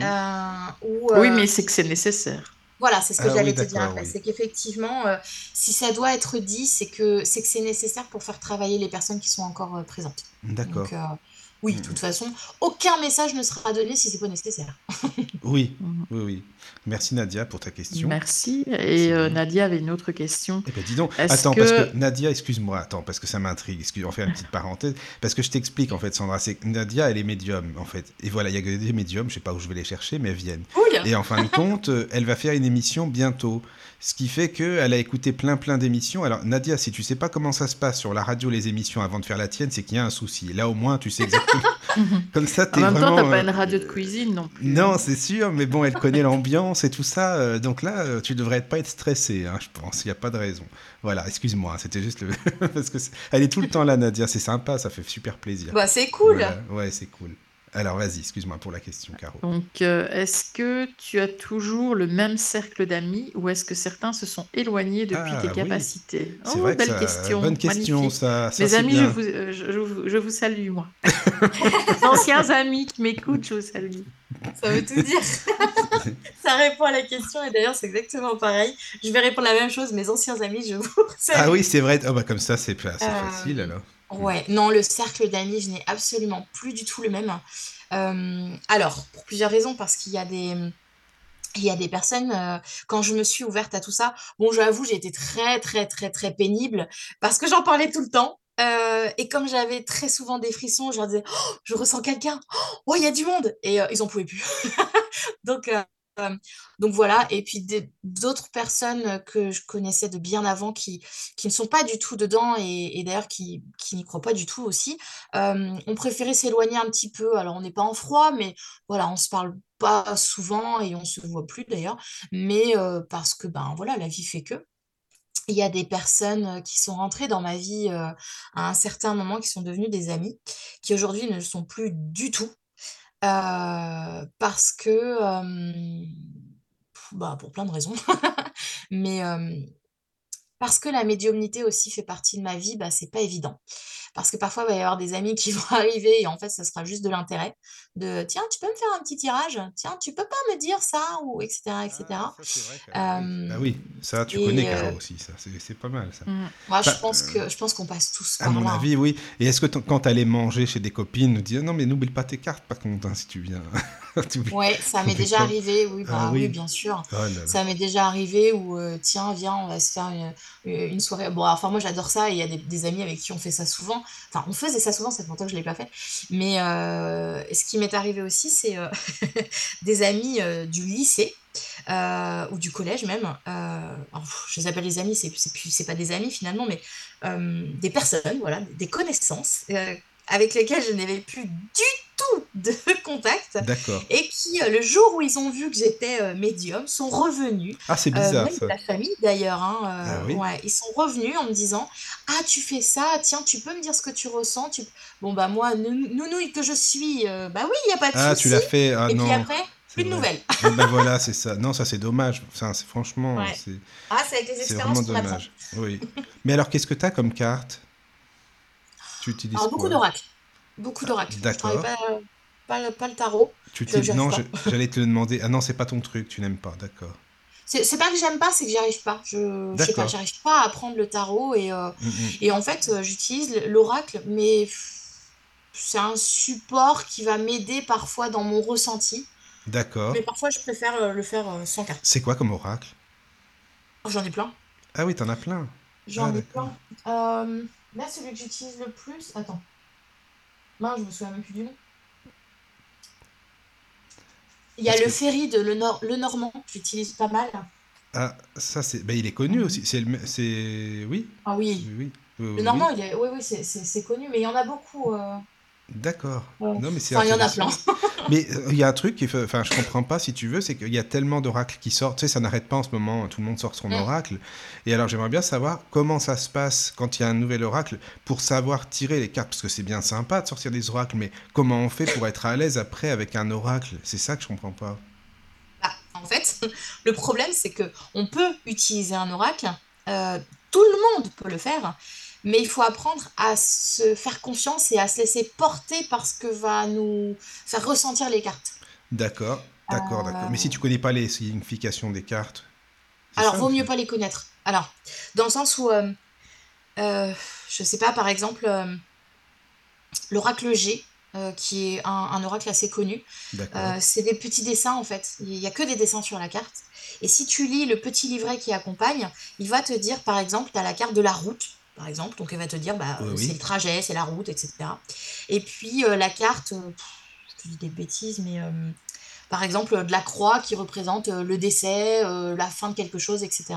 [SPEAKER 3] Hein. Euh, oui, mais c'est que c'est nécessaire.
[SPEAKER 4] Voilà, c'est ce que ah j'allais te dire après. C'est qu'effectivement, euh, si ça doit être dit, c'est que c'est que c'est nécessaire pour faire travailler les personnes qui sont encore euh, présentes.
[SPEAKER 2] D'accord.
[SPEAKER 4] Oui, de toute façon, aucun message ne sera donné si c'est pas nécessaire. <laughs>
[SPEAKER 2] oui, mhm. oui, oui. Merci Nadia pour ta question.
[SPEAKER 3] Merci. Et euh, Nadia avait une autre question.
[SPEAKER 2] Eh bien, dis donc, attends, parce que Nadia, excuse-moi, attends, parce que ça m'intrigue. Excuse, on fait une petite parenthèse. Parce que je t'explique, en fait, Sandra, c'est que Nadia, elle est médium, en fait. Et voilà, il y a des médiums, je sais pas où je vais les chercher, mais elles viennent. Et en fin de compte, euh, elle va faire une émission bientôt. Ce qui fait qu'elle a écouté plein plein d'émissions. Alors Nadia, si tu sais pas comment ça se passe sur la radio les émissions avant de faire la tienne, c'est qu'il y a un souci. Là au moins tu sais exactement. <laughs> <laughs> Comme ça,
[SPEAKER 3] t'es
[SPEAKER 2] En même
[SPEAKER 3] temps,
[SPEAKER 2] t'as
[SPEAKER 3] pas une euh, radio de cuisine non plus.
[SPEAKER 2] Non, c'est sûr, mais bon, elle connaît l'ambiance et tout ça. Euh, donc là, euh, tu devrais pas être stressé, hein, je pense. Il n'y a pas de raison. Voilà, excuse-moi, hein, c'était juste le... <laughs> parce que elle est tout le temps là, Nadia. C'est sympa, ça fait super plaisir.
[SPEAKER 4] Bah c'est cool.
[SPEAKER 2] Ouais, c'est cool. Alors vas-y, excuse-moi pour la question, Caro.
[SPEAKER 3] Donc, euh, est-ce que tu as toujours le même cercle d'amis ou est-ce que certains se sont éloignés depuis tes ah capacités?
[SPEAKER 2] C'est oh, vrai belle question. Bonne question, ça.
[SPEAKER 3] Mes amis, je vous, euh, je, vous, salue, moi. <laughs> Anciens amis qui m'écoutent, je vous salue.
[SPEAKER 4] Ça veut tout dire. <laughs> ça répond à la question et d'ailleurs, c'est exactement pareil. Je vais répondre la même chose. Mes anciens amis, je vous salue.
[SPEAKER 2] Ah oui, c'est vrai. Oh, bah, comme ça, c'est euh, facile alors.
[SPEAKER 4] Ouais, non, le cercle d'amis, je n'ai absolument plus du tout le même. Euh, alors, pour plusieurs raisons, parce qu'il y a des, il y a des personnes, euh, quand je me suis ouverte à tout ça, bon, j'avoue, j'ai été très, très, très, très pénible parce que j'en parlais tout le temps. Euh, et comme j'avais très souvent des frissons, je leur disais, «Oh, je ressens quelqu'un, oh, il y a du monde, et ils en pouvaient plus. <laughs> Donc, donc voilà, et puis d'autres personnes que je connaissais de bien avant qui, qui ne sont pas du tout dedans et, d'ailleurs qui, qui n'y croient pas du tout aussi, euh, ont préféré s'éloigner un petit peu. Alors on n'est pas en froid, mais voilà, on se parle pas souvent et on se voit plus d'ailleurs, mais euh, parce que ben voilà, la vie fait que. Il y a des personnes qui sont rentrées dans ma vie à un certain moment, qui sont devenues des amis, qui aujourd'hui ne le sont plus du tout. Parce que, bah, pour plein de raisons. <laughs> Mais, parce que la médiumnité aussi fait partie de ma vie, bah, c'est pas évident. Parce que parfois, il va y avoir des amis qui <laughs> vont arriver et en fait, ça sera juste de l'intérêt. De tiens, tu peux me faire un petit tirage? Tiens, tu peux pas me dire ça? Ou etc. etc. Ah,
[SPEAKER 2] bah oui, ça, tu connais Caro aussi, ça. C'est pas mal, ça.
[SPEAKER 4] Mmh. Moi, je pense euh, que je pense qu'on passe tous par
[SPEAKER 2] À mon avis, oui. Et est-ce que quand tu allais manger chez des copines, nous disais non, mais n'oublie pas tes cartes, par contre, hein, si tu viens. <laughs>
[SPEAKER 4] ouais, <laughs> ça m'est déjà arrivé, oui, bah, ah oui. bien sûr. Oh ça m'est déjà arrivé où, euh, tiens, viens, on va se faire une, une soirée. Bon, enfin, moi, j'adore ça et il y a des, des, amis avec qui on fait ça souvent. Enfin, on faisait ça souvent, c'est longtemps que je ne l'ai pas fait. Mais euh, ce qui m'est arrivé aussi, c'est euh, <laughs> des amis euh, du lycée. ou du collège même, je les appelle les amis, c'est, c'est, pas des amis finalement, mais des personnes, voilà, des connaissances avec lesquelles je n'avais plus du tout de <laughs> contact.
[SPEAKER 2] D'accord.
[SPEAKER 4] Et qui, euh, le jour où ils ont vu que j'étais euh, médium, sont revenus.
[SPEAKER 2] Ah, c'est bizarre. Euh,
[SPEAKER 4] ça. la famille d'ailleurs. Hein, ah ouais, ils sont revenus en me disant Ah, tu fais ça, tiens, tu peux me dire ce que tu ressens. Tu... Bon, bah, moi, nounouille que je suis, bah oui, il n'y a pas de
[SPEAKER 2] ah, tu l'as fait. Ah,
[SPEAKER 4] Et
[SPEAKER 2] non.
[SPEAKER 4] puis après, plus de nouvelles.
[SPEAKER 2] Ah, bah <laughs> voilà, c'est ça. Non, ça c'est dommage. C'est franchement. C'est...
[SPEAKER 4] Ah, c'est avec les expériences
[SPEAKER 2] vraiment dommage. Oui. Mais alors, qu'est-ce que tu as comme carte? Tu utilises
[SPEAKER 4] alors, beaucoup d'oracles. Beaucoup d'oracles. D'accord. Je pas, pas, pas, le tarot.
[SPEAKER 2] Tu non, j'allais te le demander. Ah non, c'est pas ton truc, tu n'aimes pas, d'accord.
[SPEAKER 4] C'est pas que j'aime pas, c'est que j'y arrive pas. Je, je sais pas, j'arrive pas à apprendre le tarot et, euh,
[SPEAKER 2] Mm, mm.
[SPEAKER 4] et en fait, euh, j'utilise l'oracle, mais c'est un support qui va m'aider parfois dans mon ressenti.
[SPEAKER 2] D'accord.
[SPEAKER 4] Mais parfois, je préfère euh, le faire euh, sans carte.
[SPEAKER 2] C'est quoi comme oracle?
[SPEAKER 4] Oh, J'en ai plein.
[SPEAKER 2] Ah oui, t'en as plein.
[SPEAKER 4] J'en
[SPEAKER 2] Ah,
[SPEAKER 4] ai plein. Euh, là, celui que j'utilise le plus. Attends. Mince, je me souviens même plus du nom. Il y a
[SPEAKER 2] Parce
[SPEAKER 4] le
[SPEAKER 2] que-
[SPEAKER 4] ferry de Le, Nor- le Normand, que j'utilise pas mal.
[SPEAKER 2] Ah, ça c'est. Ben, il est connu aussi. C'est le. C'est. Oui.
[SPEAKER 4] Ah oui.
[SPEAKER 2] Oui.
[SPEAKER 4] Le
[SPEAKER 2] oui.
[SPEAKER 4] Normand, il est... oui, oui, c'est connu, mais il y en a beaucoup. euh.
[SPEAKER 2] D'accord.
[SPEAKER 4] Ouais.
[SPEAKER 2] Non, mais c'est
[SPEAKER 4] Enfin, il y en a plein. <laughs>
[SPEAKER 2] Mais euh, il y a un truc qui fait, enfin, je comprends pas si tu veux, c'est qu'il y a tellement d'oracles qui sortent, tu sais, ça n'arrête pas en ce moment, tout le monde sort son oracle. Et alors, j'aimerais bien savoir comment ça se passe quand il y a un nouvel oracle pour savoir tirer les cartes, parce que c'est bien sympa de sortir des oracles, mais comment on fait pour être à l'aise après avec un oracle? C'est ça que je comprends pas.
[SPEAKER 4] Bah, en fait, <laughs> le problème, c'est que on peut utiliser un oracle, euh, tout le monde peut le faire, mais il faut apprendre à se faire confiance et à se laisser porter par ce que va nous faire ressentir les cartes.
[SPEAKER 2] D'accord, d'accord,
[SPEAKER 4] Euh.
[SPEAKER 2] d'accord. Mais si tu connais pas les significations des cartes.
[SPEAKER 4] Alors,
[SPEAKER 2] ça,
[SPEAKER 4] vaut mieux pas les connaître. Alors, dans le sens où, euh, euh, je sais pas, par exemple, euh, l'oracle G, euh, qui est un, un oracle assez connu. Euh, c'est des petits dessins en fait. Il n'y a que des dessins sur la carte. Et si tu lis le petit livret qui accompagne, il va te dire par exemple, tu as la carte de la route, par exemple. Donc il va te dire, bah,
[SPEAKER 2] Oui,
[SPEAKER 4] euh,
[SPEAKER 2] oui.
[SPEAKER 4] c'est le trajet, c'est la route, etc. Et puis euh, la carte, euh, pff, je dis des bêtises, mais euh, par exemple de la croix qui représente euh, le décès, euh, la fin de quelque chose, etc.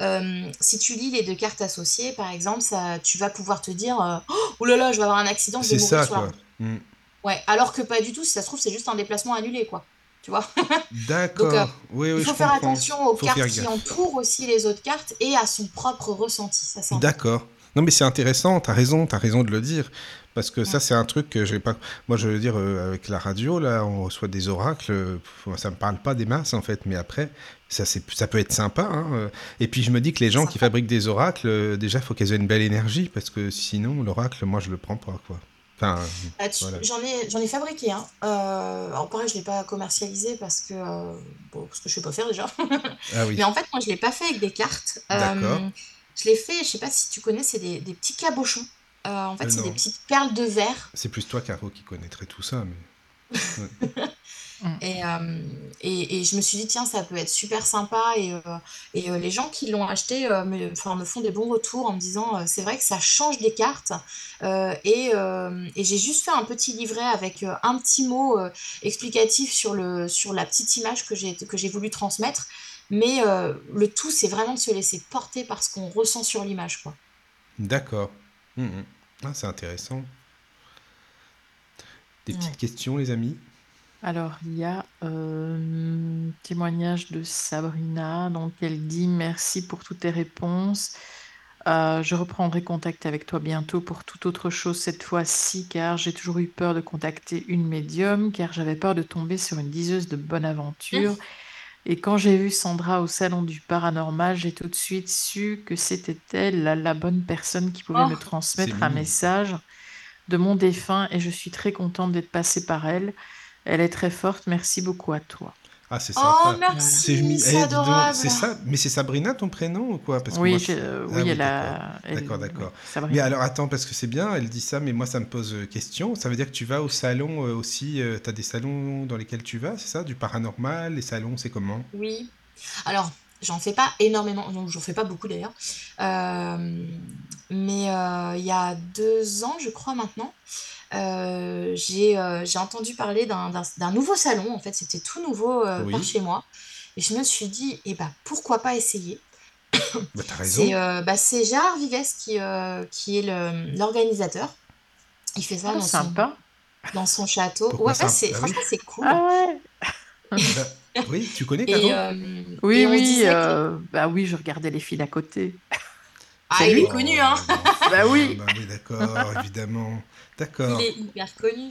[SPEAKER 4] Euh, si tu lis les deux cartes associées, par exemple, ça, tu vas pouvoir te dire, euh, oh là là, je vais avoir un accident, je vais mourir
[SPEAKER 2] ça,
[SPEAKER 4] sur la
[SPEAKER 2] quoi.
[SPEAKER 4] route. Ouais, alors que pas du tout, si ça se trouve, c'est juste un déplacement annulé, quoi. Tu vois? <laughs>
[SPEAKER 2] D'accord.
[SPEAKER 4] Euh,
[SPEAKER 2] oui, oui,
[SPEAKER 4] Il faut
[SPEAKER 2] je
[SPEAKER 4] faire
[SPEAKER 2] comprends.
[SPEAKER 4] attention aux
[SPEAKER 2] Faut
[SPEAKER 4] cartes qui entourent aussi les autres cartes et à son propre ressenti. Ça.
[SPEAKER 2] D'accord. Non, mais c'est intéressant, t'as raison, t'as raison de le dire. Parce que ça, c'est un truc que j'ai pas. Moi, je veux dire, euh, avec la radio, là, on reçoit des oracles. euh, ça me parle pas des masses, en fait. Mais après, ça, ça peut être sympa. hein, euh. Et puis, je me dis que les gens qui fabriquent des oracles, déjà, il faut qu'elles aient une belle énergie. Parce que sinon, l'oracle, moi, je le prends pas, quoi. Enfin,
[SPEAKER 4] Ah,
[SPEAKER 2] Voilà.
[SPEAKER 4] J'en ai, j'en ai fabriqué un. Euh, alors pareil, je ne l'ai pas commercialisé parce que, euh, bon, parce que je ne sais pas faire déjà. <laughs>
[SPEAKER 2] ah oui.
[SPEAKER 4] Mais en fait, moi, je ne l'ai pas fait avec des cartes. Euh, je l'ai fait, je ne sais pas si tu connais, c'est des, des petits cabochons. Euh, en fait, c'est des petites perles de verre.
[SPEAKER 2] C'est plus toi, Caro, qui connaîtrait tout ça. Mais... <laughs>
[SPEAKER 4] Et, euh, et, et je me suis dit, tiens, ça peut être super sympa. Et, euh, et euh, les gens qui l'ont acheté euh, me, enfin, me font des bons retours en me disant, euh, c'est vrai que ça change des cartes. Euh, et euh, et j'ai juste fait un petit livret avec euh, un petit mot euh, explicatif sur, le, sur la petite image que j'ai que j'ai voulu transmettre. Mais euh, le tout, c'est vraiment de se laisser porter par ce qu'on ressent sur l'image. quoi.
[SPEAKER 2] D'accord. Mhm. Ah, c'est intéressant. Des petites
[SPEAKER 4] Ouais.
[SPEAKER 2] questions, les amis?
[SPEAKER 3] Alors, il y a euh, un témoignage de Sabrina, donc elle dit merci pour toutes tes réponses. Euh, je reprendrai contact avec toi bientôt pour toute autre chose cette fois-ci, car j'ai toujours eu peur de contacter une médium, car j'avais peur de tomber sur une diseuse de bonne aventure. Et quand j'ai vu Sandra au salon du paranormal, j'ai tout de suite su que c'était elle, la, la bonne personne qui pouvait
[SPEAKER 4] Oh,
[SPEAKER 3] me transmettre
[SPEAKER 2] c'est
[SPEAKER 3] un
[SPEAKER 2] mignon.
[SPEAKER 3] message de mon défunt, et je suis très contente d'être passée par elle. Elle est très forte, merci beaucoup à toi.
[SPEAKER 2] Ah, c'est
[SPEAKER 4] Oh,
[SPEAKER 2] sympa.
[SPEAKER 4] merci,
[SPEAKER 2] C'est eh,
[SPEAKER 4] adorable.
[SPEAKER 2] c'est ça, mais c'est Sabrina ton prénom ou quoi? Parce que
[SPEAKER 3] oui,
[SPEAKER 2] moi,
[SPEAKER 3] j'ai- euh,
[SPEAKER 2] Ah
[SPEAKER 3] oui,
[SPEAKER 2] oui,
[SPEAKER 3] elle a.
[SPEAKER 2] D'accord,
[SPEAKER 3] oui,
[SPEAKER 2] d'accord. Mais alors attends, parce que c'est bien, elle dit ça, mais moi ça me pose euh, question. Ça veut dire que tu vas au salon euh, aussi, tu as des salons dans lesquels tu vas, c'est ça? Du paranormal, les salons, c'est comment?
[SPEAKER 4] Oui. Alors, j'en fais pas énormément, donc j'en fais pas beaucoup d'ailleurs. Euh, mais euh, il y a deux ans, je crois maintenant, euh, j'ai euh, j'ai entendu parler d'un nouveau salon. En fait, c'était tout nouveau euh,
[SPEAKER 2] Oui.
[SPEAKER 4] par chez moi. Et je me suis dit, eh ben, pourquoi pas essayer? <coughs>
[SPEAKER 2] Bah t'as raison.
[SPEAKER 4] C'est euh, bah, c'est Gérard Vives qui, euh, qui est l'organisateur. Il fait ça
[SPEAKER 3] Ah,
[SPEAKER 4] dans son,
[SPEAKER 3] sympa.
[SPEAKER 4] dans son château.
[SPEAKER 2] Pourquoi
[SPEAKER 4] Ouais,
[SPEAKER 2] Ah oui.
[SPEAKER 4] franchement, c'est cool.
[SPEAKER 3] Ah ouais. <laughs>
[SPEAKER 2] Bah, oui, tu connais Caro?
[SPEAKER 4] euh,
[SPEAKER 3] Oui, oui,
[SPEAKER 4] que-
[SPEAKER 3] euh, bah oui, je regardais les filles à côté.
[SPEAKER 4] Ah, il
[SPEAKER 3] lui
[SPEAKER 4] est connu, hein.
[SPEAKER 2] Oh, <laughs>
[SPEAKER 3] Bah oui.
[SPEAKER 2] Bah oui, d'accord, évidemment. D'accord.
[SPEAKER 4] Il est hyper connu.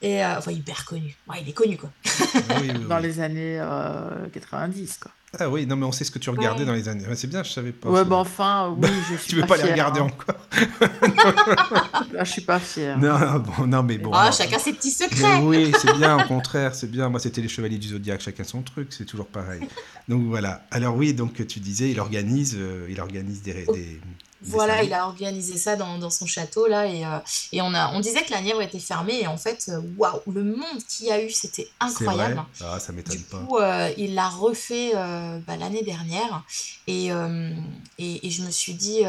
[SPEAKER 4] Et, euh, enfin, hyper connu. Ouais, il est connu, quoi.
[SPEAKER 2] Ah oui, oui,
[SPEAKER 3] Dans les années euh, 90, quoi.
[SPEAKER 2] Ah oui, non, mais on sait ce que tu regardais dans les années. c'est bien, je savais pas.
[SPEAKER 3] Ouais, bah enfin, <laughs> oui, je suis
[SPEAKER 2] Tu veux
[SPEAKER 3] pas,
[SPEAKER 2] pas, les regarder
[SPEAKER 3] hein.
[SPEAKER 2] encore <laughs>
[SPEAKER 3] Là, je suis pas fière.
[SPEAKER 2] non, non, bon, non, mais bon.
[SPEAKER 4] Ah, chacun ses petits
[SPEAKER 2] Mais
[SPEAKER 4] secrets.
[SPEAKER 2] oui, <laughs> c'est bien, au contraire, c'est bien. Moi, c'était les Chevaliers du Zodiaque, chacun son truc, c'est toujours pareil. Donc voilà. Alors oui, donc tu disais, il organise, euh, il organise des, des- des
[SPEAKER 4] Voilà, il a organisé ça dans, dans son château là et, euh, et on a on disait que la Nièvre était fermée et en fait euh, waouh le monde qu'il y a eu c'était incroyable.
[SPEAKER 2] Ah, ça m'étonne
[SPEAKER 4] Du
[SPEAKER 2] pas.
[SPEAKER 4] coup, euh, il l'a refait euh, bah, l'année dernière et, et, et je me suis dit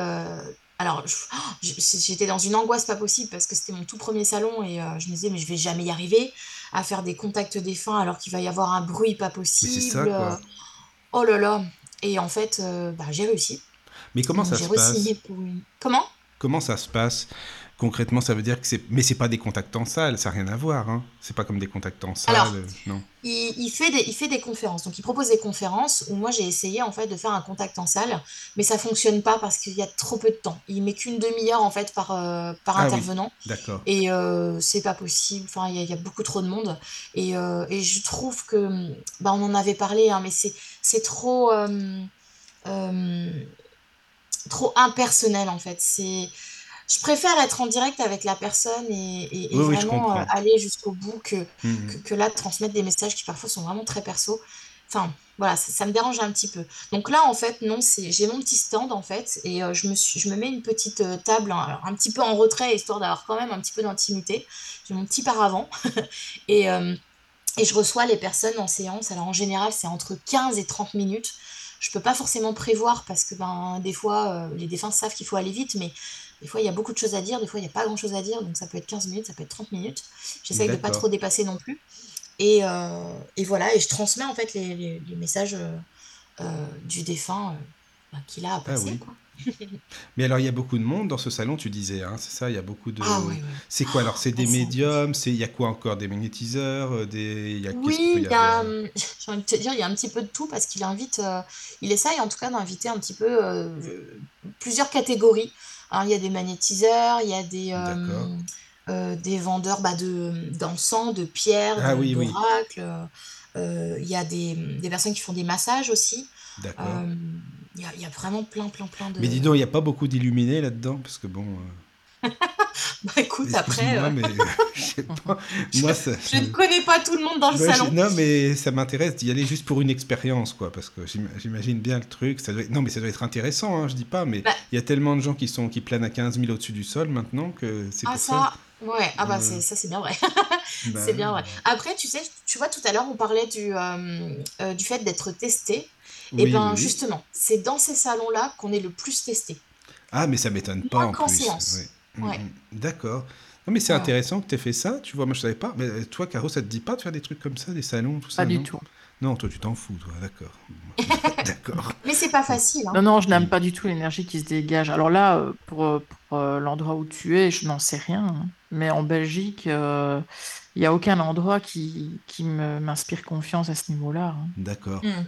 [SPEAKER 4] alors oh, j'étais dans une angoisse pas possible parce que c'était mon tout premier salon et je me disais mais je vais jamais y arriver à faire des contacts défunts alors qu'il va y avoir un bruit pas possible.
[SPEAKER 2] ça, quoi.
[SPEAKER 4] oh là là. Et en fait, bah, j'ai réussi.
[SPEAKER 2] Mais comment ça se passe
[SPEAKER 4] pour. Comment?
[SPEAKER 2] Comment ça se passe Concrètement, ça veut dire que c'est. Mais c'est pas des contacts en salle, ça n'a rien à voir. Hein. C'est pas comme des contacts en salle.
[SPEAKER 4] Alors,
[SPEAKER 2] euh, non.
[SPEAKER 4] Il, il fait des, il fait des conférences. Donc, il propose des conférences où moi, j'ai essayé en fait de faire un contact en salle, mais ça fonctionne pas parce qu'il y a trop peu de temps. Il met qu'une demi-heure en fait par, euh, par
[SPEAKER 2] Ah oui.
[SPEAKER 4] intervenant
[SPEAKER 2] D'accord.
[SPEAKER 4] et euh, c'est pas possible. Enfin, il y, a- il y a beaucoup trop de monde et, euh, et je trouve que, bah, on en avait parlé, hein, mais c'est c'est trop, euh, trop impersonnel en fait. C'est je préfère être en direct avec la personne et, et- et
[SPEAKER 2] Oui, oui, je
[SPEAKER 4] vraiment euh, aller jusqu'au bout que,
[SPEAKER 2] Mhm.
[SPEAKER 4] que, que là, transmettre des messages qui parfois sont vraiment très perso. Enfin, voilà, ça, ça me dérange un petit peu. Donc là, en fait, non, c'est, j'ai mon petit stand, en fait, et euh, je me suis, je me mets une petite euh, table, hein, alors, un petit peu en retrait, histoire d'avoir quand même un petit peu d'intimité. J'ai mon petit paravent, <laughs> et, euh, et je reçois les personnes en séance. Alors en général, c'est entre 15 et 30 minutes. Je peux pas forcément prévoir parce que ben, des fois, euh, les défunts savent qu'il faut aller vite, mais des fois, il y a beaucoup de choses à dire, des fois, il n'y a pas grand-chose à dire, donc ça peut être 15 minutes, ça peut être 30 minutes. J'essaye de pas trop dépasser non plus. Et, euh, et voilà, et je transmets en fait les, les- les messages euh, euh, du défunt ben, qu'il a à passer.
[SPEAKER 2] Ah oui.
[SPEAKER 4] quoi.
[SPEAKER 2] Mais alors, il y a beaucoup de monde dans ce salon, tu disais, hein, c'est ça Il y a beaucoup de.
[SPEAKER 4] Ah oui, oui.
[SPEAKER 2] C'est quoi alors C'est des
[SPEAKER 4] Ah,
[SPEAKER 2] médiums il y a quoi encore Des magnétiseurs euh, Des y a
[SPEAKER 4] Oui, il y a, hum, <laughs> j'ai envie de te dire, il y a un petit peu de tout parce qu'il invite, euh, il essaye en tout cas d'inviter un petit peu euh, plusieurs catégories. Alors, il y a des magnétiseurs, il y a des, euh, euh, des vendeurs bah, de, d'encens, de pierres,
[SPEAKER 2] Ah
[SPEAKER 4] de-
[SPEAKER 2] oui,
[SPEAKER 4] d'oracles. il y a des, des personnes qui font des massages aussi.
[SPEAKER 2] D'accord.
[SPEAKER 4] Il y a, il y a vraiment plein, plein, plein de.
[SPEAKER 2] Mais dis donc, il n'y a pas beaucoup d'illuminés là-dedans Parce que bon. euh, <laughs>
[SPEAKER 4] Bah, écoute, après, euh,
[SPEAKER 2] mais <laughs> je sais pas. <laughs> Moi, ça.
[SPEAKER 4] je ne connais pas tout le monde dans le
[SPEAKER 2] Ouais,
[SPEAKER 4] salon.
[SPEAKER 2] non, mais ça m'intéresse d'y aller juste pour une expérience, quoi, parce que j'im- j'imagine bien le truc. Ça doit être- Non, mais ça doit être intéressant, hein, je dis pas, mais il
[SPEAKER 4] Bah.
[SPEAKER 2] y a tellement de gens qui sont qui planent à 15 000 au-dessus du sol maintenant que c'est
[SPEAKER 4] Ah
[SPEAKER 2] pour
[SPEAKER 4] ça, ouais, ah bah ça c'est bien vrai.
[SPEAKER 2] Bah,
[SPEAKER 4] C'est bien vrai. Après, tu sais, tu vois, tout à l'heure, on parlait du, euh, euh, du fait d'être testé. Et
[SPEAKER 2] oui,
[SPEAKER 4] ben
[SPEAKER 2] oui, oui.
[SPEAKER 4] justement, c'est dans ces salons-là qu'on est le plus testé.
[SPEAKER 2] Ah, mais ça m'étonne pas en plus.
[SPEAKER 4] séance.
[SPEAKER 2] Mm,
[SPEAKER 4] Ouais.
[SPEAKER 2] mm. D'accord. Non, mais c'est
[SPEAKER 4] Ouais.
[SPEAKER 2] intéressant que tu aies fait ça. Tu vois, moi, je savais pas. Mais euh, toi, Caro, ça te dit pas de faire des trucs comme ça, des salons, tout ça
[SPEAKER 3] Pas du
[SPEAKER 2] non
[SPEAKER 3] tout.
[SPEAKER 2] Non, toi, tu t'en fous, toi. D'accord. <laughs> <laughs> D'accord.
[SPEAKER 4] Mais c'est pas facile. hein.
[SPEAKER 3] Non, non, je n'aime pas du tout l'énergie qui se dégage. Alors là, euh, pour, euh, pour, euh, l'endroit où tu es, je n'en sais rien. hein. Mais en Belgique, euh, il n'y a aucun endroit qui, qui m'inspire confiance à ce niveau-là. hein.
[SPEAKER 2] D'accord. Mm, mm.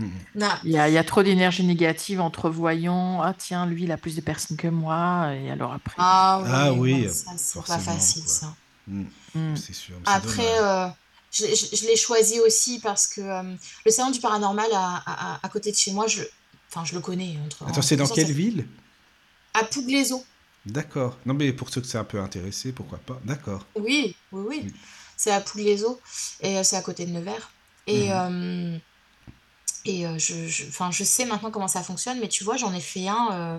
[SPEAKER 3] Il y a, il y a trop d'énergie négative entre voyants. Ah tiens, lui, il a plus de personnes que moi. Et alors après.
[SPEAKER 4] Ah,
[SPEAKER 2] Ah
[SPEAKER 4] ouais,
[SPEAKER 2] oui,
[SPEAKER 4] ça, c'est pas facile
[SPEAKER 2] quoi.
[SPEAKER 4] ça.
[SPEAKER 2] Mm,
[SPEAKER 3] Hmm.
[SPEAKER 2] C'est sûr.
[SPEAKER 4] Après, euh, je, je- je l'ai choisi aussi parce que euh, le salon du paranormal à, à- à côté de chez moi, je, enfin, je le connais. Entre,
[SPEAKER 2] Attends, c'est dans
[SPEAKER 4] ça,
[SPEAKER 2] quelle
[SPEAKER 4] ça-
[SPEAKER 2] ville?
[SPEAKER 4] À Pouglézo.
[SPEAKER 2] D'accord. Non, mais pour ceux que c'est un peu intéressé, pourquoi pas D'accord.
[SPEAKER 4] Oui, oui, oui.
[SPEAKER 2] Oui.
[SPEAKER 4] C'est à Pouglézo et euh, c'est à côté de Nevers. Et,
[SPEAKER 2] Mhm.
[SPEAKER 4] euh, et euh, je, je, enfin, je sais maintenant comment ça fonctionne, mais tu vois, j'en ai fait un, euh,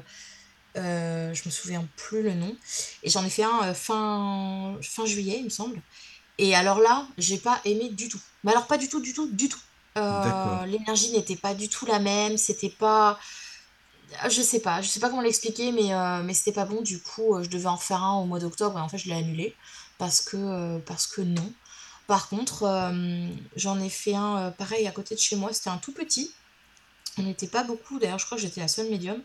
[SPEAKER 4] euh, je me souviens plus le nom, et j'en ai fait un fin, fin juillet, il me semble. Et alors là, j'ai pas aimé du tout. Mais alors pas du tout, du tout, du tout. L'énergie n'était pas du tout la même, c'était pas... Je sais pas, je sais pas comment l'expliquer, mais, euh, mais c'était pas bon. Du coup, euh, je devais en faire un au mois d'octobre et en fait, je l'ai annulé parce que, euh, parce que non. Par contre, euh, j'en ai fait un euh, pareil à côté de chez moi. C'était un tout petit. On n'était pas beaucoup. D'ailleurs, je crois que j'étais la seule médium.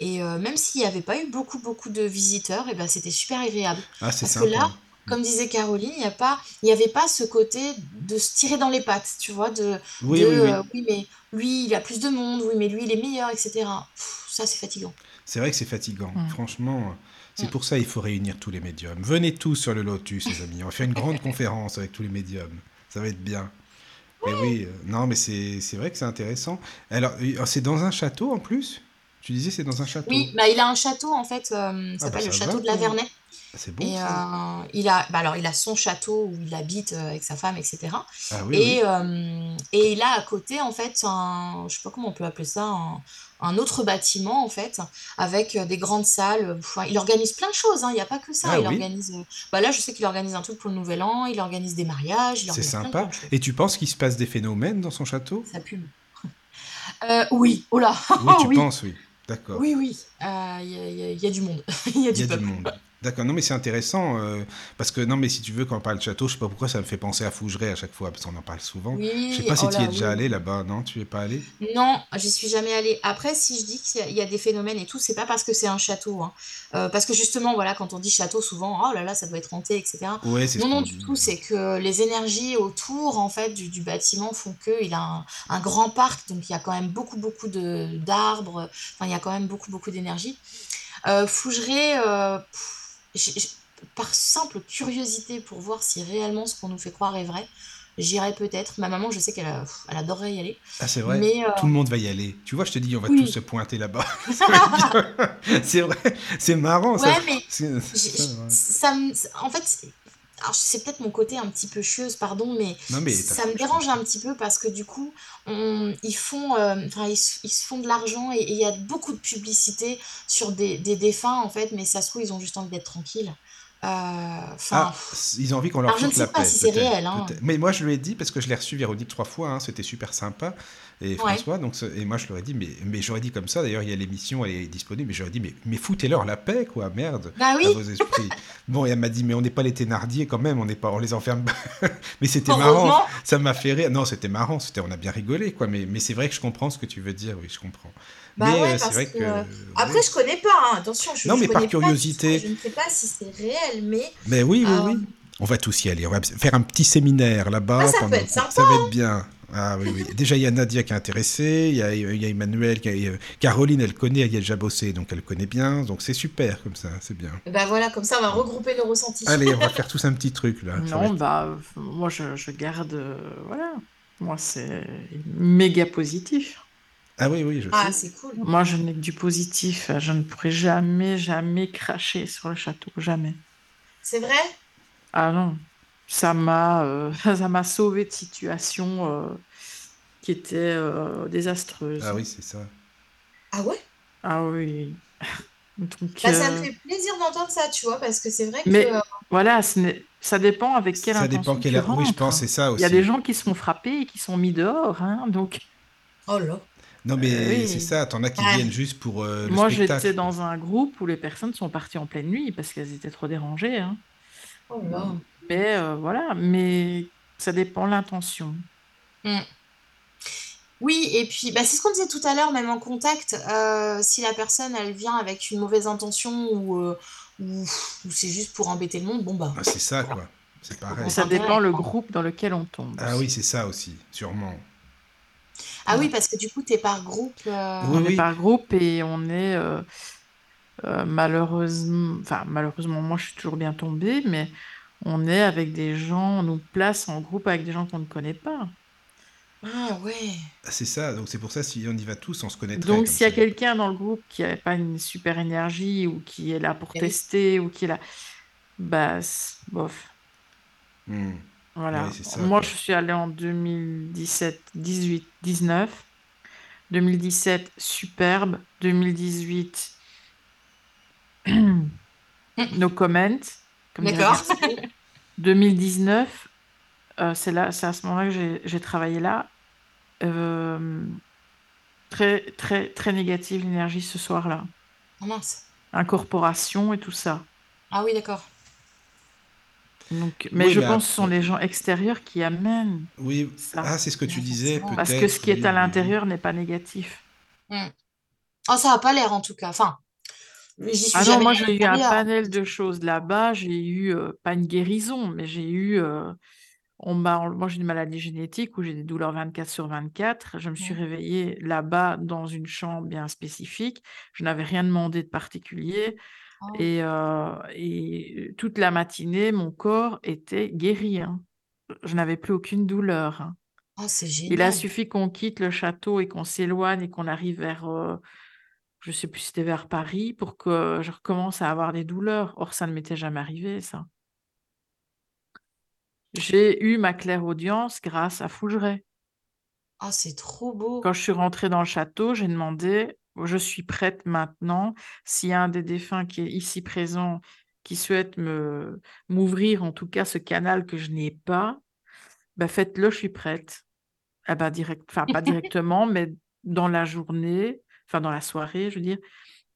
[SPEAKER 4] Et euh, même s'il n'y avait pas eu beaucoup, beaucoup de visiteurs, et ben, c'était super agréable.
[SPEAKER 2] Ah, c'est
[SPEAKER 4] Parce
[SPEAKER 2] sympa.
[SPEAKER 4] que là, comme disait Caroline, il n'y a pas, il n'y avait pas ce côté de se tirer dans les pattes, tu vois, de,
[SPEAKER 2] Oui,
[SPEAKER 4] de,
[SPEAKER 2] oui, oui.
[SPEAKER 4] euh, oui, mais lui, il a plus de monde, oui, mais lui, il est meilleur, etc. Pff, ça, c'est fatigant.
[SPEAKER 2] C'est vrai que c'est fatigant.
[SPEAKER 3] Mm.
[SPEAKER 2] Franchement, c'est pour ça qu'il faut réunir tous les médiums. Venez tous sur le Lotus, les amis. On va faire une grande <laughs> conférence avec tous les médiums. Ça va être bien. Mais oui, euh, non, mais c'est c'est vrai que c'est intéressant. Alors, euh, c'est dans un château en plus? Tu disais c'est dans un château?
[SPEAKER 4] Oui, bah, il a un château en fait, euh, ça
[SPEAKER 2] Ah bah
[SPEAKER 4] s'appelle le
[SPEAKER 2] ça va,
[SPEAKER 4] château de la. Vernay.
[SPEAKER 2] C'est
[SPEAKER 4] Et
[SPEAKER 2] ça.
[SPEAKER 4] euh, il a, bah alors, il a son château où il habite euh, avec sa femme, etc.
[SPEAKER 2] Ah oui,
[SPEAKER 4] Et,
[SPEAKER 2] oui.
[SPEAKER 4] euh, et il a à côté, en fait, un, je sais pas comment on peut appeler ça, un, un autre bâtiment, en fait, avec des grandes salles. Enfin, il organise plein de choses, hein, il n'y a pas que ça.
[SPEAKER 2] Ah
[SPEAKER 4] Il
[SPEAKER 2] oui,
[SPEAKER 4] organise, bah là, je sais qu'il organise un truc pour le Nouvel An, il organise des mariages,
[SPEAKER 2] c'est
[SPEAKER 4] plein,
[SPEAKER 2] sympa.
[SPEAKER 4] de.
[SPEAKER 2] Et tu penses qu'il se passe des phénomènes dans son château?
[SPEAKER 4] Ça pue. Euh, oui, oh là,
[SPEAKER 2] Oui, tu <laughs>
[SPEAKER 4] oui,
[SPEAKER 2] penses, oui. D'accord.
[SPEAKER 4] oui, oui, Euh, il y a, y y du monde, il y a <laughs>
[SPEAKER 2] y
[SPEAKER 4] du
[SPEAKER 2] a du
[SPEAKER 4] peuple.
[SPEAKER 2] monde. D'accord, non mais c'est intéressant euh, parce que non mais si tu veux quand on parle de château, je sais pas pourquoi ça me fait penser à Fougeray à chaque fois parce qu'on en parle souvent. Je sais
[SPEAKER 4] Oui,
[SPEAKER 2] pas si
[SPEAKER 4] oh
[SPEAKER 2] tu y es déjà
[SPEAKER 4] oui.
[SPEAKER 2] allé là-bas, non? Tu es pas allé?
[SPEAKER 4] Non, j'y suis jamais allée. Après, si je dis qu'il y a il des phénomènes et tout, c'est pas parce que c'est un château, hein. Euh, parce que justement, voilà, quand on dit château, souvent, oh là là, ça doit être hanté, etc.
[SPEAKER 2] Ouais,
[SPEAKER 4] Non, non, du tout. C'est que les énergies autour, en fait, du, du bâtiment font qu'il a un, un grand parc, donc il y a quand même beaucoup, beaucoup de d'arbres. Enfin, il y a quand même beaucoup, beaucoup d'énergie. Euh, Fougeray, par simple curiosité pour voir si réellement ce qu'on nous fait croire est vrai, j'irai peut-être. Ma maman, je sais qu'elle elle adorerait y aller.
[SPEAKER 2] Ah, c'est vrai,
[SPEAKER 4] Mais euh,
[SPEAKER 2] tout le monde va y aller. Tu vois, je te dis, on va tous se pointer là-bas. <laughs> <laughs> C'est vrai, c'est marrant ça.
[SPEAKER 4] Ouais, mais
[SPEAKER 2] ça, ouais.
[SPEAKER 4] ça en fait, alors c'est peut-être mon côté un petit peu chieuse, pardon, mais
[SPEAKER 2] Non mais t'as-
[SPEAKER 4] ça me dérange un petit peu parce que du coup, on- ils font, euh, ils, se ils se font de l'argent et il y a beaucoup de publicité sur des, des défunts en fait, mais ça se trouve, ils ont juste envie d'être tranquilles. Euh,
[SPEAKER 2] Ah, ils ont envie qu'on leur
[SPEAKER 4] alors je ne
[SPEAKER 2] foute la
[SPEAKER 4] sais pas
[SPEAKER 2] paix,
[SPEAKER 4] si c'est réel, hein.
[SPEAKER 2] Mais moi, je lui ai dit, parce que je l'ai reçu Véronique trois fois, hein, c'était super sympa, et
[SPEAKER 4] Ouais.
[SPEAKER 2] François, donc, et moi, je leur ai dit, mais, mais j'aurais dit comme ça, d'ailleurs, il y a l'émission, elle est disponible, mais j'aurais dit, mais, mais foutez-leur la paix, quoi, merde,
[SPEAKER 4] Bah
[SPEAKER 2] à
[SPEAKER 4] oui,
[SPEAKER 2] vos esprits. <laughs> bon, et elle m'a dit, mais on n'est pas les Thénardier quand même, on n'est pas, on les enferme <laughs> mais c'était marrant, ça m'a fait rire. Non, c'était marrant, c'était, on a bien rigolé, quoi, mais, mais c'est vrai que je comprends ce que tu veux dire, oui, je comprends.
[SPEAKER 4] Bah
[SPEAKER 2] mais
[SPEAKER 4] ouais,
[SPEAKER 2] euh, c'est vrai
[SPEAKER 4] que
[SPEAKER 2] que...
[SPEAKER 4] euh,
[SPEAKER 2] oui.
[SPEAKER 4] après je connais pas, hein, attention, je,
[SPEAKER 2] Non,
[SPEAKER 4] je
[SPEAKER 2] mais par
[SPEAKER 4] pas
[SPEAKER 2] curiosité.
[SPEAKER 4] je ne sais pas si c'est réel, mais
[SPEAKER 2] Mais oui, oui,
[SPEAKER 4] euh,
[SPEAKER 2] oui. On va tous y aller. On va faire un petit séminaire là-bas.
[SPEAKER 4] ah, ça
[SPEAKER 2] pendant-. Ça va être bien. Ah oui, oui. Déjà, il y a Nadia qui est intéressée, il y a, il y a Emmanuel, qui a- euh, Caroline, elle connaît, elle y a déjà bossé, donc elle connaît bien. Donc c'est super comme ça, c'est bien.
[SPEAKER 4] Bah voilà, comme ça on va regrouper nos ressentis.
[SPEAKER 2] Allez, on va <laughs> faire tous un petit truc là. Ça va
[SPEAKER 3] Non,
[SPEAKER 2] être-
[SPEAKER 3] bah, moi, je, je garde. euh, voilà. Moi, c'est méga positif.
[SPEAKER 2] Ah oui, oui, je
[SPEAKER 4] Ah,
[SPEAKER 2] sais.
[SPEAKER 4] c'est cool.
[SPEAKER 3] Moi, je n'ai que du positif. Je ne pourrai jamais, jamais cracher sur le château. Jamais.
[SPEAKER 4] C'est vrai?
[SPEAKER 3] Ah non. Ça m'a euh, <laughs> ça m'a sauvé de situations euh, qui étaient euh, désastreuses.
[SPEAKER 2] Ah oui, c'est ça.
[SPEAKER 4] Ah ouais?
[SPEAKER 3] Ah oui. <laughs> Donc,
[SPEAKER 4] Bah, ça me
[SPEAKER 3] euh,
[SPEAKER 4] fait plaisir d'entendre ça, tu vois, parce que c'est vrai que
[SPEAKER 3] Mais
[SPEAKER 4] euh,
[SPEAKER 3] voilà, ce n'est- ça dépend avec quelle
[SPEAKER 2] Ça
[SPEAKER 3] intention
[SPEAKER 2] dépend quelle
[SPEAKER 3] tu
[SPEAKER 2] heure. Oui, je
[SPEAKER 3] rentres.
[SPEAKER 2] pense, c'est ça
[SPEAKER 3] Il y a
[SPEAKER 2] aussi.
[SPEAKER 3] des gens qui se font frapper et qui sont mis dehors. hein, donc,
[SPEAKER 4] oh là.
[SPEAKER 2] Non, mais
[SPEAKER 3] Euh, oui.
[SPEAKER 2] c'est ça. T'en as qui
[SPEAKER 4] Ah.
[SPEAKER 2] viennent juste pour euh, le
[SPEAKER 3] moi, j'étais dans un groupe où les personnes sont parties en pleine nuit parce qu'elles étaient trop dérangées. hein.
[SPEAKER 4] Oh là.
[SPEAKER 3] Mais euh, voilà, mais ça dépend de l'intention.
[SPEAKER 4] Mm. Oui, et puis bah, c'est ce qu'on disait tout à l'heure, même en contact, euh, si la personne elle vient avec une mauvaise intention ou, euh, ou, ou c'est juste pour embêter le monde, bon bah
[SPEAKER 2] Ah, c'est ça, quoi. C'est pareil.
[SPEAKER 3] Ça dépend le groupe dans lequel on tombe.
[SPEAKER 2] Ah oui, c'est ça aussi, sûrement.
[SPEAKER 4] Ah oui, parce que du coup t'es par groupe. euh,
[SPEAKER 2] Oui,
[SPEAKER 3] on
[SPEAKER 2] oui.
[SPEAKER 3] est par groupe et on est euh, euh, malheureusement, enfin malheureusement, moi je suis toujours bien tombée, mais on est avec des gens, on nous place en groupe avec des gens qu'on ne connaît pas.
[SPEAKER 4] Ah ouais.
[SPEAKER 2] Ah, C'est ça. Donc c'est pour ça, si on y va tous, on se connaîtrait.
[SPEAKER 3] Donc s'il y a quelqu'un dans le groupe qui n'a pas une super énergie ou qui est là pour
[SPEAKER 4] oui.
[SPEAKER 3] tester ou qui est là, bah bof.
[SPEAKER 2] Hmm.
[SPEAKER 3] Voilà.
[SPEAKER 2] Oui, c'est ça,
[SPEAKER 3] Moi,
[SPEAKER 2] quoi.
[SPEAKER 3] je suis allée en 2017, 18, 19. 2017, superbe. 2018, <clears throat> no comment.
[SPEAKER 4] D'accord.
[SPEAKER 3] Garçon. <laughs> 2019, euh, c'est là, c'est à ce moment-là que j'ai- j'ai travaillé là. Euh, très, très, très négative l'énergie ce soir-là.
[SPEAKER 4] Oh mince.
[SPEAKER 3] Incorporation et tout ça.
[SPEAKER 4] Ah oui, d'accord.
[SPEAKER 3] Donc, mais
[SPEAKER 2] Oui,
[SPEAKER 3] je
[SPEAKER 2] mais
[SPEAKER 3] pense que ce sont les gens extérieurs qui amènent
[SPEAKER 2] Oui.
[SPEAKER 3] ça.
[SPEAKER 2] Ah, c'est ce que tu disais.
[SPEAKER 3] Parce que ce qui est à
[SPEAKER 2] oui,
[SPEAKER 3] l'intérieur n'est pas négatif.
[SPEAKER 4] Oh, ça a pas l'air en tout cas. Enfin, j'y suis
[SPEAKER 3] Ah non, moi j'ai eu un panel de choses là-bas. J'ai eu, euh, pas une guérison, mais j'ai eu, euh, on m'a, moi j'ai une maladie génétique où j'ai des douleurs 24 sur 24. Je me suis
[SPEAKER 4] Ouais.
[SPEAKER 3] réveillée là-bas dans une chambre bien spécifique. Je n'avais rien demandé de particulier.
[SPEAKER 4] Oh.
[SPEAKER 3] Et, euh, et toute la matinée, mon corps était guéri. hein. Je n'avais plus aucune douleur. hein.
[SPEAKER 4] Oh, c'est
[SPEAKER 3] Il a
[SPEAKER 4] génial.
[SPEAKER 3] suffi qu'on quitte le château et qu'on s'éloigne et qu'on arrive vers, euh, je sais plus si c'était vers Paris, pour que je recommence à avoir des douleurs. Or, ça ne m'était jamais arrivé, ça. J'ai eu ma clairaudience grâce à Fougeray.
[SPEAKER 4] Oh, c'est trop beau.
[SPEAKER 3] Quand je suis rentrée dans le château, j'ai demandé, je suis prête maintenant, s'il y a un des défunts qui est ici présent, qui souhaite me m'ouvrir en tout cas ce canal que je n'ai pas, ben faites-le, je suis prête. Ah ben direct, enfin pas <laughs> directement, mais dans la journée, enfin dans la soirée, je veux dire,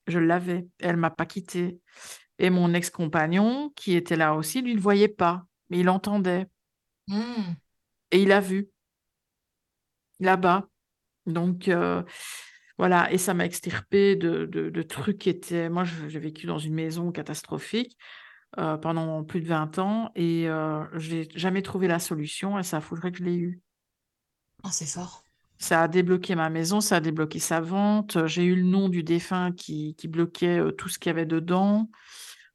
[SPEAKER 3] je l'avais. Elle m'a pas quittée. Et mon ex-compagnon, qui était là aussi, lui ne voyait pas, mais il entendait.
[SPEAKER 4] Hmm.
[SPEAKER 3] Et il a vu là-bas. Donc, euh, voilà, et ça m'a extirpé de, de- de trucs qui étaient... Moi, j'ai vécu dans une maison catastrophique euh, pendant plus de 20 ans et euh, j'ai jamais trouvé la solution et ça faudrait que je l'ai eu.
[SPEAKER 4] Oh, c'est fort.
[SPEAKER 3] Ça a débloqué ma maison, ça a débloqué sa vente. J'ai eu le nom du défunt qui, qui bloquait euh, tout ce qu'il y avait dedans,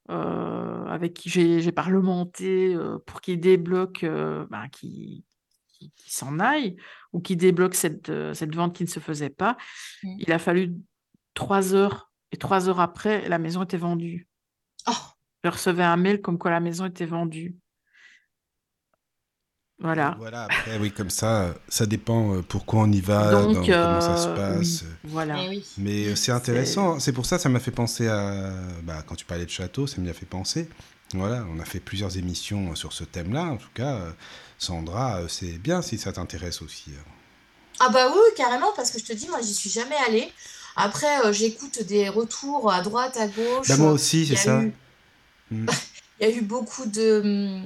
[SPEAKER 3] euh, avec qui j'ai parlementé euh, pour qu'il débloque, qu'il s'en aille ou qu'il débloque cette, cette vente qui ne se faisait pas.
[SPEAKER 4] Mm.
[SPEAKER 3] Il a fallu trois heures et trois heures après, la maison était vendue.
[SPEAKER 4] Oh,
[SPEAKER 3] Je recevais un mail comme quoi la maison était vendue. Voilà.
[SPEAKER 2] Voilà, après, oui, comme ça, ça dépend euh, pourquoi on y va,
[SPEAKER 3] Donc,
[SPEAKER 2] dans- comment ça se
[SPEAKER 3] euh,
[SPEAKER 2] passe.
[SPEAKER 3] oui, voilà.
[SPEAKER 4] eh oui.
[SPEAKER 2] Mais euh, c'est intéressant, c'est pour ça ça m'a fait penser à... Bah, quand tu parlais de château, ça m'y a fait penser. Voilà, on a fait plusieurs émissions sur ce thème-là. En tout cas, Sandra, c'est bien si ça t'intéresse aussi. hein.
[SPEAKER 4] Ah bah oui, carrément, parce que je te dis, moi, j'y suis jamais allée. Après, euh, j'écoute des retours à droite, à gauche.
[SPEAKER 2] Bah, moi aussi, c'est
[SPEAKER 4] a
[SPEAKER 2] ça.
[SPEAKER 4] eu-
[SPEAKER 2] Mm. <laughs>
[SPEAKER 4] Il y a eu beaucoup de, hum,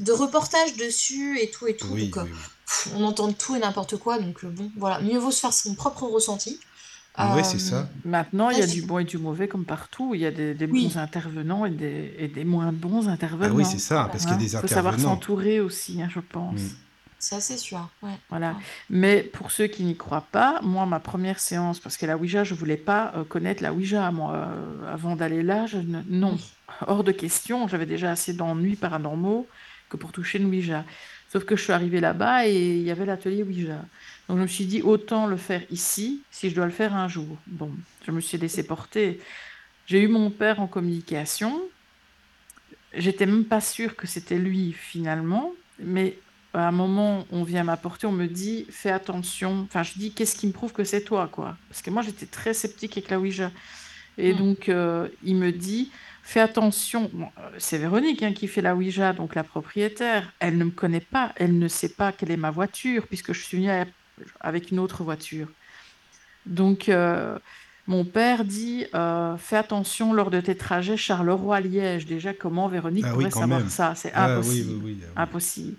[SPEAKER 4] de reportages dessus et tout et tout.
[SPEAKER 2] Oui,
[SPEAKER 4] donc, euh,
[SPEAKER 2] oui, oui.
[SPEAKER 4] pff, on entend tout et n'importe quoi. Donc, euh, bon, voilà. Mieux vaut se faire son propre ressenti.
[SPEAKER 2] Ouais,
[SPEAKER 4] Euh,
[SPEAKER 2] c'est ça.
[SPEAKER 3] Maintenant, il y a du bon et du mauvais comme partout. Il y a des, des
[SPEAKER 4] Oui.
[SPEAKER 3] bons intervenants et des, et des moins bons intervenants.
[SPEAKER 2] Ah oui, c'est ça, parce qu'il y a des
[SPEAKER 3] faut savoir
[SPEAKER 2] intervenants.
[SPEAKER 3] s'entourer aussi, hein, je pense.
[SPEAKER 2] Mm.
[SPEAKER 4] Ça, c'est sûr. Ouais.
[SPEAKER 3] Voilà.
[SPEAKER 4] Ouais.
[SPEAKER 3] Mais pour ceux qui n'y croient pas, moi, ma première séance, parce que la Ouija, je voulais pas euh, connaître la Ouija, moi, euh, avant d'aller là, je ne- non, hors de question. J'avais déjà assez d'ennuis paranormaux que pour toucher une Ouija. Sauf que je suis arrivée là-bas et il y avait l'atelier Ouija. Donc je me suis dit, autant le faire ici, si je dois le faire un jour. Bon, je me suis laissé porter. J'ai eu mon père en communication. J'étais même pas sûre que c'était lui finalement, mais à un moment, on vient m'apporter, on me dit, fais attention. Enfin, je dis, qu'est-ce qui me prouve que c'est toi, quoi? Parce que moi, j'étais très sceptique avec la Ouija. Et
[SPEAKER 4] Mm.
[SPEAKER 3] donc, euh, il me dit, fais attention. Bon, euh, c'est Véronique hein, qui fait la Ouija, donc la propriétaire. Elle ne me connaît pas, elle ne sait pas quelle est ma voiture, puisque je suis venue avec une autre voiture. Donc, euh, mon père dit, euh, fais attention lors de tes trajets Charleroi-Liège. Déjà, comment Véronique
[SPEAKER 2] Ah
[SPEAKER 3] pourrait savoir
[SPEAKER 2] même.
[SPEAKER 3] ça? C'est
[SPEAKER 2] Ah
[SPEAKER 3] impossible.
[SPEAKER 2] oui, oui. oui.
[SPEAKER 3] Impossible.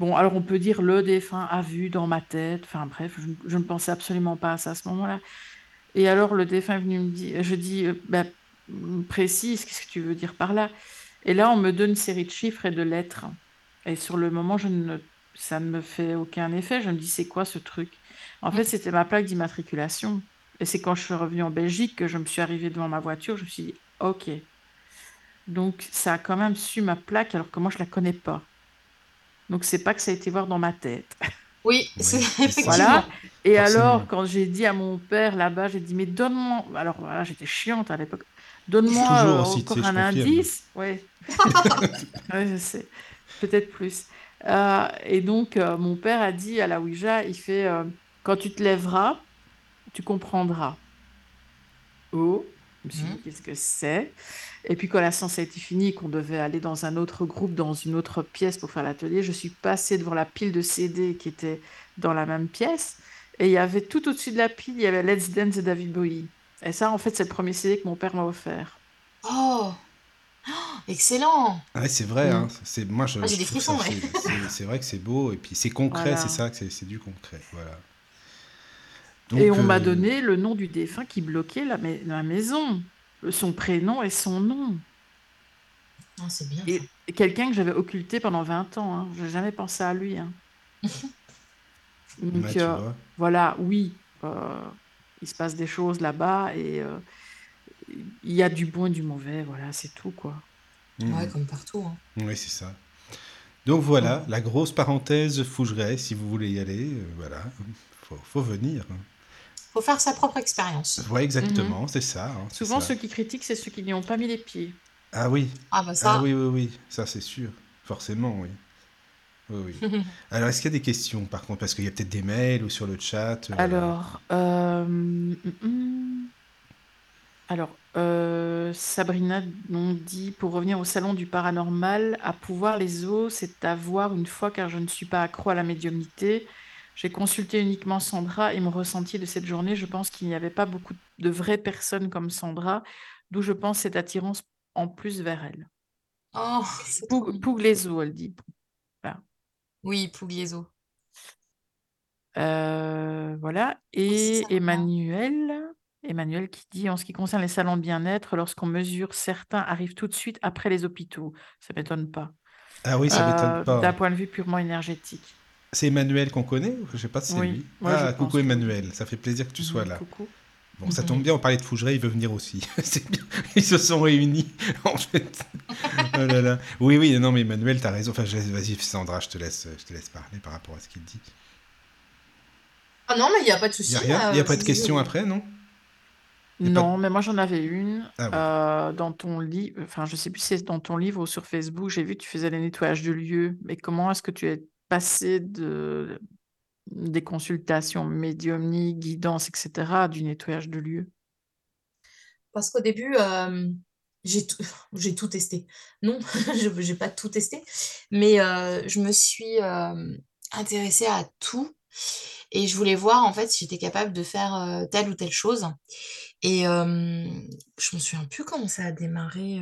[SPEAKER 3] Bon, alors on peut dire le défunt a vu dans ma tête. Enfin bref, je, je ne pensais absolument pas à ça à ce moment-là. Et alors le défunt est venu me dire, je dis, euh, bah, précise, qu'est-ce que tu veux dire par là? Et là, on me donne une série de chiffres et de lettres. Et sur le moment, je ne, ça ne me fait aucun effet. Je me dis, c'est quoi ce truc? En fait, c'était ma plaque d'immatriculation. Et c'est quand je suis revenue en Belgique que je me suis arrivée devant ma voiture, je me suis dit, OK. Donc, ça a quand même su ma plaque alors que moi, je la connais pas. Donc, c'est pas que ça a été voir dans ma tête. <laughs>
[SPEAKER 4] Oui,
[SPEAKER 2] Oui,
[SPEAKER 4] c'est effectivement.
[SPEAKER 3] Voilà. Et
[SPEAKER 2] Forcément.
[SPEAKER 3] alors, quand j'ai dit à mon père là-bas, j'ai dit, mais donne-moi. Alors, voilà, j'étais chiante à l'époque. Donne-moi euh, encore un indice. Oui. <laughs> Oui, je sais. Peut-être plus. Euh, et donc, euh, mon père a dit à la Ouija, il fait, quand tu te lèveras, tu comprendras. Oh, je me suis dit,
[SPEAKER 4] Mhm.
[SPEAKER 3] qu'est-ce que c'est? Et puis quand la séance a été finie, et qu'on devait aller dans un autre groupe, dans une autre pièce pour faire l'atelier, je suis passée devant la pile de CD qui était dans la même pièce. Et il y avait tout au-dessus de la pile, il y avait Let's Dance de David Bowie. Et ça, en fait, c'est le premier CD que mon père m'a offert.
[SPEAKER 4] Oh, Oh, excellent.
[SPEAKER 2] Ouais, c'est vrai,
[SPEAKER 3] Mm.
[SPEAKER 2] hein. C'est moi je.
[SPEAKER 4] Ah, j'ai
[SPEAKER 2] je
[SPEAKER 4] des frissons, ouais.
[SPEAKER 2] c'est- vrai que c'est beau et puis c'est concret,
[SPEAKER 3] Voilà.
[SPEAKER 2] c'est ça, que c'est du concret, voilà.
[SPEAKER 3] Et on m'a
[SPEAKER 2] euh,
[SPEAKER 3] donné le nom du défunt qui bloquait la, mai- la maison, son prénom et son nom.
[SPEAKER 4] Ah, c'est bien.
[SPEAKER 3] Et,
[SPEAKER 4] ça.
[SPEAKER 3] quelqu'un que j'avais occulté pendant 20 ans. Hein. J'ai jamais pensé à lui. hein. <laughs> Donc
[SPEAKER 2] tu
[SPEAKER 3] euh,
[SPEAKER 2] vois.
[SPEAKER 3] voilà, oui, euh, il se passe des choses là-bas et euh, il y a du bon et du mauvais. Voilà, c'est tout quoi.
[SPEAKER 2] Mhm.
[SPEAKER 4] Ouais, comme partout. hein.
[SPEAKER 2] Oui, c'est ça. Donc voilà, la grosse parenthèse Fougeray, si vous voulez y aller, euh, voilà, faut, faut venir.
[SPEAKER 4] Faut faire sa propre expérience.
[SPEAKER 2] Ouais, exactement, c'est ça. hein,
[SPEAKER 3] Souvent,
[SPEAKER 2] ça.
[SPEAKER 3] ceux qui critiquent, c'est ceux qui n'y ont pas mis les pieds.
[SPEAKER 2] Ah oui,
[SPEAKER 4] Ah bah ça.
[SPEAKER 2] ah oui, oui, oui, ça c'est sûr, forcément, oui. Oui, oui. <laughs> Alors, est-ce qu'il y a des questions, par contre, parce qu'il y a peut-être des mails ou sur le chat. euh,
[SPEAKER 3] Alors, euh, hum, hum. alors euh, Sabrina nous dit pour revenir au salon du paranormal, à pouvoir les os, c'est à voir une fois car je ne suis pas accro à la médiumnité. J'ai consulté uniquement Sandra et mon ressenti de cette journée, je pense qu'il n'y avait pas beaucoup de vraies personnes comme Sandra, d'où je pense cette attirance en plus vers elle.
[SPEAKER 4] Oh, c'est trop
[SPEAKER 3] Poug,
[SPEAKER 4] mignon.
[SPEAKER 3] Pugliese, elle dit.
[SPEAKER 4] Oui, Pugliese.
[SPEAKER 3] Euh, voilà. Et. Emmanuel, Emmanuel qui dit en ce qui concerne les salons de bien-être, lorsqu'on mesure, certains arrivent tout de suite après les hôpitaux. Ça m'étonne pas.
[SPEAKER 2] Ah oui, ça
[SPEAKER 3] Euh,
[SPEAKER 2] m'étonne pas.
[SPEAKER 3] D'un point de vue purement énergétique.
[SPEAKER 2] C'est Emmanuel qu'on connaît Je sais pas si c'est
[SPEAKER 3] Oui,
[SPEAKER 2] lui.
[SPEAKER 3] moi,
[SPEAKER 2] ah, coucou
[SPEAKER 3] que.
[SPEAKER 2] Emmanuel, ça fait plaisir que tu sois
[SPEAKER 3] Mhm,
[SPEAKER 2] là.
[SPEAKER 3] Coucou.
[SPEAKER 2] Bon, ça
[SPEAKER 4] Mhm.
[SPEAKER 2] tombe bien, on parlait de Fougeray, il veut venir aussi. <laughs> c'est bien, ils se sont réunis, <laughs> en fait. oh là là. Oui, oui, non, mais Emmanuel, t'as raison. Enfin, vas-y, Sandra, je te, laisse, je te laisse parler par rapport à ce qu'il dit.
[SPEAKER 4] Ah non, mais il n'y a pas de
[SPEAKER 2] Il
[SPEAKER 4] souci.
[SPEAKER 2] a Il n'y a
[SPEAKER 4] euh,
[SPEAKER 2] pas de questions après, non? A
[SPEAKER 3] Non, mais moi j'en avais une
[SPEAKER 2] Ah ouais.
[SPEAKER 3] euh, dans ton livre. Enfin, je sais plus si c'est dans ton livre ou sur Facebook. J'ai vu que tu faisais les nettoyages de lieux. Mais comment est-ce que tu es passé de des consultations médiumniques, guidance, etc., du nettoyage de lieux?
[SPEAKER 4] Parce qu'au début, euh, j'ai tout, <laughs> testé. Non, <laughs> je n'ai pas tout testé, mais euh, je me suis euh, intéressée à tout et je voulais voir en fait si j'étais capable de faire telle ou telle chose. Et je me souviens plus comment ça a démarré.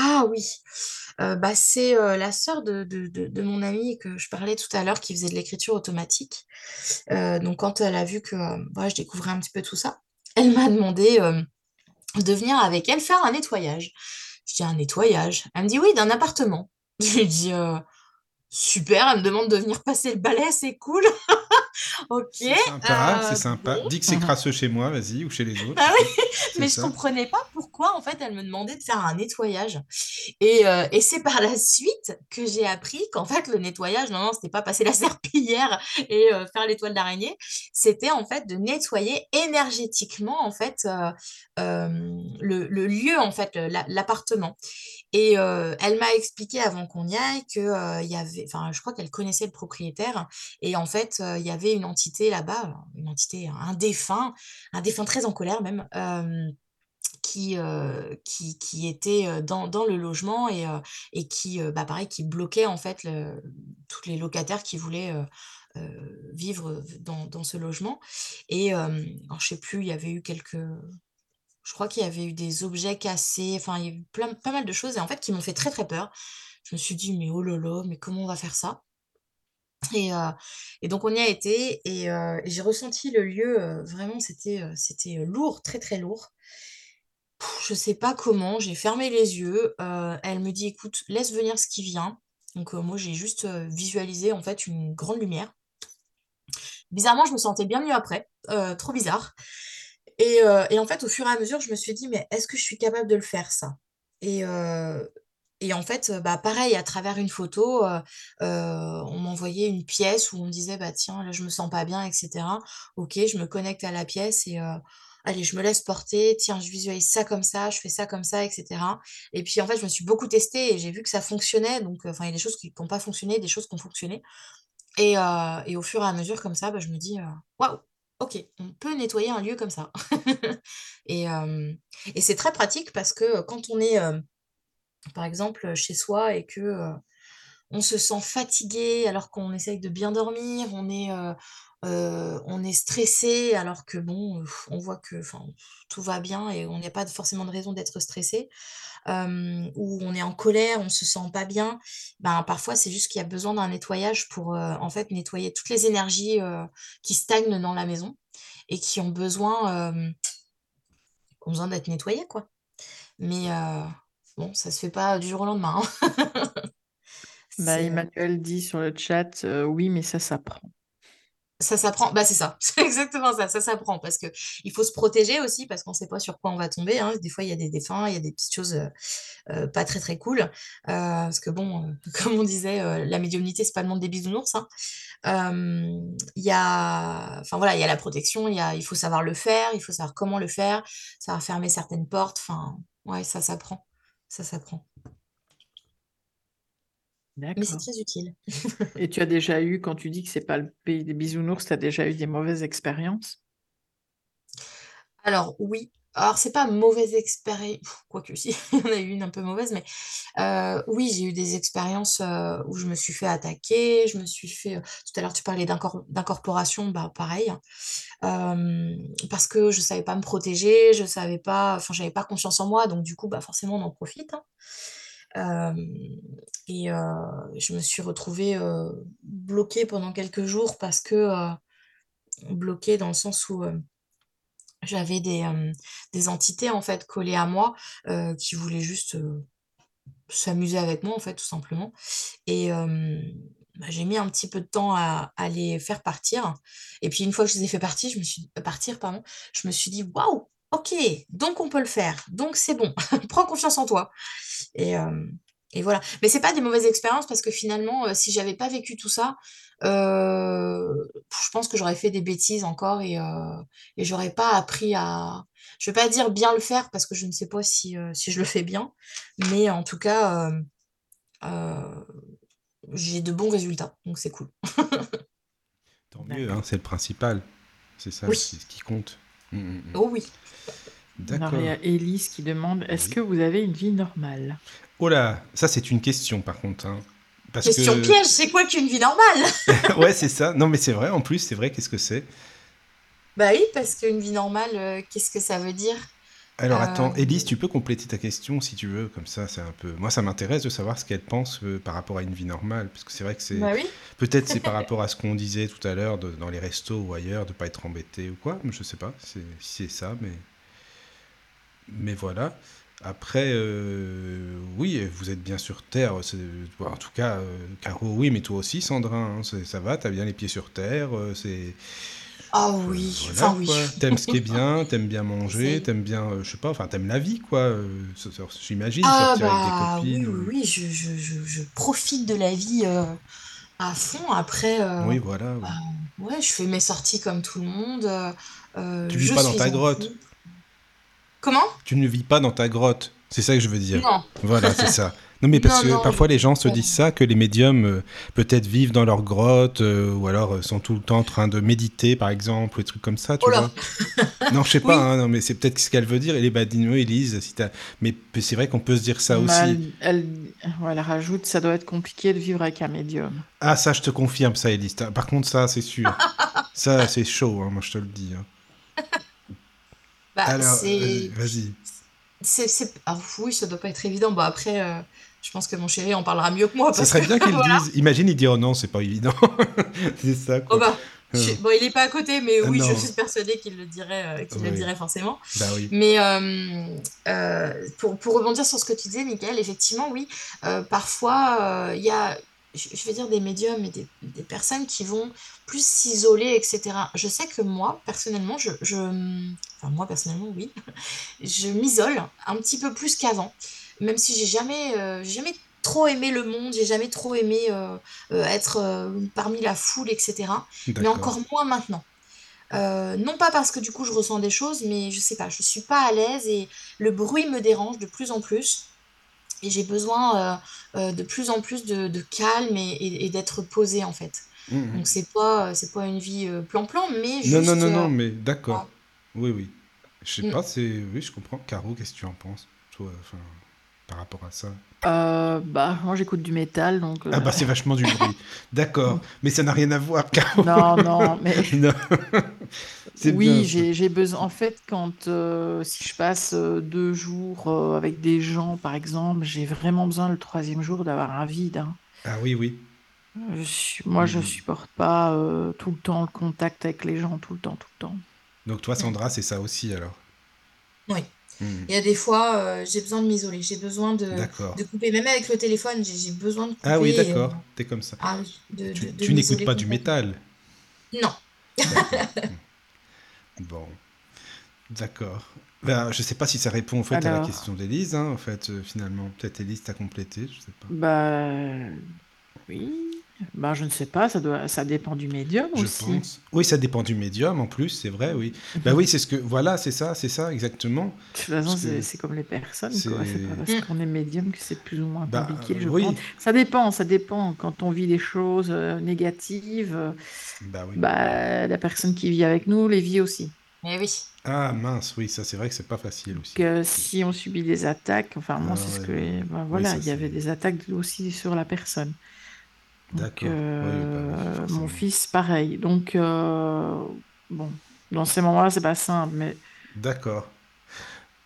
[SPEAKER 4] Ah oui, euh, bah, c'est euh, la sœur de, mon amie que je parlais tout à l'heure qui faisait de l'écriture automatique. Euh, donc quand elle a vu que voilà, je découvrais un petit peu tout ça, elle m'a demandé de venir avec elle faire un nettoyage. Je dis un nettoyage? Elle me dit oui, d'un appartement. <laughs> Je lui dis super, elle me demande de venir passer le balai, c'est cool. <laughs> <laughs> Ok.
[SPEAKER 2] C'est sympa,
[SPEAKER 4] euh,
[SPEAKER 2] c'est sympa.
[SPEAKER 4] bon.
[SPEAKER 2] Dis que c'est crasseux chez moi, vas-y, ou chez les autres.
[SPEAKER 4] Ah oui, <laughs> mais je
[SPEAKER 2] ça.
[SPEAKER 4] comprenais pas pourquoi en fait elle me demandait de faire un nettoyage. Et, euh, et c'est par la suite que j'ai appris qu'en fait le nettoyage, non, non, c'était pas passer la serpillière <laughs> et euh, faire l'étoile d'araignée, c'était en fait de nettoyer énergétiquement en fait euh, le, le lieu en fait, la- l'appartement. Et elle m'a expliqué avant qu'on y aille que euh, y avait, enfin, je crois qu'elle connaissait le propriétaire et en fait il y avait une entité là-bas, une entité, un défunt, un défunt très en colère même, qui, qui, qui était dans, dans le logement et, et qui, bah, pareil, qui bloquait en fait le- tous les locataires qui voulaient vivre dans, dans ce logement. Et je sais plus, il y avait eu quelques... Je crois qu'il y avait eu des objets cassés, enfin, il y a eu pas mal de choses et en fait qui m'ont fait très très peur. Je me suis dit, mais oh là, mais comment on va faire ça? Et, euh, donc on y a été et, euh, j'ai ressenti le lieu, euh, vraiment c'était lourd, très très lourd. Pff, Je sais pas comment, j'ai fermé les yeux. elle me dit, écoute, laisse venir ce qui vient. Donc moi j'ai juste visualisé en fait une grande lumière. Bizarrement, je me sentais bien mieux après, trop bizarre. Et, euh, et en fait, au fur et à mesure, je me suis dit, mais est-ce que je suis capable de le faire ça? Et, euh, et en fait, euh, bah, pareil, à travers une photo, on m'envoyait une pièce où on me disait, bah tiens, là, je me sens pas bien, etc. Ok, je me connecte à la pièce et allez, je me laisse porter, tiens, je visualise ça comme ça, je fais ça comme ça, etc. Et puis en fait, je me suis beaucoup testée et j'ai vu que ça fonctionnait. Donc, enfin, il y a des choses qui n'ont pas fonctionné, des choses qui ont fonctionné. Et, au fur et à mesure, comme ça, bah, je me dis, waouh, ok, on peut nettoyer un lieu comme ça. <laughs> Et, euh, et c'est très pratique parce que euh, quand on est, euh, par exemple, chez soi et que on se sent fatigué alors qu'on essaye de bien dormir, on est, euh, euh, stressé alors que bon, on voit que tout va bien et on n'a pas forcément de raison d'être stressé, ou on est en colère, on se sent pas bien, ben, parfois c'est juste qu'il y a besoin d'un nettoyage pour euh, en fait nettoyer toutes les énergies qui stagnent dans la maison et qui ont besoin, d'être nettoyées, quoi. Mais bon, ça se fait pas du jour au lendemain. hein. <laughs>
[SPEAKER 3] Bah, Emmanuel dit sur le chat, euh, oui, mais ça s'apprend.
[SPEAKER 4] Ça s'apprend, bah c'est ça, <laughs> c'est exactement ça, ça s'apprend parce que il faut se protéger aussi parce qu'on ne sait pas sur quoi on va tomber. hein. Des fois, il y a des défunts, il y a des petites choses euh, euh, pas très très cool. Euh, parce que bon, <laughs> comme on disait, la médiumnité, c'est pas le monde des bisounours. hein. Il y a, enfin voilà, il y a la protection, il y a, il faut savoir le faire, il faut savoir comment le faire, savoir fermer certaines portes. Enfin, ouais, ça s'apprend, ça s'apprend. Mais c'est très utile.
[SPEAKER 3] Et tu as déjà eu, quand tu dis que c'est pas le pays des bisounours, tu as déjà eu des mauvaises expériences?
[SPEAKER 4] Alors oui, alors c'est pas mauvaise expérience, quoique si, <laughs> il y en a eu une un peu mauvaise, mais euh, oui, j'ai eu des expériences euh, où je me suis fait attaquer, je me suis fait, euh, tout à l'heure tu parlais d'incor- d'incorporation, bah pareil, hein. Euh, parce que je savais pas me protéger, je savais pas, enfin j'avais pas confiance en moi, donc du coup, bah forcément on en profite, hein. Euh, et euh, je me suis retrouvée euh, bloquée pendant quelques jours parce que, bloquée dans le sens où... j'avais des, entités en fait collées à moi qui voulaient juste s'amuser avec moi en fait tout simplement. Et bah, j'ai mis un petit peu de temps à, les faire partir. Et puis une fois que je les ai fait partir, je me suis partir, pardon, je me suis dit waouh, ok, donc on peut le faire, donc c'est bon, <laughs> prends confiance en toi. Et, euh, et voilà. Mais c'est pas des mauvaises expériences parce que finalement, euh, si j'avais pas vécu tout ça, euh, je pense que j'aurais fait des bêtises encore et, euh, et j'aurais pas appris à. Je vais pas dire bien le faire parce que je ne sais pas si, euh, si je le fais bien, mais en tout cas, euh, euh, j'ai de bons résultats, donc c'est cool. <laughs>
[SPEAKER 2] Tant mieux, hein, c'est le principal. C'est ça
[SPEAKER 4] Oui.
[SPEAKER 2] qui compte. Mm, mm, mm.
[SPEAKER 4] Oh oui.
[SPEAKER 2] D'accord.
[SPEAKER 3] Alors, il y a Élise qui demande, est-ce
[SPEAKER 2] Oui.
[SPEAKER 3] que vous avez une vie normale?
[SPEAKER 2] Oh là, ça c'est une question par contre. hein. Parce
[SPEAKER 4] Question
[SPEAKER 2] que...
[SPEAKER 4] piège, c'est quoi qu'une vie normale? <laughs>
[SPEAKER 2] ouais, c'est ça. Non, mais c'est vrai, en plus, c'est vrai, qu'est-ce que c'est?
[SPEAKER 4] Bah oui, parce qu'une vie normale, euh, qu'est-ce que ça veut dire?
[SPEAKER 2] Alors
[SPEAKER 4] Euh,
[SPEAKER 2] attends, Élise, tu peux compléter ta question si tu veux, comme ça, c'est un peu... Moi, ça m'intéresse de savoir ce qu'elle pense euh, par rapport à une vie normale, parce que c'est vrai que c'est...
[SPEAKER 4] Bah oui.
[SPEAKER 2] Peut-être c'est <laughs> par rapport à ce qu'on disait tout à l'heure de- dans les restos ou ailleurs, de pas être embêté ou quoi, je sais pas c'est- si c'est ça, mais... Mais voilà. Après, euh, oui, vous êtes bien sur Terre. en tout cas, euh, Caro, oui, mais toi aussi, Sandrin, hein, ça va, t'as bien les pieds sur Terre, c'est...
[SPEAKER 4] Ah oui,
[SPEAKER 2] Voilà,
[SPEAKER 4] enfin oui.
[SPEAKER 2] T'aimes ce qui est bien, <laughs> t'aimes bien manger, t'aimes bien, euh, je sais pas, enfin, t'aimes la vie, quoi. euh, J'imagine,
[SPEAKER 4] Ah
[SPEAKER 2] sortir avec
[SPEAKER 4] bah
[SPEAKER 2] des copines.
[SPEAKER 4] oui,
[SPEAKER 2] euh,
[SPEAKER 4] oui, je, je, je, je profite de la vie euh, à fond. Après, euh,
[SPEAKER 2] Oui, voilà.
[SPEAKER 4] bah, ouais, je fais mes sorties comme tout le monde.
[SPEAKER 2] Tu vis pas dans ta grotte.
[SPEAKER 4] Comment?
[SPEAKER 2] Tu ne vis pas dans ta grotte, c'est ça que je veux dire.
[SPEAKER 4] Non.
[SPEAKER 2] Voilà, c'est ça. <laughs> Non, mais parce
[SPEAKER 4] Non,
[SPEAKER 2] que
[SPEAKER 4] non,
[SPEAKER 2] parfois les gens se disent ça, que les médiums euh, peut-être vivent dans leur grotte, euh, ou alors euh, sont tout le temps en train de méditer, par exemple, ou des trucs comme ça, tu
[SPEAKER 4] Oh
[SPEAKER 2] vois. <laughs> Non, je sais pas,
[SPEAKER 4] Oui.
[SPEAKER 2] hein, non, mais c'est peut-être ce qu'elle veut dire. Et les badinots, Elise, si t'as... Mais c'est vrai qu'on peut se dire ça
[SPEAKER 3] Mais
[SPEAKER 2] aussi.
[SPEAKER 3] Elle, elle, rajoute, ça doit être compliqué de vivre avec un médium.
[SPEAKER 2] Ah, ça, je te confirme, ça, Elise. Par contre, ça, c'est sûr. <laughs> ça, c'est chaud, hein, moi, je te le dis. hein.
[SPEAKER 4] Bah,
[SPEAKER 2] Alors,
[SPEAKER 4] c'est,
[SPEAKER 2] vas-y, vas-y.
[SPEAKER 4] c'est, alors, oui, ça doit pas être évident. Bon, après, euh, je pense que mon chéri en parlera mieux que moi.
[SPEAKER 2] Ça
[SPEAKER 4] parce
[SPEAKER 2] serait
[SPEAKER 4] que-
[SPEAKER 2] bien <laughs> qu'ils
[SPEAKER 4] voilà.
[SPEAKER 2] le disent. Imagine, il dit, oh non, c'est pas évident. <laughs> c'est ça, quoi.
[SPEAKER 4] Oh bah,
[SPEAKER 2] Euh.
[SPEAKER 4] je- bon, il est pas à côté, mais
[SPEAKER 2] Ah
[SPEAKER 4] oui,
[SPEAKER 2] non.
[SPEAKER 4] je suis persuadée qu'il le dirait, euh, qu'il le dirait forcément.
[SPEAKER 2] Bah oui.
[SPEAKER 4] Mais euh, euh, pour, pour rebondir sur ce que tu disais, Nickel, effectivement, oui, parfois, il y a, je je vais dire, des médiums et des, des personnes qui vont plus s'isoler, etc. Je sais que moi, personnellement, je, je- enfin, moi, personnellement, oui, <laughs> je m'isole un petit peu plus qu'avant, même si j'ai jamais, euh, jamais trop aimé le monde, j'ai jamais trop aimé euh, euh, être euh, parmi la foule, etc. Mais encore moins maintenant. Non pas parce que du coup je ressens des choses, mais je sais pas, je suis pas à l'aise et le bruit me dérange de plus en plus. Et j'ai besoin de plus en plus de, de calme et, et- et d'être posée en fait.
[SPEAKER 2] Mhm.
[SPEAKER 4] Donc c'est pas, c'est pas une vie plan-plan, mais
[SPEAKER 2] Non,
[SPEAKER 4] juste.
[SPEAKER 2] non, non,
[SPEAKER 4] euh,
[SPEAKER 2] non, mais d'accord. Oui, oui. Je sais
[SPEAKER 4] Mm.
[SPEAKER 2] pas, c'est... Oui, je comprends. Caro, qu'est-ce que tu en penses, toi, enfin, par rapport à ça
[SPEAKER 3] Euh, bah, moi j'écoute du métal, donc...
[SPEAKER 2] Ah
[SPEAKER 3] euh,
[SPEAKER 2] bah, c'est vachement du bruit. <laughs> D'accord. Mais ça n'a rien à voir, Caro.
[SPEAKER 3] Non, non, mais... <laughs>
[SPEAKER 2] Non. <laughs>
[SPEAKER 3] Oui, j'ai besoin. En fait, quand euh, si je passe euh, deux jours euh, avec des gens, par exemple, j'ai vraiment besoin le troisième jour d'avoir un vide. hein.
[SPEAKER 2] Ah oui, oui.
[SPEAKER 3] Je suis- moi, je
[SPEAKER 2] Mhm.
[SPEAKER 3] supporte pas euh, tout le temps le contact avec les gens, tout le temps, tout le temps.
[SPEAKER 2] Donc toi, Sandra, c'est ça aussi, alors?
[SPEAKER 4] Oui.
[SPEAKER 2] Mhm.
[SPEAKER 4] Il y a des fois, euh, j'ai besoin de m'isoler, j'ai besoin de, de couper, même avec le téléphone, j'ai besoin de couper.
[SPEAKER 2] Ah oui,
[SPEAKER 4] euh,
[SPEAKER 2] d'accord. T'es comme ça.
[SPEAKER 4] ah oui, de,
[SPEAKER 2] Tu, n'écoutes pas du métal?
[SPEAKER 4] Non,
[SPEAKER 2] bon, d'accord. Ben, je sais pas si ça répond en fait à la question d'Élise, hein, en fait, euh, finalement. Peut-être Élise t'a complété, je sais pas.
[SPEAKER 3] bah oui, bah je ne sais pas, ça doit, ça dépend du médium
[SPEAKER 2] Je
[SPEAKER 3] aussi.
[SPEAKER 2] pense. Oui, ça dépend du médium en plus, c'est vrai, oui. Bah oui, c'est ce que. Voilà, c'est ça, c'est ça, exactement.
[SPEAKER 3] De toute façon, c'est c'est comme les personnes,
[SPEAKER 2] c'est.
[SPEAKER 3] quoi. C'est pas parce
[SPEAKER 4] Mm.
[SPEAKER 3] qu'on est médium que c'est plus ou moins
[SPEAKER 2] Bah
[SPEAKER 3] compliqué, je
[SPEAKER 2] oui,
[SPEAKER 3] pense. Ça dépend, ça dépend. Quand on vit des choses euh, négatives,
[SPEAKER 2] oui.
[SPEAKER 3] bah la personne qui vit avec nous les vit aussi.
[SPEAKER 4] Mais oui.
[SPEAKER 2] Ah mince, oui, ça c'est vrai que c'est pas facile aussi.
[SPEAKER 3] Que si on subit des attaques, enfin moi
[SPEAKER 2] Ah
[SPEAKER 3] c'est ce que
[SPEAKER 2] Oui,
[SPEAKER 3] voilà,
[SPEAKER 2] ça
[SPEAKER 3] il y avait des attaques aussi sur la personne.
[SPEAKER 2] D'accord. Bah oui,
[SPEAKER 3] euh, mon fils pareil. Donc euh, bon, dans ces moments-là c'est pas simple, mais
[SPEAKER 2] D'accord.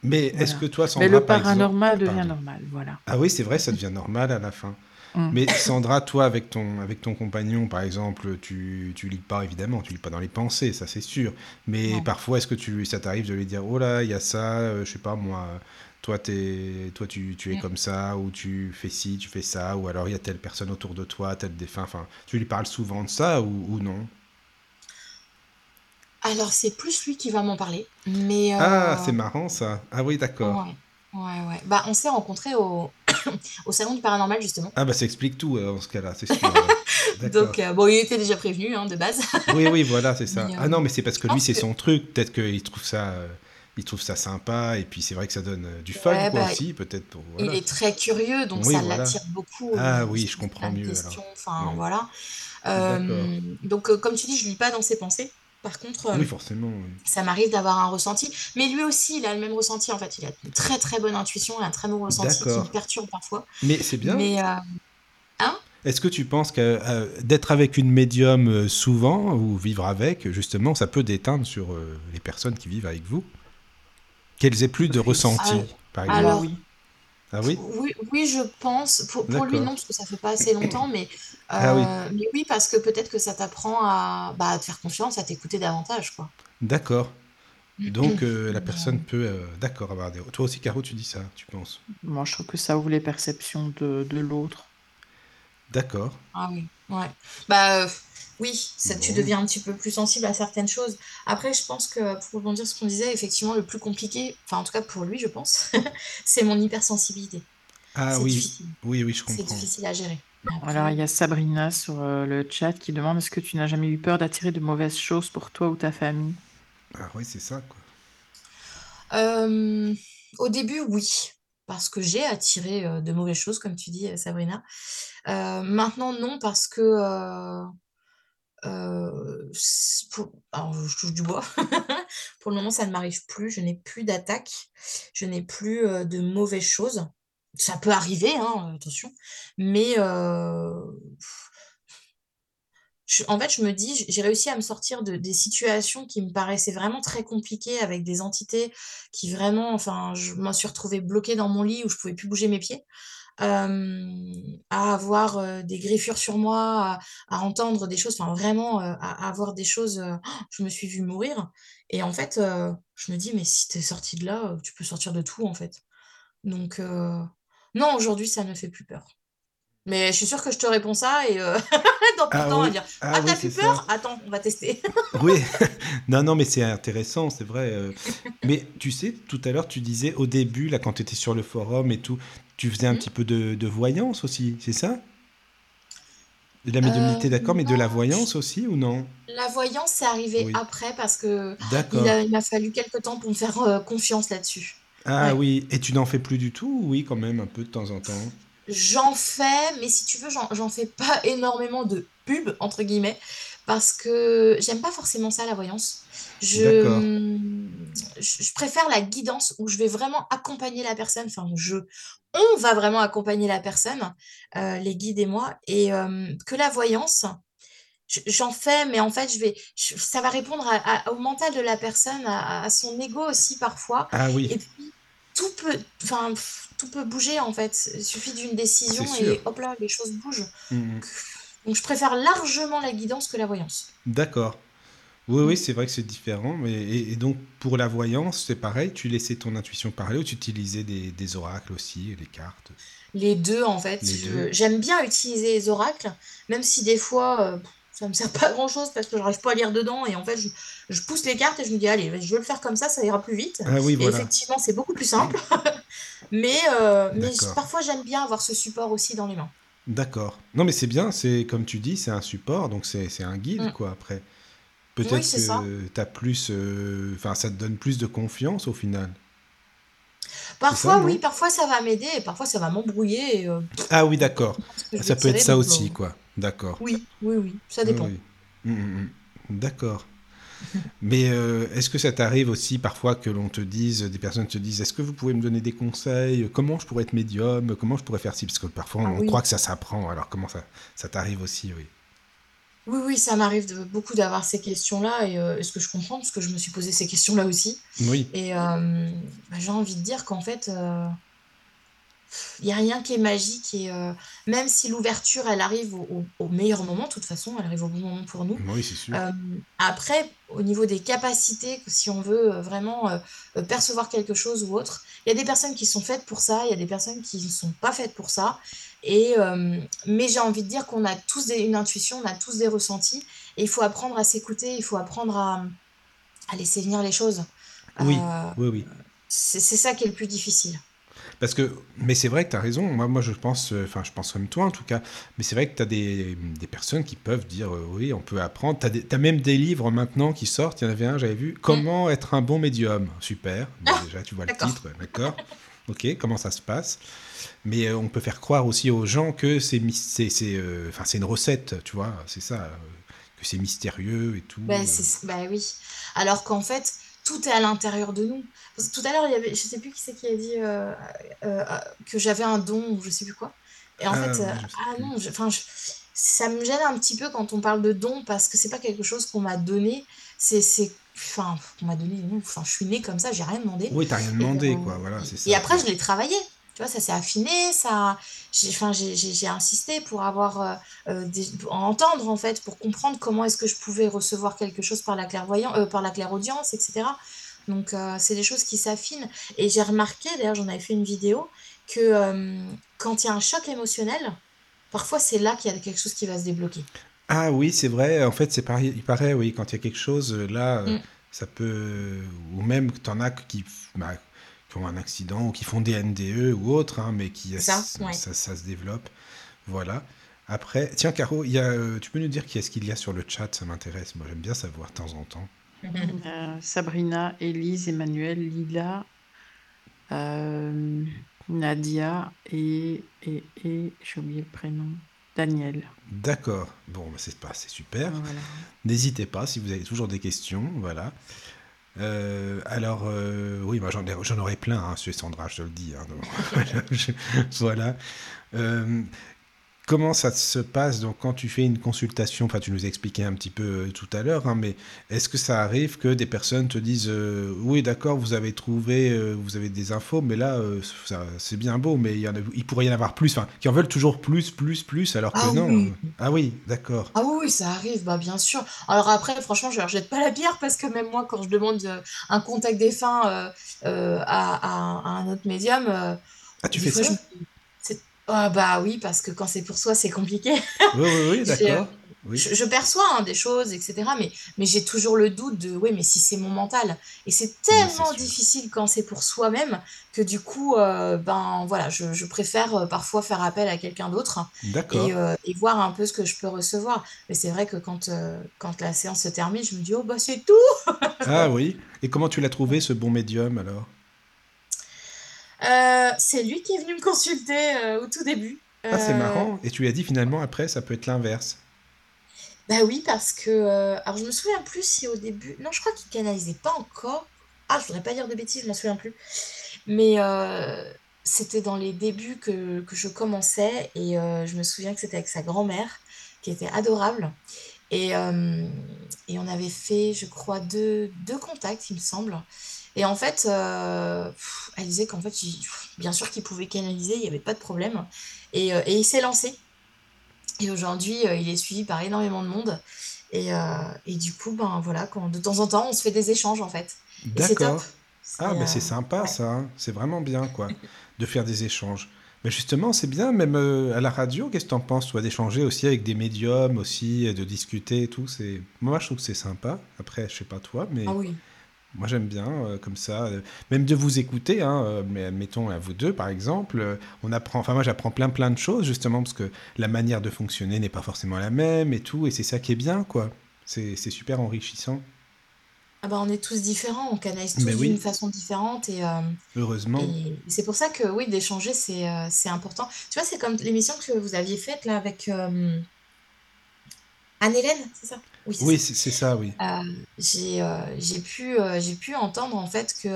[SPEAKER 2] Mais est-ce que toi,
[SPEAKER 3] Mais
[SPEAKER 2] Sandra,
[SPEAKER 3] le
[SPEAKER 2] par exemple.
[SPEAKER 3] paranormal devient
[SPEAKER 2] Pardon.
[SPEAKER 3] normal, voilà.
[SPEAKER 2] Ah oui, c'est vrai, ça devient normal à la fin.
[SPEAKER 3] Mm.
[SPEAKER 2] Mais <laughs> Sandra, toi, avec ton, avec ton compagnon, par exemple, tu, tu lis pas, évidemment, tu lis pas dans les pensées, ça c'est sûr. Mais
[SPEAKER 4] Non.
[SPEAKER 2] parfois, est-ce que tu, ça t'arrive de lui dire, oh là, il y a ça, euh, je sais pas moi, toi, t'es, toi tu, tu es
[SPEAKER 4] Mm.
[SPEAKER 2] comme ça, ou tu fais ci, tu fais ça, ou alors il y a telle personne autour de toi, tel défunt, enfin, tu lui parles souvent de ça ou, ou non?
[SPEAKER 4] Alors, c'est plus lui qui va m'en parler. Mais
[SPEAKER 2] Ah,
[SPEAKER 4] euh,
[SPEAKER 2] c'est marrant ça. Ah oui, d'accord.
[SPEAKER 4] ouais, ouais, ouais. Bah, on s'est rencontrés au... <coughs> au Salon du Paranormal, justement.
[SPEAKER 2] Ah bah ça explique tout euh, dans ce cas-là, c'est sûr. <laughs> ouais.
[SPEAKER 4] Donc, euh, bon, il était déjà prévenu, hein, de base.
[SPEAKER 2] Oui, oui, voilà, c'est <laughs> ça.
[SPEAKER 4] Mais, euh,
[SPEAKER 2] Ah non, mais c'est parce que lui, c'est son truc. Peut-être qu'il trouve ça, euh, il trouve ça sympa, et puis c'est vrai que ça donne euh, du fun,
[SPEAKER 4] Ouais,
[SPEAKER 2] quoi,
[SPEAKER 4] bah,
[SPEAKER 2] aussi, peut-être pour.
[SPEAKER 4] il est très curieux, donc
[SPEAKER 2] Oui,
[SPEAKER 4] ça
[SPEAKER 2] voilà.
[SPEAKER 4] l'attire beaucoup.
[SPEAKER 2] Ah
[SPEAKER 4] Il
[SPEAKER 2] oui, je comprends mieux.
[SPEAKER 4] Enfin,
[SPEAKER 2] Ouais.
[SPEAKER 4] voilà. Euh, donc, euh, comme tu dis, je lis pas dans ses pensées. Par contre, euh,
[SPEAKER 2] Oui, forcément. oui.
[SPEAKER 4] ça m'arrive d'avoir un ressenti. Mais lui aussi, il a le même ressenti, en fait. Il a une très, très bonne intuition et un très bon ressenti qui me perturbe parfois.
[SPEAKER 2] Mais c'est bien.
[SPEAKER 4] Mais, euh, hein?
[SPEAKER 2] Est-ce que tu penses que euh, d'être avec une médium euh, souvent ou vivre avec, justement, ça peut déteindre sur euh, les personnes qui vivent avec vous? Qu'elles aient plus de ressenti,
[SPEAKER 4] Alors,
[SPEAKER 2] par exemple.
[SPEAKER 4] alors.
[SPEAKER 2] Ah oui?
[SPEAKER 4] Oui, oui, je pense. Pour, pour lui, non, parce que ça fait pas assez longtemps, mais,
[SPEAKER 2] Ah oui,
[SPEAKER 4] euh, mais oui, parce que peut-être que ça t'apprend à, bah, à te faire confiance, à t'écouter davantage, quoi.
[SPEAKER 2] d'accord. Donc euh, la
[SPEAKER 4] Mais,
[SPEAKER 2] personne
[SPEAKER 4] euh,
[SPEAKER 2] peut, euh, d'accord, avoir des... Toi aussi, Caro, tu dis ça, tu penses?
[SPEAKER 3] Moi je trouve que ça ouvre les perceptions de, de l'autre.
[SPEAKER 2] D'accord.
[SPEAKER 4] ah oui, ouais. Bah, euh, oui, ça, tu deviens un petit peu plus sensible à certaines choses. Après, je pense que, pour rebondir sur ce qu'on disait, effectivement, le plus compliqué, enfin, en tout cas pour lui, je pense, <laughs> c'est mon hypersensibilité.
[SPEAKER 2] Ah
[SPEAKER 4] C'est
[SPEAKER 2] oui,
[SPEAKER 4] difficile.
[SPEAKER 2] oui, oui, je
[SPEAKER 4] C'est
[SPEAKER 2] comprends.
[SPEAKER 4] difficile à gérer.
[SPEAKER 3] Alors il y a Sabrina sur euh, le chat qui demande est-ce que tu n'as jamais eu peur d'attirer de mauvaises choses pour toi ou ta famille?
[SPEAKER 2] Ah oui, c'est ça, quoi.
[SPEAKER 4] euh, au début, oui, parce que j'ai attiré euh, de mauvaises choses, comme tu dis, euh, Sabrina. Euh, maintenant, non, parce que euh, pour- alors, je touche du bois. <laughs> Pour le moment, ça ne m'arrive plus. Je n'ai plus d'attaques. Je n'ai plus euh, de mauvaises choses. Ça peut arriver, hein, attention. Mais euh, je- en fait, je me dis, j'ai réussi à me sortir de des situations qui me paraissaient vraiment très compliquées avec des entités qui vraiment, enfin, je me suis retrouvée bloquée dans mon lit où je pouvais plus bouger mes pieds euh, à avoir euh, des griffures sur moi, à, à entendre des choses, enfin vraiment euh, à, à avoir des choses, <gasps> je me suis vue mourir. Et en fait, je me dis, mais si tu es sorti de là, tu peux sortir de tout en fait. Donc, non, aujourd'hui, ça ne fait plus peur. Mais je suis sûre que je te réponds ça et <laughs> dans peu de
[SPEAKER 2] Ah
[SPEAKER 4] temps, on va dire,
[SPEAKER 2] ah
[SPEAKER 4] ah, t'as plus peur?
[SPEAKER 2] ça.
[SPEAKER 4] Attends, on va tester. <laughs>
[SPEAKER 2] Oui, <laughs> non, non, mais c'est intéressant, c'est vrai. Mais tu sais, tout à l'heure, tu disais au début, là, quand tu étais sur le forum et tout, tu faisais un
[SPEAKER 4] Hmm.
[SPEAKER 2] petit peu de, de voyance aussi, c'est ça? De la
[SPEAKER 4] Euh,
[SPEAKER 2] médiumnité, d'accord, mais de la voyance aussi ou non?
[SPEAKER 4] la voyance, c'est arrivé
[SPEAKER 2] Oui,
[SPEAKER 4] après parce que il m'a fallu quelques temps pour me faire euh, confiance là-dessus.
[SPEAKER 2] Ah
[SPEAKER 4] Ouais.
[SPEAKER 2] oui, et tu n'en fais plus du tout? ou Oui, quand même, un peu de temps en temps?
[SPEAKER 4] J'en fais, mais si tu veux, j'en fais pas <laughs> énormément de pub, entre guillemets, parce que j'aime pas forcément ça, la voyance. Je, hum, je je préfère la guidance où je vais vraiment accompagner la personne, enfin, je, on va vraiment accompagner la personne, euh, les guides et moi, et euh, que la voyance, je- j'en fais, mais en fait, je vais, je- ça va répondre à- à- au mental de la personne, à, à son ego aussi parfois.
[SPEAKER 2] Ah
[SPEAKER 4] Et
[SPEAKER 2] oui,
[SPEAKER 4] puis, tout peut, enfin, tout peut bouger en fait. Il suffit d'une décision et hop là, les choses bougent.
[SPEAKER 2] Mhm.
[SPEAKER 4] Donc, je préfère largement la guidance que la voyance.
[SPEAKER 2] D'accord. Oui, oui, c'est vrai que c'est différent. Mais, et, et donc, pour la voyance, c'est pareil, tu laissais ton intuition parler ou tu utilisais des, des oracles aussi, les cartes?
[SPEAKER 4] Les deux, en fait, je- j'aime bien utiliser les oracles, même si des fois, euh, ça me sert pas à grand chose parce que j'arrive pas à lire dedans et en fait je, pousse les cartes et je me dis allez je vais le faire comme ça ça ira plus vite.
[SPEAKER 2] Ah oui,
[SPEAKER 4] et effectivement c'est beaucoup plus simple. <laughs> Mais, euh, mais parfois j'aime bien avoir ce support aussi dans les mains.
[SPEAKER 2] D'accord. Non mais c'est bien c'est comme tu dis c'est un support donc c'est un guide mm. quoi après peut-être que as plus euh, ça te donne plus de confiance au final
[SPEAKER 4] Parfois, oui, parfois ça va m'aider, et parfois ça va m'embrouiller. Euh,
[SPEAKER 2] ah oui, d'accord. Ça peut être ça aussi, quoi. D'accord.
[SPEAKER 4] Oui, oui, oui, ça dépend. Hum,
[SPEAKER 2] hum, hum. D'accord. Mais euh, est-ce que ça t'arrive aussi parfois que l'on te dise, des personnes te disent, est-ce que vous pouvez me donner des conseils? Comment je pourrais être médium? Comment je pourrais faire ci? Parce que parfois ah on croit que ça s'apprend. Alors comment ça, ça t'arrive aussi, oui?
[SPEAKER 4] Oui, oui, ça m'arrive beaucoup d'avoir ces questions-là et euh, ce que je comprends parce que je me suis posé ces questions-là aussi
[SPEAKER 2] Oui.
[SPEAKER 4] et euh, bah, j'ai envie de dire qu'en fait, euh, il n'y a rien qui est magique et même si l'ouverture, elle arrive au meilleur moment, de toute façon, elle arrive au bon moment pour nous.
[SPEAKER 2] Oui, c'est sûr.
[SPEAKER 4] après, au niveau des capacités, si on veut, vraiment, percevoir quelque chose ou autre, il y a des personnes qui sont faites pour ça, il y a des personnes qui ne sont pas faites pour ça et mais j'ai envie de dire qu'on a tous une intuition, on a tous des ressentis et il faut apprendre à s'écouter, il faut apprendre à à laisser venir les choses.
[SPEAKER 2] Oui, oui, oui.
[SPEAKER 4] c'est ça qui est le plus difficile.
[SPEAKER 2] Parce que, mais c'est vrai que tu as raison. Moi, moi, je pense, euh, enfin, je pense comme toi en tout cas. Mais c'est vrai que tu as des, des, personnes qui peuvent dire euh, oui, on peut apprendre. Tu as, même des livres maintenant qui sortent. Il y en avait un, j'avais vu Comment être un bon médium. Super. Ah, déjà, tu vois le titre, d'accord. <laughs> Ok, comment ça se passe? Mais euh, on peut faire croire aussi aux gens que c'est enfin, c'est une recette, tu vois, c'est ça, que c'est mystérieux et tout.
[SPEAKER 4] Bah oui. Alors qu'en fait, tout est à l'intérieur de nous. tout à l'heure, il y avait, je sais plus qui c'est qui a dit euh, euh, euh, que j'avais un don ou je sais plus quoi. Et en ah, fait, ah non, enfin, ça me gêne un petit peu quand on parle de don parce que c'est pas quelque chose qu'on m'a donné. C'est, enfin, qu'on m'a donné. enfin, je suis née comme ça, j'ai rien demandé.
[SPEAKER 2] Oui, t'as rien demandé, quoi. Voilà, c'est ça.
[SPEAKER 4] Et après, je l'ai travaillé. Tu vois, ça s'est affiné, ça, j'ai, enfin, j'ai, insisté pour avoir, des, entendre en fait, pour comprendre comment est-ce que je pouvais recevoir quelque chose par la clairvoyance, par la clairaudience, etc. Donc, euh, c'est des choses qui s'affinent. Et j'ai remarqué, d'ailleurs, j'en avais fait une vidéo, que euh, quand il y a un choc émotionnel, parfois c'est là qu'il y a quelque chose qui va se débloquer.
[SPEAKER 2] Ah oui, c'est vrai. En fait, c'est pareil, il paraît, oui, quand il y a quelque chose, euh, là, mm. ça peut. Ou même que tu en as qui, bah, qui, ont un accident ou qui font des NDE ou autre, hein, mais qui. Ça, ça, ça, se développe. Voilà. Après, tiens, Caro, il y a, tu peux nous dire qui est-ce qu'il y a sur le chat? Ça m'intéresse. Moi, j'aime bien savoir de temps en temps. <laughs>
[SPEAKER 3] Euh, Sabrina, Élise, Emmanuel, Lila, euh, Nadia et, et, et j'ai oublié le prénom, Daniel.
[SPEAKER 2] D'accord. Bon, bah, c'est pas, c'est super. N'hésitez pas si vous avez toujours des questions. Voilà. Euh, alors, oui, moi j'en, aurais plein, hein, Sandra, je te le dis. Hein, <laughs> voilà. Comment ça se passe donc quand tu fais une consultation Enfin, tu nous expliquais un petit peu euh, tout à l'heure, hein, mais est-ce que ça arrive que des personnes te disent euh, oui, d'accord, vous avez trouvé, euh, vous avez des infos, mais là, c'est bien beau, mais il, y en a, il pourrait y en avoir plus, enfin, qui en veulent toujours plus, plus, plus, alors que ah non. Ah oui, d'accord.
[SPEAKER 4] Ah oui, ça arrive, bah bien sûr. Alors après, franchement, je ne jette pas la bière parce que même moi, quand je demande un contact défunt à, à, un autre médium,
[SPEAKER 2] ah, tu fais ça
[SPEAKER 4] ah bah oui, parce que quand c'est pour soi, c'est compliqué.
[SPEAKER 2] Oui, oui, oui, <laughs> d'accord.
[SPEAKER 4] Je, perçois hein, des choses, etc. Mais, mais j'ai toujours le doute de, oui, mais si c'est mon mental. Et c'est tellement difficile quand c'est pour soi-même que du coup, euh, ben voilà, je, préfère euh, parfois faire appel à quelqu'un d'autre et, euh, et, voir un peu ce que je peux recevoir. Mais c'est vrai que quand, quand la séance se termine, je me dis, oh bah c'est tout
[SPEAKER 2] Ah oui. Et comment tu l'as trouvé, ce bon médium alors?
[SPEAKER 4] C'est lui qui est venu me consulter euh, au tout début.
[SPEAKER 2] Ah, c'est euh, marrant. Et tu lui as dit finalement, après, ça peut être l'inverse.
[SPEAKER 4] Bah oui, parce que. alors, je me souviens plus si au début. Non, je crois qu'il canalisait pas encore. Ah, je voudrais pas dire de bêtises, je m'en souviens plus. Mais c'était dans les débuts que, que je commençais et je me souviens que c'était avec sa grand-mère qui était adorable. Et, et, on avait fait, je crois, deux, deux contacts, il me semble. Et en fait, euh, elle disait qu'en fait, bien sûr qu'il pouvait canaliser, il n'y avait pas de problème. Et, euh, et il s'est lancé. Et aujourd'hui, euh, il est suivi par énormément de monde. Et, et du coup, ben voilà, quand, de temps en temps, on se fait des échanges en fait.
[SPEAKER 2] D'accord. Ah, ben c'est sympa ça, hein. c'est vraiment bien quoi, <laughs> de faire des échanges. Mais justement, c'est bien, même euh, à la radio, qu'est-ce que tu en penses, toi, d'échanger aussi avec des médiums, aussi, de discuter et tout c'est... Moi, je trouve que c'est sympa. Après, je sais pas toi, mais
[SPEAKER 4] Ah oui.
[SPEAKER 2] Moi, j'aime bien, euh, comme ça. euh, même de vous écouter, hein, euh, mais mettons à vous deux, par exemple, euh, on apprend, enfin, moi, j'apprends plein, plein de choses, justement, parce que la manière de fonctionner n'est pas forcément la même et tout, et c'est ça qui est bien, quoi. C'est, super enrichissant,
[SPEAKER 4] Ah bah, on est tous différents, on canalise tous
[SPEAKER 2] oui.
[SPEAKER 4] d'une façon différente et,
[SPEAKER 2] heureusement.
[SPEAKER 4] et c'est pour ça que oui, d'échanger, c'est important. Tu vois, c'est comme l'émission que vous aviez faite là avec Anne-Hélène, c'est ça? Oui, c'est
[SPEAKER 2] Oui,
[SPEAKER 4] ça.
[SPEAKER 2] c'est, c'est ça, oui.
[SPEAKER 4] Euh, j'ai euh, j'ai pu, euh, j'ai pu entendre en fait que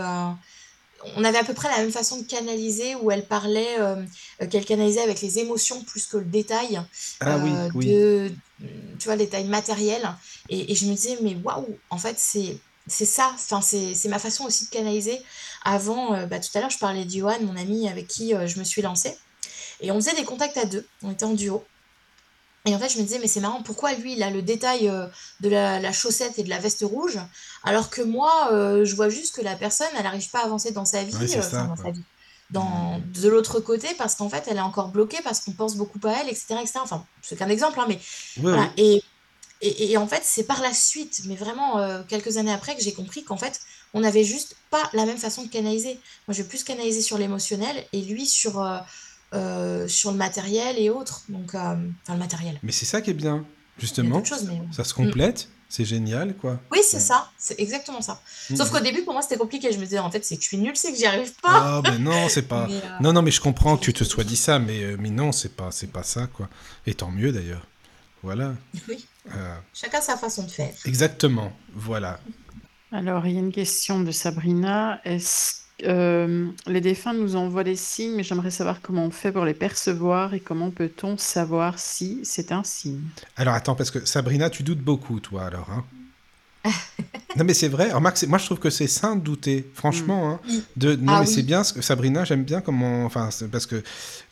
[SPEAKER 4] on avait à peu près la même façon de canaliser où elle parlait, euh, qu'elle canalisait avec les émotions plus que le détail
[SPEAKER 2] Ah oui,
[SPEAKER 4] euh,
[SPEAKER 2] oui.
[SPEAKER 4] de, tu vois, le détail matériel. Et, et je me disais, mais waouh, en fait, c'est c'est ça, enfin, c'est c'est ma façon aussi de canaliser. Avant, euh, bah, tout à l'heure, je parlais de Johan, mon ami avec qui je me suis lancée. Et on faisait des contacts à deux, on était en duo. Et en fait, je me disais, mais c'est marrant, pourquoi lui, il a le détail euh, de la, la chaussette et de la veste rouge, alors que moi, euh, je vois juste que la personne, elle n'arrive pas à avancer dans sa vie,
[SPEAKER 2] Ouais,
[SPEAKER 4] euh,
[SPEAKER 2] ça,
[SPEAKER 4] enfin, dans sa vie, dans, de l'autre côté, parce qu'en fait, elle est encore bloquée, parce qu'on pense beaucoup à elle, etc., etc. Enfin, c'est qu'un exemple, hein, mais
[SPEAKER 2] Oui,
[SPEAKER 4] voilà.
[SPEAKER 2] oui.
[SPEAKER 4] Et, et, et en fait, c'est par la suite, mais vraiment euh, quelques années après, que j'ai compris qu'en fait, on n'avait juste pas la même façon de canaliser. Moi, je vais plus canaliser sur l'émotionnel et lui sur, euh, sur le matériel et autres. Donc, euh, enfin, le matériel.
[SPEAKER 2] Mais c'est ça qui est bien,
[SPEAKER 4] Il y a
[SPEAKER 2] justement.
[SPEAKER 4] choses, mais.
[SPEAKER 2] Ça se
[SPEAKER 4] Mm.
[SPEAKER 2] complète, c'est génial, quoi.
[SPEAKER 4] Oui, c'est ça, c'est exactement ça. Sauf
[SPEAKER 2] Mhm.
[SPEAKER 4] qu'au début, pour moi, c'était compliqué. Je me disais, en fait, c'est que je suis nulle, c'est que j'y arrive pas.
[SPEAKER 2] Ah, ben non, c'est pas. <laughs>
[SPEAKER 4] Mais, euh,
[SPEAKER 2] Non, non, mais je comprends que tu te sois dit ça, mais, mais non, c'est pas, c'est pas ça, quoi. Et tant mieux, d'ailleurs. Voilà. <laughs>
[SPEAKER 4] oui,
[SPEAKER 2] Euh,
[SPEAKER 4] chacun sa façon de faire.
[SPEAKER 2] exactement. Voilà.
[SPEAKER 3] Alors, il y a une question de Sabrina. Est-ce euh, les défunts nous envoient des signes, mais j'aimerais savoir comment on fait pour les percevoir et comment peut-on savoir si c'est un signe?
[SPEAKER 2] Alors attends, parce que Sabrina, tu doutes beaucoup, toi, alors. Hein non, mais c'est vrai. Remarque, moi, je trouve que c'est sain de douter, franchement. Hein,
[SPEAKER 4] Oui.
[SPEAKER 2] de... Non,
[SPEAKER 4] Ah
[SPEAKER 2] mais
[SPEAKER 4] oui.
[SPEAKER 2] c'est bien. ce que- Sabrina, j'aime bien comment. Enfin, parce que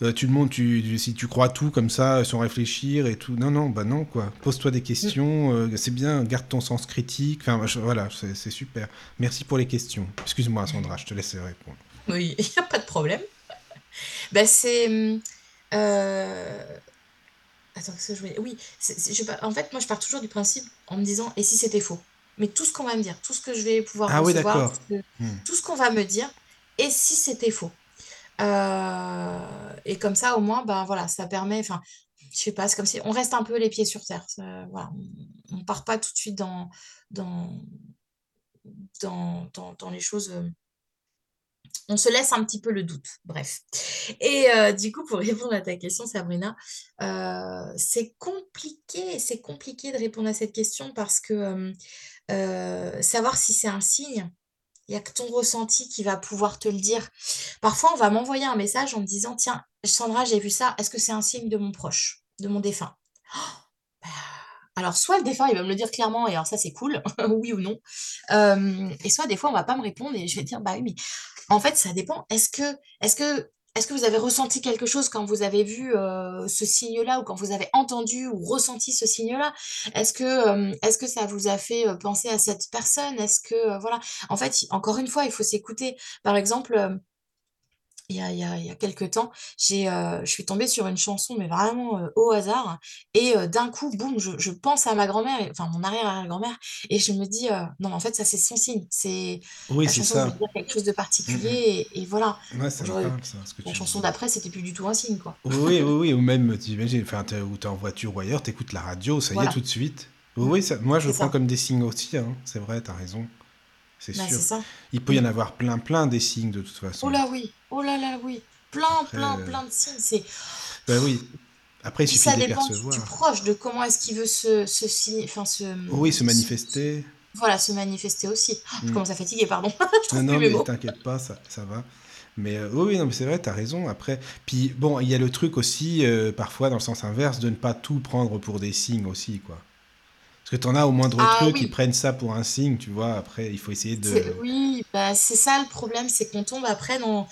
[SPEAKER 2] euh, tu le montres, tu... tu- si tu crois tout comme ça, euh, sans réfléchir et tout. Non, non, bah non, quoi. Pose-toi des questions. euh, c'est bien. Garde ton sens critique. Enfin, je- voilà, c'est super. Merci pour les questions. Excuse-moi, Sandra, je te laisse répondre.
[SPEAKER 4] Oui, <laughs> il n'y a pas de problème. Ben, c'est. hum, euh, Attends, que je voulais. Oui, je, en fait, moi, je pars toujours du principe en me disant, et si c'était faux? Mais tout ce qu'on va me dire, tout ce que je vais pouvoir
[SPEAKER 2] Ah
[SPEAKER 4] recevoir,
[SPEAKER 2] d'accord.
[SPEAKER 4] tout ce que-
[SPEAKER 2] Hmm.
[SPEAKER 4] tout ce qu'on va me dire, et si c'était faux? Euh, Et comme ça, au moins, ben voilà, ça permet. Enfin, je sais pas, c'est comme si on reste un peu les pieds sur terre. Ça- voilà, on, on part pas tout de suite dans, dans, dans, dans, dans les choses. euh, on se laisse un petit peu le doute, bref. Et euh, du coup, pour répondre à ta question, Sabrina, c'est compliqué, c'est compliqué de répondre à cette question parce que euh, savoir si c'est un signe, il n'y a que ton ressenti qui va pouvoir te le dire. Parfois, on va m'envoyer un message en me disant, tiens, Sandra, j'ai vu ça, est-ce que c'est un signe de mon proche, de mon défunt? <gasps> Bah, Alors, soit le défunt, il va me le dire clairement, et alors ça, c'est cool, <laughs> oui ou non. Euh, et soit, des fois, on va pas me répondre, et je vais dire, bah oui, mais en fait, ça dépend. Est-ce que, est-ce que, est-ce que vous avez ressenti quelque chose quand vous avez vu euh, ce signe-là, ou quand vous avez entendu ou ressenti ce signe-là? Est-ce que, euh, est-ce que ça vous a fait euh, penser à cette personne? Est-ce que, voilà. En fait, encore une fois, il faut s'écouter. Par exemple, il y a, il y a, il y a quelques temps, j'ai, euh, je suis tombée sur une chanson, mais vraiment euh, au hasard. Et euh, d'un coup, boum, je, je pense à ma grand-mère, enfin mon arrière-grand-mère, et je me dis, non, en fait, ça, c'est son signe. C'est
[SPEAKER 2] Oui,
[SPEAKER 4] la
[SPEAKER 2] c'est
[SPEAKER 4] chanson
[SPEAKER 2] ça.
[SPEAKER 4] veut dire quelque chose de particulier, et, et voilà.
[SPEAKER 2] Ouais, ça parle, ça, ce que
[SPEAKER 4] La
[SPEAKER 2] tu
[SPEAKER 4] chanson d'après, c'était plus du tout un signe, quoi.
[SPEAKER 2] Oui, oui, oui, ou même, tu imagines, ou t'es en voiture ou ailleurs, t'écoutes la radio, ça y est, tout de suite. Oui, oui, ça- moi je le prends comme des signes aussi, hein. c'est vrai, t'as raison. C'est
[SPEAKER 4] Bah,
[SPEAKER 2] sûr.
[SPEAKER 4] c'est ça.
[SPEAKER 2] Il peut y en avoir plein, plein des signes de toute façon.
[SPEAKER 4] Oh là oui, oh là là oui. Plein,
[SPEAKER 2] Après,
[SPEAKER 4] plein,
[SPEAKER 2] euh,
[SPEAKER 4] plein de signes. C'est...
[SPEAKER 2] Bah oui. Après, il suffit
[SPEAKER 4] ça
[SPEAKER 2] de les
[SPEAKER 4] dépend du,
[SPEAKER 2] percevoir.
[SPEAKER 4] du proche, de comment est-ce qu'il veut se, se, enfin, se,
[SPEAKER 2] Oui, se
[SPEAKER 4] se-
[SPEAKER 2] manifester.
[SPEAKER 4] Voilà, se manifester aussi. Ah, Je
[SPEAKER 2] Mm.
[SPEAKER 4] commence à fatiguer, pardon. <laughs> je
[SPEAKER 2] Non, non, mais t'inquiète pas, ça, ça va. Mais euh, oui, non, mais c'est vrai, t'as raison. Après, puis bon, il y a le truc aussi, euh, parfois dans le sens inverse, de ne pas tout prendre pour des signes aussi, quoi. Parce que t'en as au moindre
[SPEAKER 4] Ah
[SPEAKER 2] truc,
[SPEAKER 4] oui.
[SPEAKER 2] ils prennent ça pour un signe, tu vois. Après, il faut essayer de.
[SPEAKER 4] Oui, bah, c'est ça le problème, c'est qu'on tombe après dans,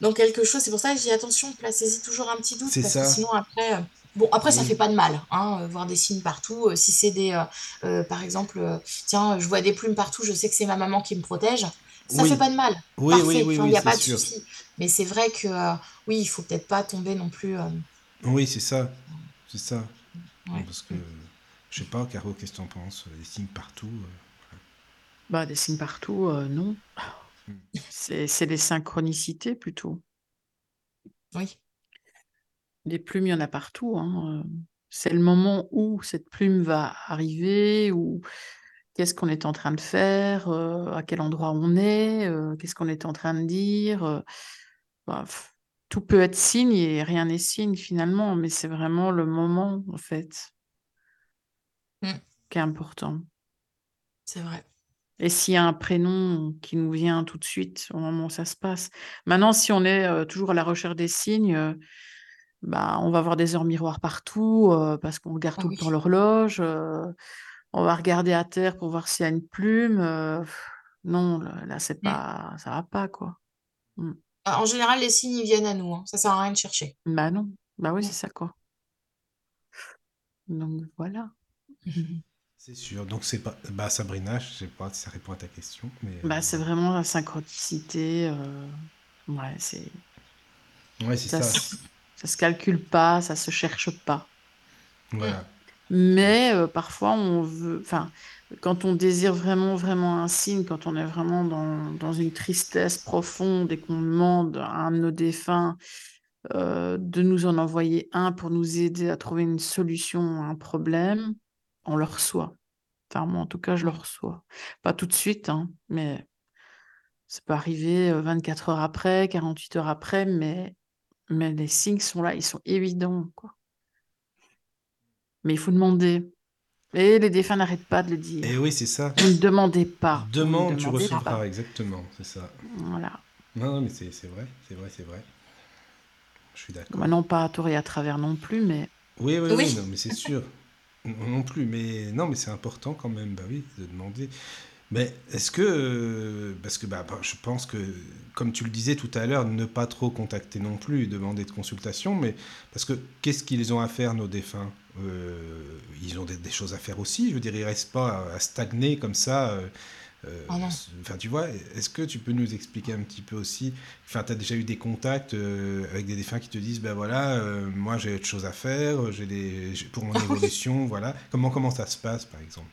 [SPEAKER 4] dans quelque chose. C'est pour ça que j'ai attention, placez-y toujours un petit doute,
[SPEAKER 2] C'est
[SPEAKER 4] parce
[SPEAKER 2] ça.
[SPEAKER 4] que sinon après, euh, bon, après ça
[SPEAKER 2] Oui.
[SPEAKER 4] fait pas de mal, hein, euh, voir des signes partout. Euh, si c'est des, euh, euh, par exemple, euh, tiens, je vois des plumes partout, je sais que c'est ma maman qui me protège. Ça
[SPEAKER 2] Oui,
[SPEAKER 4] fait pas de mal.
[SPEAKER 2] oui, oui,
[SPEAKER 4] Parfait.
[SPEAKER 2] oui,
[SPEAKER 4] Enfin, il
[SPEAKER 2] oui,
[SPEAKER 4] n'y a pas de souci. Mais c'est vrai que oui, il faut peut-être pas tomber non plus.
[SPEAKER 2] Oui, c'est ça. C'est ça.
[SPEAKER 4] ouais.
[SPEAKER 2] Parce que, je sais pas, Caro, qu'est-ce que t'en penses? Les signes partout. euh.
[SPEAKER 3] Bah, des signes partout, euh, non.
[SPEAKER 2] Hmm.
[SPEAKER 3] C'est c'est des synchronicités plutôt.
[SPEAKER 4] Oui.
[SPEAKER 3] Des plumes, il y en a partout. hein, euh. C'est le moment où cette plume va arriver, ou qu'est-ce qu'on est en train de faire, euh, à quel endroit on est, euh, qu'est-ce qu'on est en train de dire. euh. Bah, tout peut être signe et rien n'est signe finalement, mais c'est vraiment le moment en fait
[SPEAKER 4] Mm.
[SPEAKER 3] qui est important.
[SPEAKER 4] C'est vrai.
[SPEAKER 3] Et s'il y a un prénom qui nous vient tout de suite au moment où ça se passe. Maintenant, si on est euh, toujours à la recherche des signes, euh, bah, on va avoir des heures miroirs partout euh, parce qu'on regarde
[SPEAKER 4] Ah
[SPEAKER 3] tout le
[SPEAKER 4] oui.
[SPEAKER 3] temps l'horloge. on va regarder à terre pour voir s'il y a une plume. non, là, c'est
[SPEAKER 4] Mm.
[SPEAKER 3] pas, ça va pas quoi. Mm.
[SPEAKER 4] Ah, En général, les signes, ils viennent à nous. hein. Ça sert à rien de chercher.
[SPEAKER 3] Bah non, bah oui, c'est ça quoi. Donc voilà.
[SPEAKER 2] C'est sûr. Donc, c'est pas. Bah, Sabrina, je sais pas si ça répond à ta question, mais.
[SPEAKER 3] Bah, c'est
[SPEAKER 2] euh,
[SPEAKER 3] vraiment la synchronicité. euh, Ouais, c'est
[SPEAKER 2] Ouais, c'est
[SPEAKER 3] ça,
[SPEAKER 2] ça.
[SPEAKER 3] se- ça se calcule pas, ça se cherche pas.
[SPEAKER 2] Voilà.
[SPEAKER 3] Mais euh, parfois, on veut, enfin, quand on désire vraiment, vraiment un signe, quand on est vraiment dans, dans une tristesse profonde et qu'on demande à un de nos défunts euh, de nous en envoyer un pour nous aider à trouver une solution à un problème, on le reçoit. Enfin, moi, en tout cas, je le reçois. Pas tout de suite, hein, mais ça peut arriver euh, 24 heures après, 48 heures après, mais, mais les signes sont là, ils sont évidents, quoi. Mais il faut demander. Et les défunts n'arrêtent pas de le dire.
[SPEAKER 2] Et oui, c'est ça.
[SPEAKER 3] Vous ne demandez pas.
[SPEAKER 2] Demande, tu
[SPEAKER 3] demandez
[SPEAKER 2] recevras,
[SPEAKER 3] pas.
[SPEAKER 2] exactement, c'est ça.
[SPEAKER 3] Voilà.
[SPEAKER 2] Non, non, mais c'est c'est vrai, c'est vrai, c'est vrai. Je suis d'accord.
[SPEAKER 3] Bah non, pas à tort et à travers non plus, mais
[SPEAKER 2] Oui, oui, oui,
[SPEAKER 4] Oui.
[SPEAKER 2] non, mais c'est sûr. Non plus, mais non, mais c'est important quand même, bah oui, de demander. Mais est-ce que, euh, parce que bah, bah, je pense que, comme tu le disais tout à l'heure, ne pas trop contacter non plus, demander de consultation, mais parce que qu'est-ce qu'ils ont à faire, nos défunts? Euh, Ils ont des, choses à faire aussi, je veux dire, ils restent pas à, à stagner comme ça. euh, euh,
[SPEAKER 4] Ah.
[SPEAKER 2] Enfin, tu vois, est-ce que tu peux nous expliquer un petit peu aussi Enfin, tu as déjà eu des contacts euh, avec des défunts qui te disent, ben voilà, euh, moi j'ai autre chose à faire, j'ai des, pour mon <laughs> évolution, voilà. Comment, comment ça se passe, par exemple?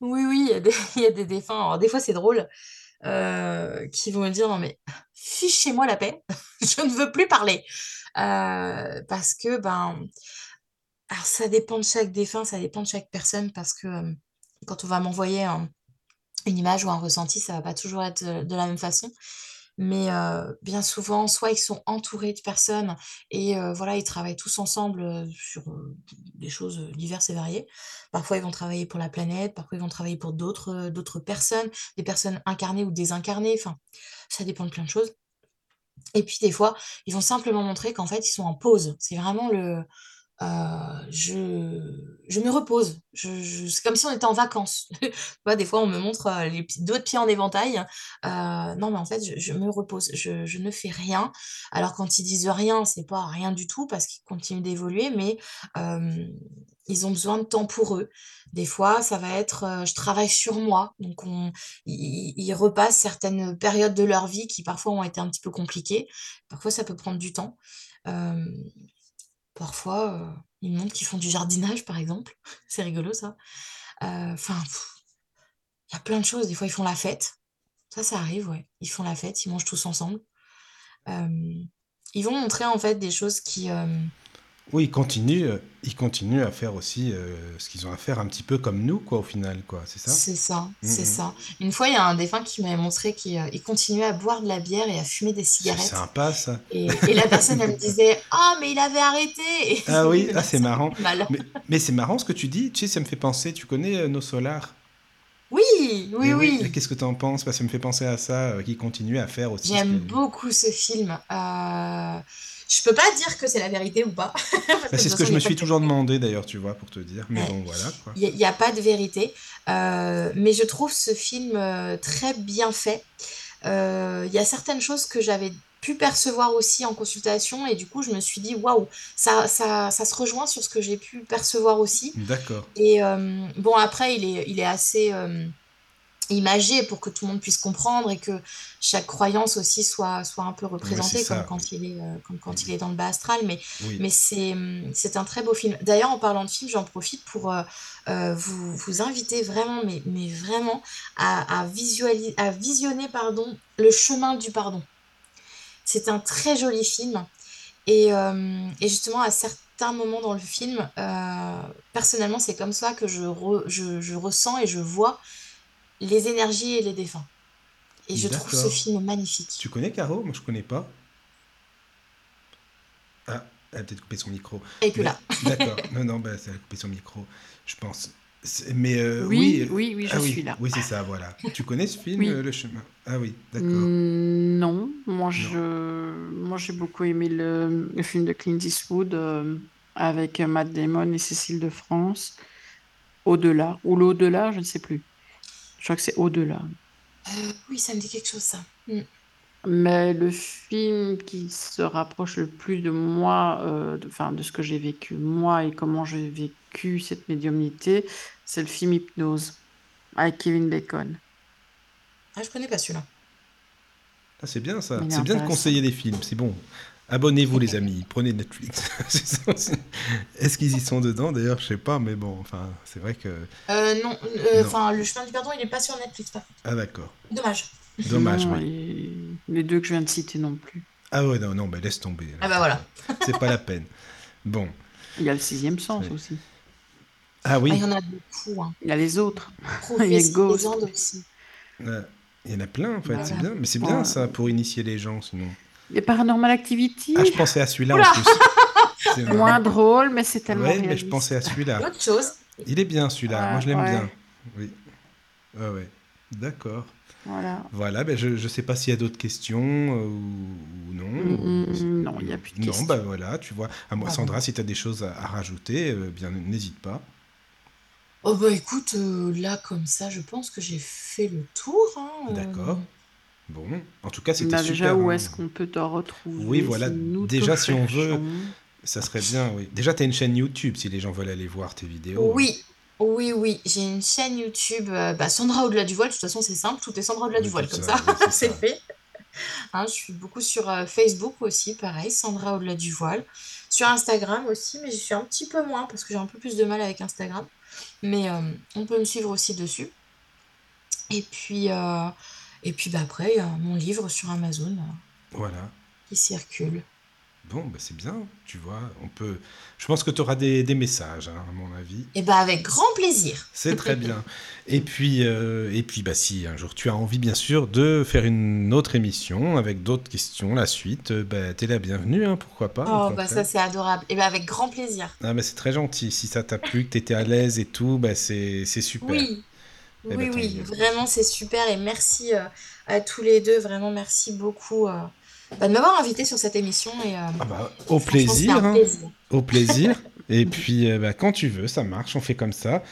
[SPEAKER 4] Oui, oui, il y a des, <laughs> il y a des défunts. Alors, des fois, c'est drôle. qui vont me dire, non, mais fichez-moi la paix. <laughs> Je ne veux plus parler. Parce que, ben, alors ça dépend de chaque défunt, ça dépend de chaque personne. Parce que quand on va m'envoyer un- une image ou un ressenti, ça va pas toujours être euh, de la même façon. Mais euh, bien souvent, soit ils sont entourés de personnes et euh, voilà, ils travaillent tous ensemble sur des choses diverses et variées. Parfois, ils vont travailler pour la planète, parfois, ils vont travailler pour d'autres personnes, des personnes incarnées ou désincarnées. Enfin, ça dépend de plein de choses. Et puis, des fois, ils vont simplement montrer qu'en fait, ils sont en pause. C'est vraiment le, je je me repose. C'est comme si on était en vacances. <laughs> Des fois, on me montre, heu, les 2 pieds en éventail. Heu, non, mais en fait, je me repose. Je ne fais rien. Alors quand ils disent rien, c'est pas rien du tout parce qu'ils continuent d'évoluer, mais ils ont besoin de temps pour eux. Des fois, ça va être, je travaille sur moi, donc on ils repassent certaines périodes de leur vie qui parfois ont été un petit peu compliquées. Parfois, ça peut prendre du temps. Parfois, heu, ils montrent qu'ils font du jardinage, par exemple. <laughs> C'est rigolo ça. Heu, enfin, il y a plein de choses. Des fois, ils font la fête. Ça, ça arrive, ouais. Ils font la fête, ils mangent tous ensemble. Hem, ils vont montrer, en fait, des choses qui,
[SPEAKER 2] Oui, ils continuent, euh, ils continuent à faire aussi euh, ce qu'ils ont à faire un petit peu comme nous, quoi, au final, quoi, c'est ça?
[SPEAKER 4] C'est ça, c'est
[SPEAKER 2] Mhm.
[SPEAKER 4] ça. Une fois, il y a un défunt qui m'avait montré qu'il, il continuait à boire de la bière et à fumer des
[SPEAKER 2] C'est
[SPEAKER 4] cigarettes
[SPEAKER 2] sympa, ça.
[SPEAKER 4] et et la personne, elle me disait: <laughs> «Ah, mais il avait arrêté!»
[SPEAKER 2] Ah oui, ah, <laughs> c'est marrant. Mais, mais c'est marrant ce que tu dis, tu sais, ça me fait penser, tu connais euh, nos solars?
[SPEAKER 4] Oui, oui, oui.
[SPEAKER 2] Qu'est-ce que tu en penses? Parce que ça me fait penser à ça, euh, qu'ils continuent à faire aussi.
[SPEAKER 4] J'aime beaucoup ce film. Euh, je peux pas dire que c'est la vérité ou pas. <laughs>
[SPEAKER 2] Bah, c'est ce que je me suis toujours demandé d'ailleurs, tu vois, pour te dire. Mais
[SPEAKER 4] Ouais.
[SPEAKER 2] bon, voilà.
[SPEAKER 4] Il n'y a, pas de vérité. Euh, mais je trouve ce film euh, très bien fait. Euh, Il y a certaines choses que j'avais pu percevoir aussi en consultation et du coup je me suis dit waouh ça, ça, ça se rejoint sur ce que j'ai pu percevoir aussi
[SPEAKER 2] D'accord.
[SPEAKER 4] et bon après il est, il est assez imagé pour que tout le monde puisse comprendre et que chaque croyance aussi soit, soit un peu représentée comme, quand il est, euh, comme quand il est dans le bas astral. Mais, mais c'est, c'est un très beau film. D'ailleurs, en parlant de film, j'en profite pour euh, euh, vous, vous inviter vraiment, mais, mais vraiment, à, à, visualiser, à visionner pardon, Le chemin du pardon. C'est un très joli film. Et, et justement, à certains moments dans le film, personnellement, c'est comme ça que je, je, je ressens et je vois les énergies et les défunts. Et je trouve ce film magnifique.
[SPEAKER 2] Tu connais Caro? Moi, je connais pas. Ah, elle a peut-être coupé son micro.
[SPEAKER 4] Et puis là. <laughs>
[SPEAKER 2] D'accord. Non, non, bah, elle a coupé son micro, je pense. Mais
[SPEAKER 3] euh, oui, oui, oui, je
[SPEAKER 2] ah
[SPEAKER 3] suis là.
[SPEAKER 2] Oui, c'est ça, voilà. tu connais ce film, euh, Le Chemin? Ah oui, d'accord.
[SPEAKER 3] Mm, non, moi, je, moi, j'ai beaucoup aimé le, le, film de Clint Eastwood euh, avec Matt Damon et Cécile de France. Au-delà, ou l'au-delà, je ne sais plus. Je crois que c'est au-delà.
[SPEAKER 4] Euh, oui, ça me dit quelque chose, ça. Mm.
[SPEAKER 3] Mais le film qui se rapproche le plus de moi, euh, de, enfin, de ce que j'ai vécu moi et comment j'ai vécu cette médiumnité, c'est le film Hypnose avec Kevin Bacon.
[SPEAKER 4] Ah, je connais pas celui-là.
[SPEAKER 2] Ah, c'est bien ça. C'est bien de conseiller des films. C'est bon. Abonnez-vous les amis, prenez Netflix. <laughs> Est-ce qu'ils y sont dedans? D'ailleurs Je sais pas, mais bon, enfin, c'est vrai que.
[SPEAKER 4] Euh, non, euh, enfin, le chemin du pardon, il n'est pas sur Netflix. Pas.
[SPEAKER 2] Ah d'accord.
[SPEAKER 4] Dommage.
[SPEAKER 2] Dommage,
[SPEAKER 3] oui. Les deux que je viens de citer non plus.
[SPEAKER 2] Ah ouais, non, non, bah laisse tomber.
[SPEAKER 4] ah bah voilà. <laughs>
[SPEAKER 2] c'est pas la peine. Bon.
[SPEAKER 3] Il y a le sixième sens aussi.
[SPEAKER 2] Ah oui.
[SPEAKER 4] Ah, il y en a beaucoup. Hein.
[SPEAKER 3] Il y a les autres. <laughs> il y a Ghost
[SPEAKER 4] aussi.
[SPEAKER 2] il y en a plein en fait, c'est bien. Mais c'est bien ça pour initier les gens sinon.
[SPEAKER 3] Les Paranormal Activity.
[SPEAKER 2] Ah, je pensais à celui-là en plus. <laughs>
[SPEAKER 3] Moins drôle, mais c'est tellement.
[SPEAKER 2] Oui, mais je pensais à celui-là.
[SPEAKER 4] Autre chose.
[SPEAKER 2] Il est bien celui-là. Moi, je l'aime bien. Oui. Ouais, ouais. D'accord.
[SPEAKER 3] Voilà.
[SPEAKER 2] Voilà, ben je ne sais pas s'il y a d'autres questions euh, ou, non.
[SPEAKER 3] Mm, mm, non, il n'y a plus de questions.
[SPEAKER 2] Non, ben voilà, tu vois. À moi, Sandra, si tu as des choses à, rajouter, euh, bien n'hésite pas.
[SPEAKER 4] Oh bah écoute, euh, là comme ça, je pense que j'ai fait le tour. Hein,
[SPEAKER 2] D'accord. Bon, en tout cas, c'était
[SPEAKER 3] bah,
[SPEAKER 2] super.
[SPEAKER 3] Déjà, où hein. est-ce qu'on peut te retrouver
[SPEAKER 2] Oui, voilà. déjà, si on veut, ça serait bien. Oui. Déjà, tu as une chaîne YouTube si les gens veulent aller voir tes vidéos.
[SPEAKER 4] Oui, oui, oui. J'ai une chaîne YouTube. Euh, bah, Sandra au-delà du voile. De toute façon, c'est simple. Tout est Sandra au-delà du voile, comme ça. c'est <laughs> fait. Hein, je suis beaucoup sur euh, Facebook aussi, pareil. Sandra au-delà du voile. Sur Instagram aussi, mais je suis un petit peu moins parce que j'ai un peu plus de mal avec Instagram. Mais euh, on peut me suivre aussi dessus. Et puis. Et puis bah, après, il y a mon livre sur Amazon euh,
[SPEAKER 2] voilà.
[SPEAKER 4] qui circule.
[SPEAKER 2] Bon, bah c'est bien, tu vois. On peut. Je pense que tu auras des, des messages, hein, à mon avis.
[SPEAKER 4] Et bah avec grand plaisir.
[SPEAKER 2] C'est très bien. Et puis, euh, et puis, bah si un jour tu as envie, bien sûr, de faire une autre émission avec d'autres questions, la suite, euh, bah t'es la bienvenue, hein, pourquoi pas.
[SPEAKER 4] Oh bah ça c'est adorable. Et bah avec grand plaisir.
[SPEAKER 2] Ah bah c'est très gentil. Si ça t'a plu, que t'étais à l'aise et tout, bah c'est super.
[SPEAKER 4] Oui. Oui, oui, vraiment, c'est super. Et merci euh, à tous les deux. Vraiment, merci beaucoup euh, bah, de m'avoir invité sur cette émission. Et, euh,
[SPEAKER 2] ah bah, au, plaisir, hein. au plaisir. <laughs> et puis, bah, quand tu veux, ça marche. On fait comme ça.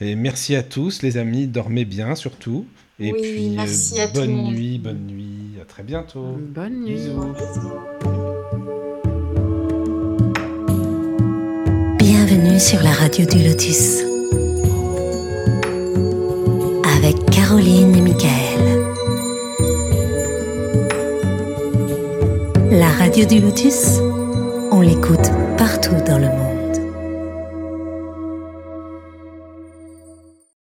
[SPEAKER 2] Et merci à tous, les amis. Dormez bien, surtout. Et puis, bonne nuit, bonne nuit. À très bientôt.
[SPEAKER 3] Bonne nuit.
[SPEAKER 1] Bienvenue sur la radio du Lotus. Caroline et Michael. La radio du Lotus, on l'écoute partout dans le monde.